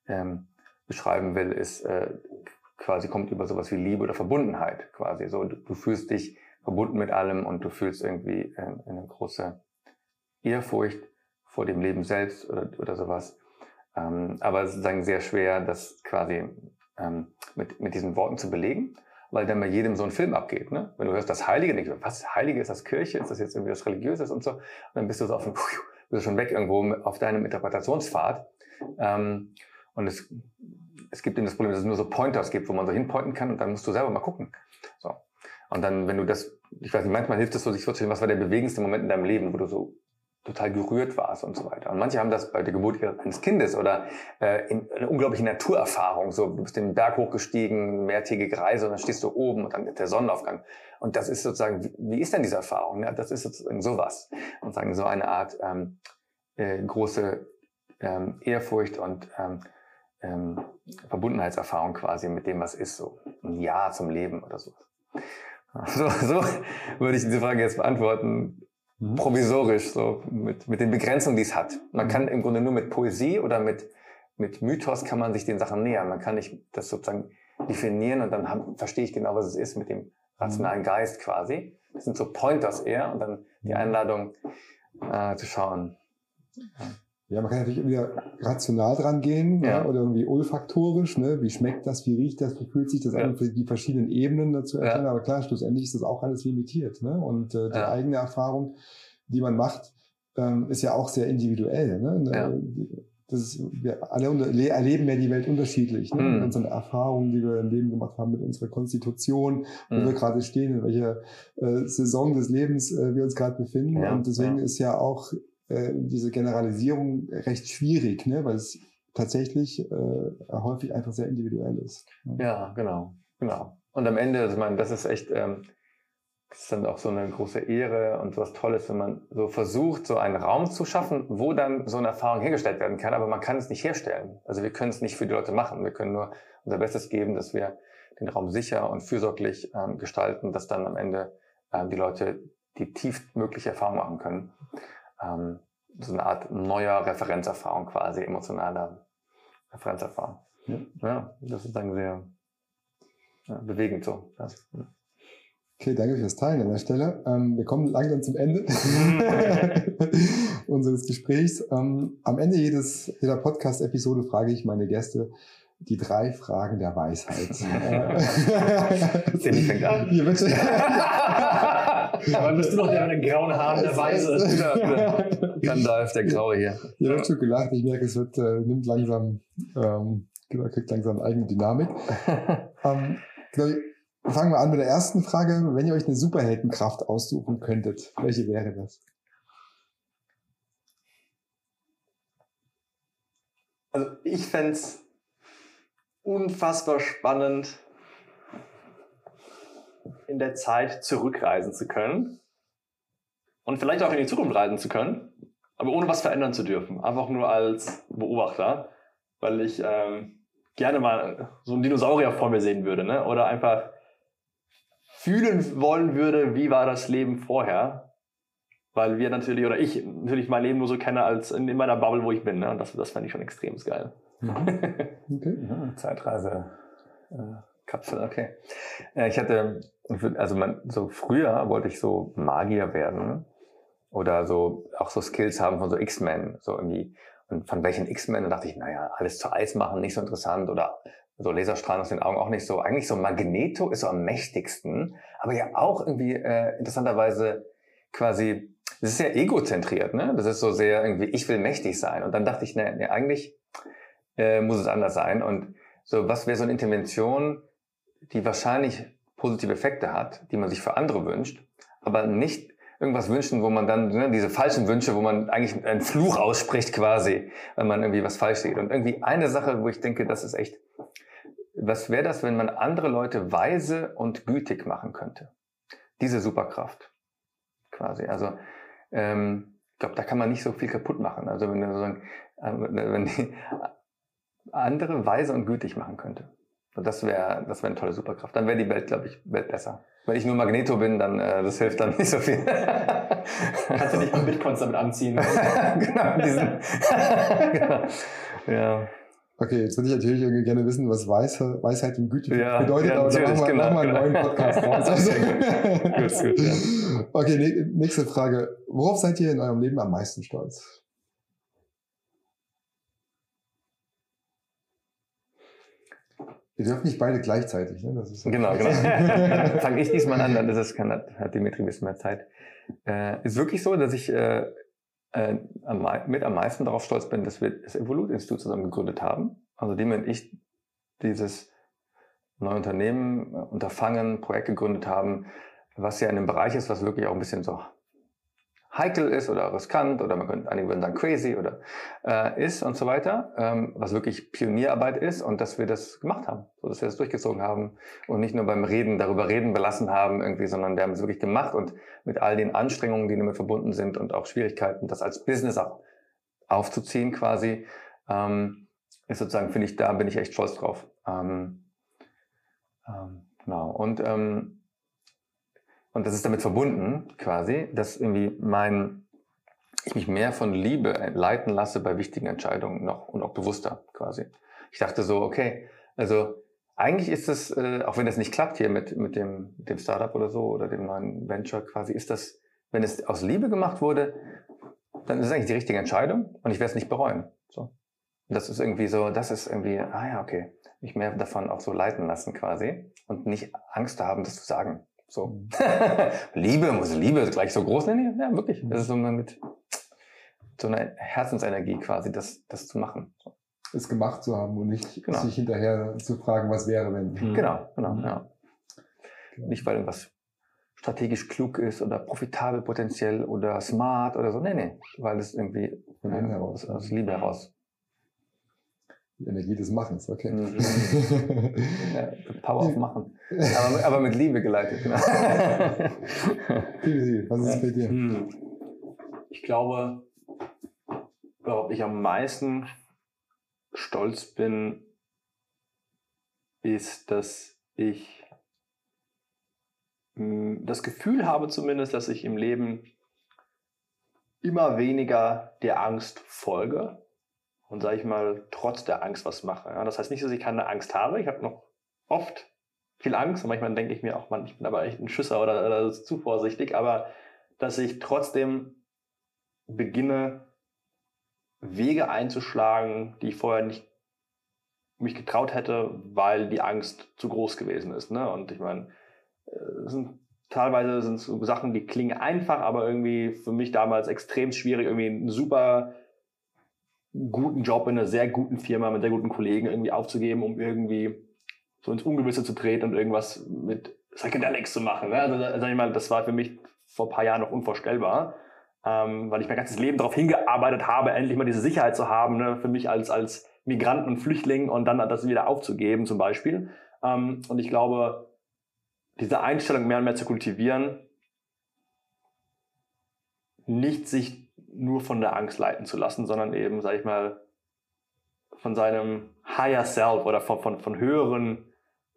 ähm, beschreiben will, ist äh, quasi kommt über sowas wie Liebe oder Verbundenheit quasi. So, du, du fühlst dich verbunden mit allem und du fühlst irgendwie äh, eine große Ehrfurcht vor dem Leben selbst oder, oder sowas. Ähm, aber es ist sozusagen sehr schwer, das quasi ähm, mit, mit diesen Worten zu belegen, weil dann bei jedem so ein Film abgeht. Ne? Wenn du hörst das Heilige, denkst du, was Heilige ist das Kirche? Ist das jetzt irgendwie was Religiöses und so? Und dann bist du so auf dem, bist du schon weg irgendwo auf deinem Interpretationspfad. Ähm, und es, es gibt eben das Problem, dass es nur so Pointers gibt, wo man so hinpointen kann und dann musst du selber mal gucken. So. Und dann, wenn du das, ich weiß nicht, manchmal hilft es so, sich vorzustellen, was war der bewegendste Moment in deinem Leben, wo du so total gerührt warst und so weiter. Und manche haben das bei der Geburt eines Kindes oder äh, in eine unglaubliche Naturerfahrung. So, du bist den Berg hochgestiegen, mehrtägige Reise und dann stehst du oben und dann der Sonnenaufgang. Und das ist sozusagen, wie, wie ist denn diese Erfahrung? Ja, das ist sozusagen sowas. Und sagen so eine Art ähm, äh, große ähm, Ehrfurcht und ähm, ähm, Verbundenheitserfahrung quasi mit dem, was ist, so ein Ja zum Leben oder sowas. So, so würde ich diese Frage jetzt beantworten. Mhm. Provisorisch, so mit, mit den Begrenzungen, die es hat. Man mhm. kann im Grunde nur mit Poesie oder mit, mit Mythos kann man sich den Sachen nähern. Man kann nicht das sozusagen definieren und dann hab, verstehe ich genau, was es ist mit dem rationalen. Geist quasi. Das sind so Pointers eher und dann die mhm. Einladung äh, zu schauen. Ja. Ja, man kann natürlich wieder rational dran gehen ja. oder irgendwie olfaktorisch, ne? Wie schmeckt das, wie riecht das, wie fühlt sich das ja. an, die verschiedenen Ebenen dazu erkennen. Ja. Aber klar, schlussendlich ist das auch alles limitiert. Ne? Und äh, die eigene Erfahrung, die man macht, ähm, ist ja auch sehr individuell. Ne? Ja. Das ist, wir alle erleben ja die Welt unterschiedlich. Ne? Mhm. Mit unseren Erfahrungen, die wir im Leben gemacht haben, mit unserer Konstitution, wo mhm. wir gerade stehen, in welcher äh, Saison des Lebens äh, wir uns gerade befinden. Ja, und deswegen ja. ist ja auch äh, diese Generalisierung recht schwierig, ne? weil es tatsächlich äh, häufig einfach sehr individuell ist. Ne? Ja, genau, genau. Und am Ende, also ich meine, das ist echt, ähm, das ist dann auch so eine große Ehre und was Tolles, wenn man so versucht, so einen Raum zu schaffen, wo dann so eine Erfahrung hergestellt werden kann, aber man kann es nicht herstellen. Also wir können es nicht für die Leute machen. Wir können nur unser Bestes geben, dass wir den Raum sicher und fürsorglich ähm, gestalten, dass dann am Ende ähm, die Leute die tiefstmögliche Erfahrung machen können ähm, so eine Art neuer Referenzerfahrung quasi, emotionaler Referenzerfahrung. Ja, ja das ist dann sehr ja, bewegend so. Ja. Okay, danke fürs Teilen an der Stelle. Ähm, wir kommen langsam zum Ende unseres Gesprächs. Ähm, am Ende jedes, jeder Podcast-Episode frage ich meine Gäste die drei Fragen der Weisheit. Cindy fängt an. Hier bitte. Aber bist du noch der mit den grauen Haaren der Weise? Gandalf, der Graue hier. Hier wird schon gelacht. Ich merke, es wird, äh, nimmt langsam, ähm, kriegt langsam eigene Dynamik. ähm, genau, fangen wir an mit der ersten Frage. Wenn ihr euch eine Superheldenkraft aussuchen könntet, welche wäre das? Also ich fände es unfassbar spannend, in der Zeit zurückreisen zu können und vielleicht auch in die Zukunft reisen zu können, aber ohne was verändern zu dürfen. Einfach nur als Beobachter, weil ich ähm, gerne mal so einen Dinosaurier vor mir sehen würde, ne? oder einfach fühlen wollen würde, wie war das Leben vorher, weil wir natürlich, oder ich natürlich mein Leben nur so kenne als in, meiner Bubble, wo ich bin. Ne? Und das, das fände ich schon extrem geil. Mhm. Okay. Ja, Zeitreise. Äh, Kapsel, okay. Ja, ich hatte, also man, so früher wollte ich so Magier werden oder so auch so Skills haben von so X-Men, so irgendwie. Und von welchen X-Men, da dachte ich, naja, alles zu Eis machen, nicht so interessant oder so Laserstrahlen aus den Augen auch nicht so. Eigentlich so Magneto ist so am mächtigsten, aber ja auch irgendwie äh, interessanterweise quasi, das ist ja egozentriert, ne? Das ist so sehr irgendwie, ich will mächtig sein. Und dann dachte ich, ne, ne eigentlich äh, muss es anders sein. Und so, was wäre so eine Intervention, die wahrscheinlich positive Effekte hat, die man sich für andere wünscht, aber nicht irgendwas wünschen, wo man dann ne, diese falschen Wünsche, wo man eigentlich einen Fluch ausspricht quasi, wenn man irgendwie was falsch sieht. Und irgendwie eine Sache, wo ich denke, das ist echt, was wäre das, wenn man andere Leute weise und gütig machen könnte? Diese Superkraft quasi. Also ähm, ich glaube, da kann man nicht so viel kaputt machen. Also wenn, sagen, äh, wenn die andere weise und gütig machen könnte. Das wäre das wäre eine tolle Superkraft. Dann wäre die Welt, glaube ich, Welt besser. Wenn ich nur Magneto bin, dann äh, das hilft dann nicht so viel. Kannst du nicht mal Bitcoins damit anziehen? genau, diesen genau. Ja. Okay, jetzt würde ich natürlich irgendwie gerne wissen, was Weisheit, Weisheit und Güte ja, bedeutet, ja, aber da machen wir, genau, wir einen genau. neuen Podcast raus. Also, gut, gut, ja. Okay, nächste Frage. Worauf seid ihr in eurem Leben am meisten stolz? Wir dürfen nicht beide gleichzeitig. Ne? Das ist genau, genau. Fange ich diesmal an, dann ist es, kann, hat Dimitri ein bisschen mehr Zeit. Äh, ist wirklich so, dass ich äh, äh, am, mit am meisten darauf stolz bin, dass wir das Evolut-Institut zusammen gegründet haben. Also dem und ich dieses neue Unternehmen, äh, Unterfangen, Projekt gegründet haben, was ja in einem Bereich ist, was wirklich auch ein bisschen so heikel ist oder riskant oder man könnte, einige würden sagen crazy oder äh, ist und so weiter, ähm, was wirklich Pionierarbeit ist und dass wir das gemacht haben, so dass wir das durchgezogen haben und nicht nur beim Reden darüber reden belassen haben irgendwie, sondern wir haben es wirklich gemacht und mit all den Anstrengungen, die damit verbunden sind und auch Schwierigkeiten, das als Business auch aufzuziehen quasi, ähm, ist sozusagen, finde ich, da bin ich echt stolz drauf. Ähm, ähm, genau. Und ähm, und das ist damit verbunden, quasi, dass irgendwie mein, ich mich mehr von Liebe leiten lasse bei wichtigen Entscheidungen noch und auch bewusster quasi. Ich dachte so, okay, also eigentlich ist es, äh, auch wenn das nicht klappt hier mit, mit dem, dem Startup oder so oder dem neuen Venture quasi, ist das, wenn es aus Liebe gemacht wurde, dann ist es eigentlich die richtige Entscheidung und ich werde es nicht bereuen. So. Und das ist irgendwie so, das ist irgendwie, ah ja, okay, mich mehr davon auch so leiten lassen quasi und nicht Angst haben, das zu sagen. So. Mhm. Liebe, muss Liebe gleich so groß nennen? Ja, wirklich. Das ist so mit so einer Herzensenergie quasi, das, das zu machen. So. Es gemacht zu haben und nicht genau. sich hinterher zu fragen, was wäre, wenn. Mhm. Genau, genau, mhm. ja. Genau. Nicht, weil irgendwas strategisch klug ist oder profitabel potenziell oder smart oder so. Nee, nee. Weil es irgendwie ja, aus, aus Liebe heraus die Energie des Machens, okay. Mhm. ja, Power of Machen. Aber, aber, mit Liebe geleitet, genau. was ist bei dir? Hm. Ich glaube, worauf ich am meisten stolz bin, ist, dass ich hm, das Gefühl habe zumindest, dass ich im Leben immer weniger der Angst folge und sage ich mal, trotz der Angst was mache. Ja, das heißt nicht, dass ich keine Angst habe. Ich habe noch oft viel Angst und manchmal denke ich mir auch, man, ich bin aber echt ein Schüsser oder, oder zu vorsichtig, aber dass ich trotzdem beginne, Wege einzuschlagen, die ich vorher nicht mich getraut hätte, weil die Angst zu groß gewesen ist. Ne? Und ich meine, äh, sind teilweise sind so Sachen, die klingen einfach, aber irgendwie für mich damals extrem schwierig, irgendwie ein super guten Job in einer sehr guten Firma mit sehr guten Kollegen irgendwie aufzugeben, um irgendwie so ins Ungewisse zu treten und irgendwas mit Psychedelics zu machen. Ne? Also, sag ich mal, das war für mich vor ein paar Jahren noch unvorstellbar, ähm, weil ich mein ganzes Leben darauf hingearbeitet habe, endlich mal diese Sicherheit zu haben, ne? für mich als, als Migrant und Flüchtling und dann das wieder aufzugeben zum Beispiel. Ähm, und ich glaube, diese Einstellung mehr und mehr zu kultivieren, nicht sich nur von der Angst leiten zu lassen, sondern eben, sag ich mal, von seinem Higher Self oder von, von, von höheren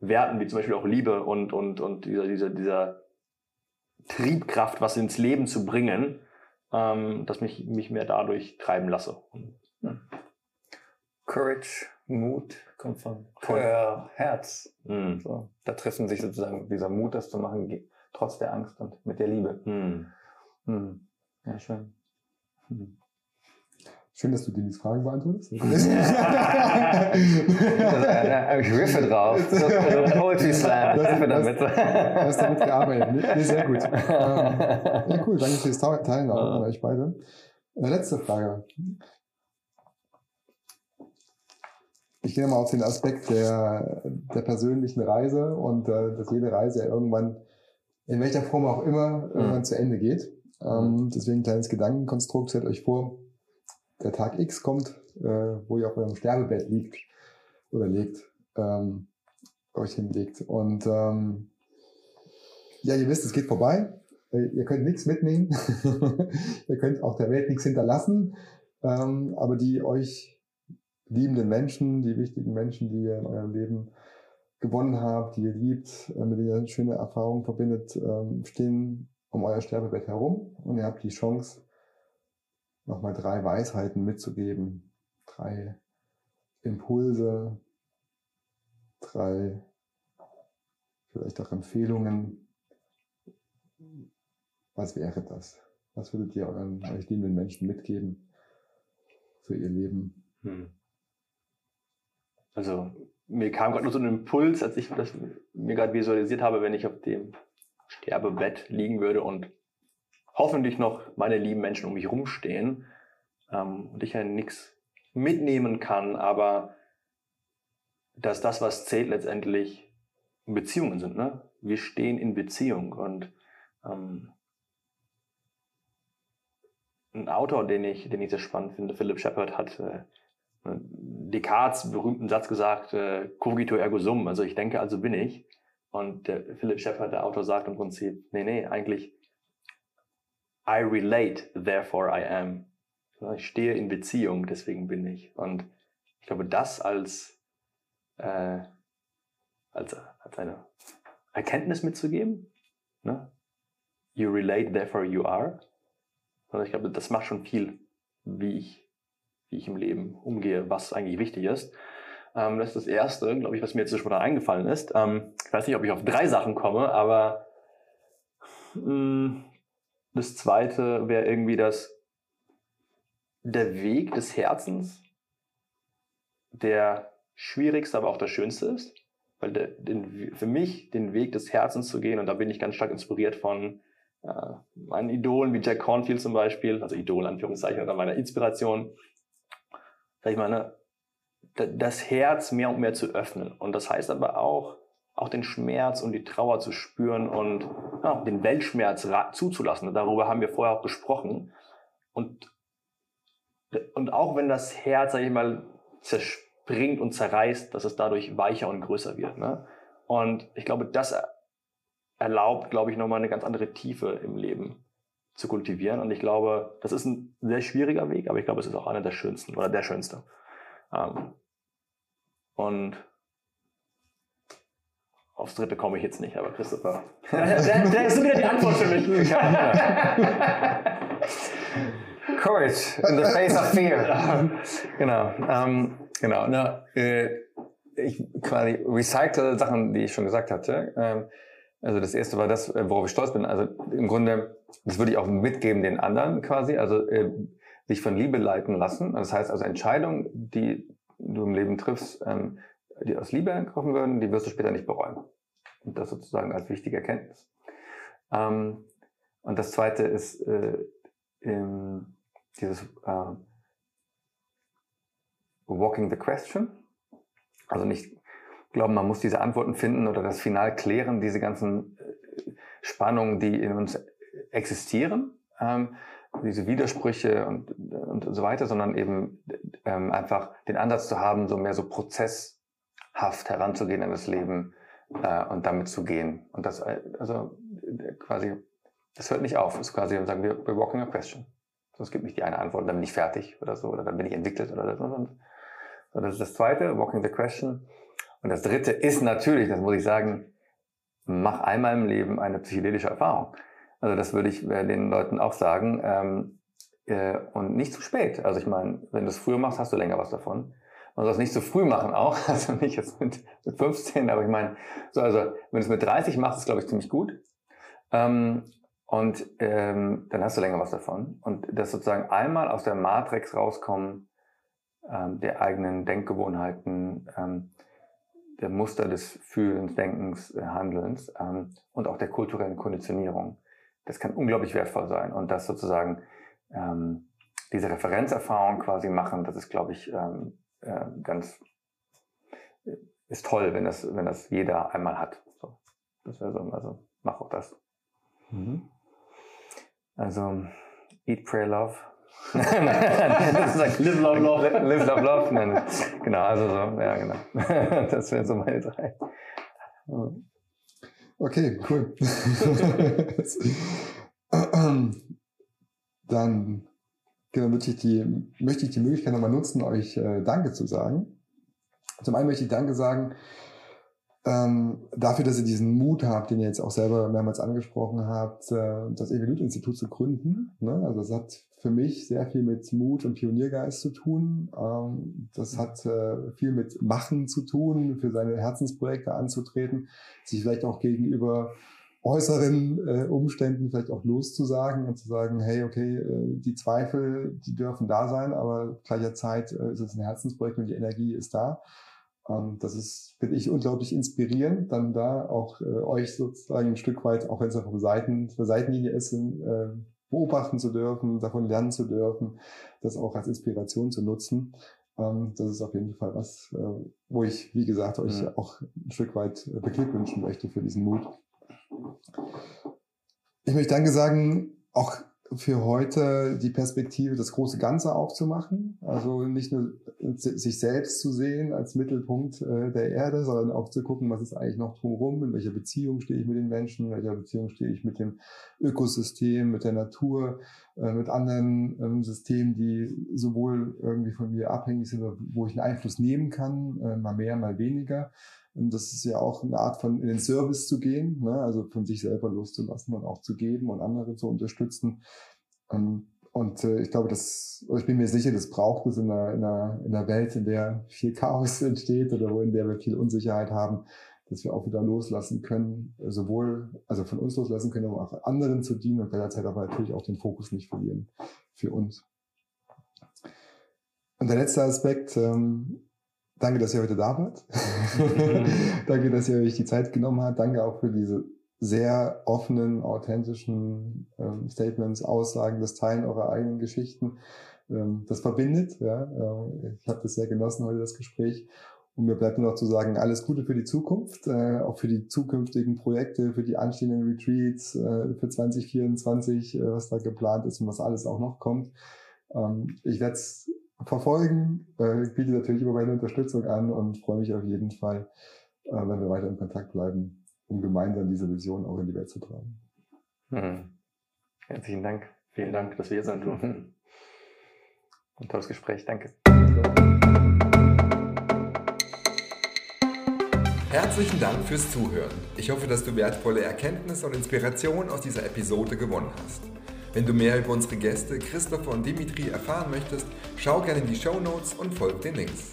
Werten, wie zum Beispiel auch Liebe und, und, und dieser, dieser, dieser Triebkraft, was ins Leben zu bringen, ähm, dass mich, mich mehr dadurch treiben lasse. Ja. Courage, Mut kommt von Coeur, Herz. Mhm. So, da treffen sich sozusagen dieser Mut, das zu machen, trotz der Angst und mit der Liebe. Mhm. Ja, schön. Schön, dass du die Fragen beantwortest. ich riffe drauf. Poetry Slam. Du hast, damit. Du hast damit gearbeitet. Nee, sehr gut. Ähm, ja, cool. Danke fürs Teilen auch an euch beide. Äh, letzte Frage. Ich gehe mal auf den Aspekt der, der persönlichen Reise und äh, dass jede Reise ja irgendwann, in welcher Form auch immer, irgendwann mhm. zu Ende geht. Ähm, mhm. deswegen ein kleines Gedankenkonstrukt. Stellt euch vor, der Tag X kommt, äh, wo ihr auf eurem Sterbebett liegt oder legt, ähm, euch hinlegt. Und ähm, ja, ihr wisst, es geht vorbei. Äh, ihr könnt nichts mitnehmen. ihr könnt auch der Welt nichts hinterlassen. Ähm, aber die euch liebenden Menschen, die wichtigen Menschen, die ihr in eurem Leben gewonnen habt, die ihr liebt, äh, mit denen ihr schöne Erfahrungen verbindet, ähm, stehen um euer Sterbebett herum und ihr habt die Chance, nochmal drei Weisheiten mitzugeben, drei Impulse, drei vielleicht auch Empfehlungen. Was wäre das? Was würdet ihr euren euch liebenden Menschen mitgeben für ihr Leben? Hm. Also mir kam gerade nur so ein Impuls, als ich das mir gerade visualisiert habe, wenn ich auf dem Sterbebett liegen würde und hoffentlich noch meine lieben Menschen um mich rumstehen ähm, und ich ja nichts mitnehmen kann, aber dass das, was zählt, letztendlich Beziehungen sind. Ne? Wir stehen in Beziehung und ähm, ein Autor, den ich, den ich sehr spannend finde, Philip Shepard, hat äh, Descartes berühmten Satz gesagt, äh, cogito ergo sum, also ich denke, also bin ich. Und der Philip Shepard, der Autor, sagt im Prinzip, nee, nee, eigentlich I relate, therefore I am. Ich stehe in Beziehung, deswegen bin ich. Und ich glaube, das als, äh, als, als eine Erkenntnis mitzugeben, ne? you relate, therefore you are. Und ich glaube, das macht schon viel, wie ich, wie ich im Leben umgehe, was eigentlich wichtig ist. Ähm, das ist das Erste, glaube ich, was mir jetzt spontan eingefallen ist. Ähm, ich weiß nicht, ob ich auf drei Sachen komme, aber mh, hm, das Zweite wäre irgendwie, dass der Weg des Herzens der schwierigste, aber auch der schönste ist. Weil der, den, für mich den Weg des Herzens zu gehen, und da bin ich ganz stark inspiriert von äh, meinen Idolen wie Jack Cornfield zum Beispiel, also Idol, Anführungszeichen, oder meiner Inspiration, sag ich mal, ne, das Herz mehr und mehr zu öffnen. Und das heißt aber auch, auch den Schmerz und die Trauer zu spüren und ja, den Weltschmerz zuzulassen. Darüber haben wir vorher auch gesprochen. Und, und auch wenn das Herz, sag ich mal, zerspringt und zerreißt, dass es dadurch weicher und größer wird. Ne? Und ich glaube, das erlaubt, glaube ich, nochmal eine ganz andere Tiefe im Leben zu kultivieren. Und ich glaube, das ist ein sehr schwieriger Weg, aber ich glaube, es ist auch einer der schönsten oder der schönste. Ähm, und aufs dritte komme ich jetzt nicht, aber Christopher. der, der ist wieder die Antwort für mich. Courage in the face of fear. genau. Ähm, genau. Na, äh, ich quasi recycle Sachen, die ich schon gesagt hatte. Ähm, also das erste war das, äh, worauf ich stolz bin. Also im Grunde, das würde ich auch mitgeben den anderen quasi. Also äh, sich von Liebe leiten lassen. Das heißt also Entscheidungen, die du im Leben triffst, ähm, die aus Liebe getroffen würden, die wirst du später nicht bereuen. Und das sozusagen als wichtige Erkenntnis. Ähm, und das zweite ist äh, ähm, dieses äh, Walking the Question. Also nicht glauben, man muss diese Antworten finden oder das Final klären, diese ganzen äh, Spannungen, die in uns existieren, ähm, diese Widersprüche und, und so weiter, sondern eben ähm, einfach den Ansatz zu haben, so mehr so prozesshaft heranzugehen an das Leben äh, und damit zu gehen. Und das, äh, also quasi, das hört nicht auf. Das ist quasi, sagen wir, we're walking a question. Sonst gibt nicht die eine Antwort, dann bin ich fertig oder so, oder dann bin ich entwickelt oder so. So, das ist das zweite, walking the question. Und das dritte ist natürlich, das muss ich sagen, mach einmal im Leben eine psychedelische Erfahrung. Also das würde ich äh, den Leuten auch sagen. Ähm, äh, und nicht zu spät. Also ich meine, wenn du es früher machst, hast du länger was davon. Man soll es nicht zu früh machen auch, also nicht jetzt mit, mit 15, aber ich meine, so, also wenn du es mit 30 machst, ist glaube ich ziemlich gut. Ähm, und ähm, dann hast du länger was davon. Und das sozusagen einmal aus der Matrix rauskommen, ähm, der eigenen Denkgewohnheiten, ähm, der Muster des Fühlens, Denkens, äh, Handelns ähm, und auch der kulturellen Konditionierung. Das kann unglaublich wertvoll sein. Und das sozusagen ähm, diese Referenzerfahrung quasi machen, das ist, glaube ich, ähm, äh, ganz ist toll, wenn das, wenn das jeder einmal hat. So, das wäre so, also mach auch das. Mhm. Also Eat, Pray, Love. live, Love, Love. Live, Love, Love. Nein, genau, also so, ja, genau. Das wären so meine drei. Okay, cool. Dann genau, möchte, ich die, möchte ich die Möglichkeit nochmal nutzen, euch äh, Danke zu sagen. Zum einen möchte ich Danke sagen ähm, dafür, dass ihr diesen Mut habt, den ihr jetzt auch selber mehrmals angesprochen habt, äh, das Evolut-Institut zu gründen. Ne? Also das hat für mich sehr viel mit Mut und Pioniergeist zu tun. Ähm, das hat äh, viel mit Machen zu tun, für seine Herzensprojekte anzutreten, sich vielleicht auch gegenüber äußeren äh, Umständen vielleicht auch loszusagen und zu sagen, hey, okay, äh, die Zweifel, die dürfen da sein, aber gleicher Zeit ist es ein Herzensprojekt und die Energie ist da. Ähm, das ist, finde ich, unglaublich inspirierend, dann da auch euch sozusagen ein Stück weit, auch wenn es auf der, Seiten, Seitenlinie ist, beobachten zu dürfen, davon lernen zu dürfen, das auch als Inspiration zu nutzen. Ähm, das ist auf jeden Fall was, äh, wo ich, wie gesagt, euch mhm. auch ein Stück weit äh, beglückwünschen möchte für diesen Mut. Ich möchte danke sagen, auch für heute die Perspektive, das große Ganze aufzumachen. Also nicht nur sich selbst zu sehen als Mittelpunkt äh, der Erde, sondern auch zu gucken, was ist eigentlich noch drumherum, in welcher Beziehung stehe ich mit den Menschen, in welcher Beziehung stehe ich mit dem Ökosystem, mit der Natur, äh, mit anderen ähm, Systemen, die sowohl irgendwie von mir abhängig sind, wo ich einen Einfluss nehmen kann, äh, mal mehr, mal weniger. Und das ist ja auch eine Art von in den Service zu gehen, ne? also von sich selber loszulassen und auch zu geben und andere zu unterstützen. Ähm, und äh, ich glaube, das, ich bin mir sicher, das braucht es in einer, in, einer, in einer Welt, in der viel Chaos entsteht oder wo in der wir viel Unsicherheit haben, dass wir auch wieder loslassen können, sowohl also von uns loslassen können, aber auch anderen zu dienen und gleichzeitig aber natürlich auch den Fokus nicht verlieren für uns. Und der letzte Aspekt, ähm, Danke, dass ihr heute da wart. Danke, dass ihr euch die Zeit genommen habt. Danke auch für diese sehr offenen, authentischen ähm, Statements, Aussagen, das Teilen eurer eigenen Geschichten. Ähm, das verbindet. Ja. Äh, ich habe das sehr genossen heute, das Gespräch. Und mir bleibt nur noch zu sagen, alles Gute für die Zukunft, äh, auch für die zukünftigen Projekte, für die anstehenden Retreats, äh, für 2024, äh, was da geplant ist und was alles auch noch kommt. Ähm, ich werde es verfolgen. Äh, biete natürlich immer meine Unterstützung an und freue mich auf jeden Fall, äh, wenn wir weiter in Kontakt bleiben, um gemeinsam diese Vision auch in die Welt zu tragen. Hm. Herzlichen Dank. Vielen Dank, dass wir hier sein durften. Ein tolles Gespräch. Danke. Herzlichen Dank fürs Zuhören. Ich hoffe, dass du wertvolle Erkenntnisse und Inspiration aus dieser Episode gewonnen hast. Wenn du mehr über unsere Gäste Christopher und Dimitri erfahren möchtest, schau gerne in die Show Notes und folg den Links.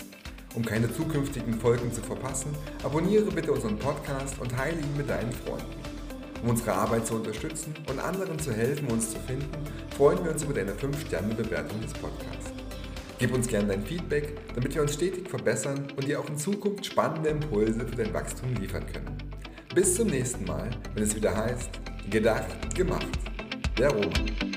Um keine zukünftigen Folgen zu verpassen, abonniere bitte unseren Podcast und teile ihn mit deinen Freunden. Um unsere Arbeit zu unterstützen und anderen zu helfen, uns zu finden, freuen wir uns über deine 5-Sterne-Bewertung des Podcasts. Gib uns gerne dein Feedback, damit wir uns stetig verbessern und dir auch in Zukunft spannende Impulse für dein Wachstum liefern können. Bis zum nächsten Mal, wenn es wieder heißt, gedacht, gemacht der Roman.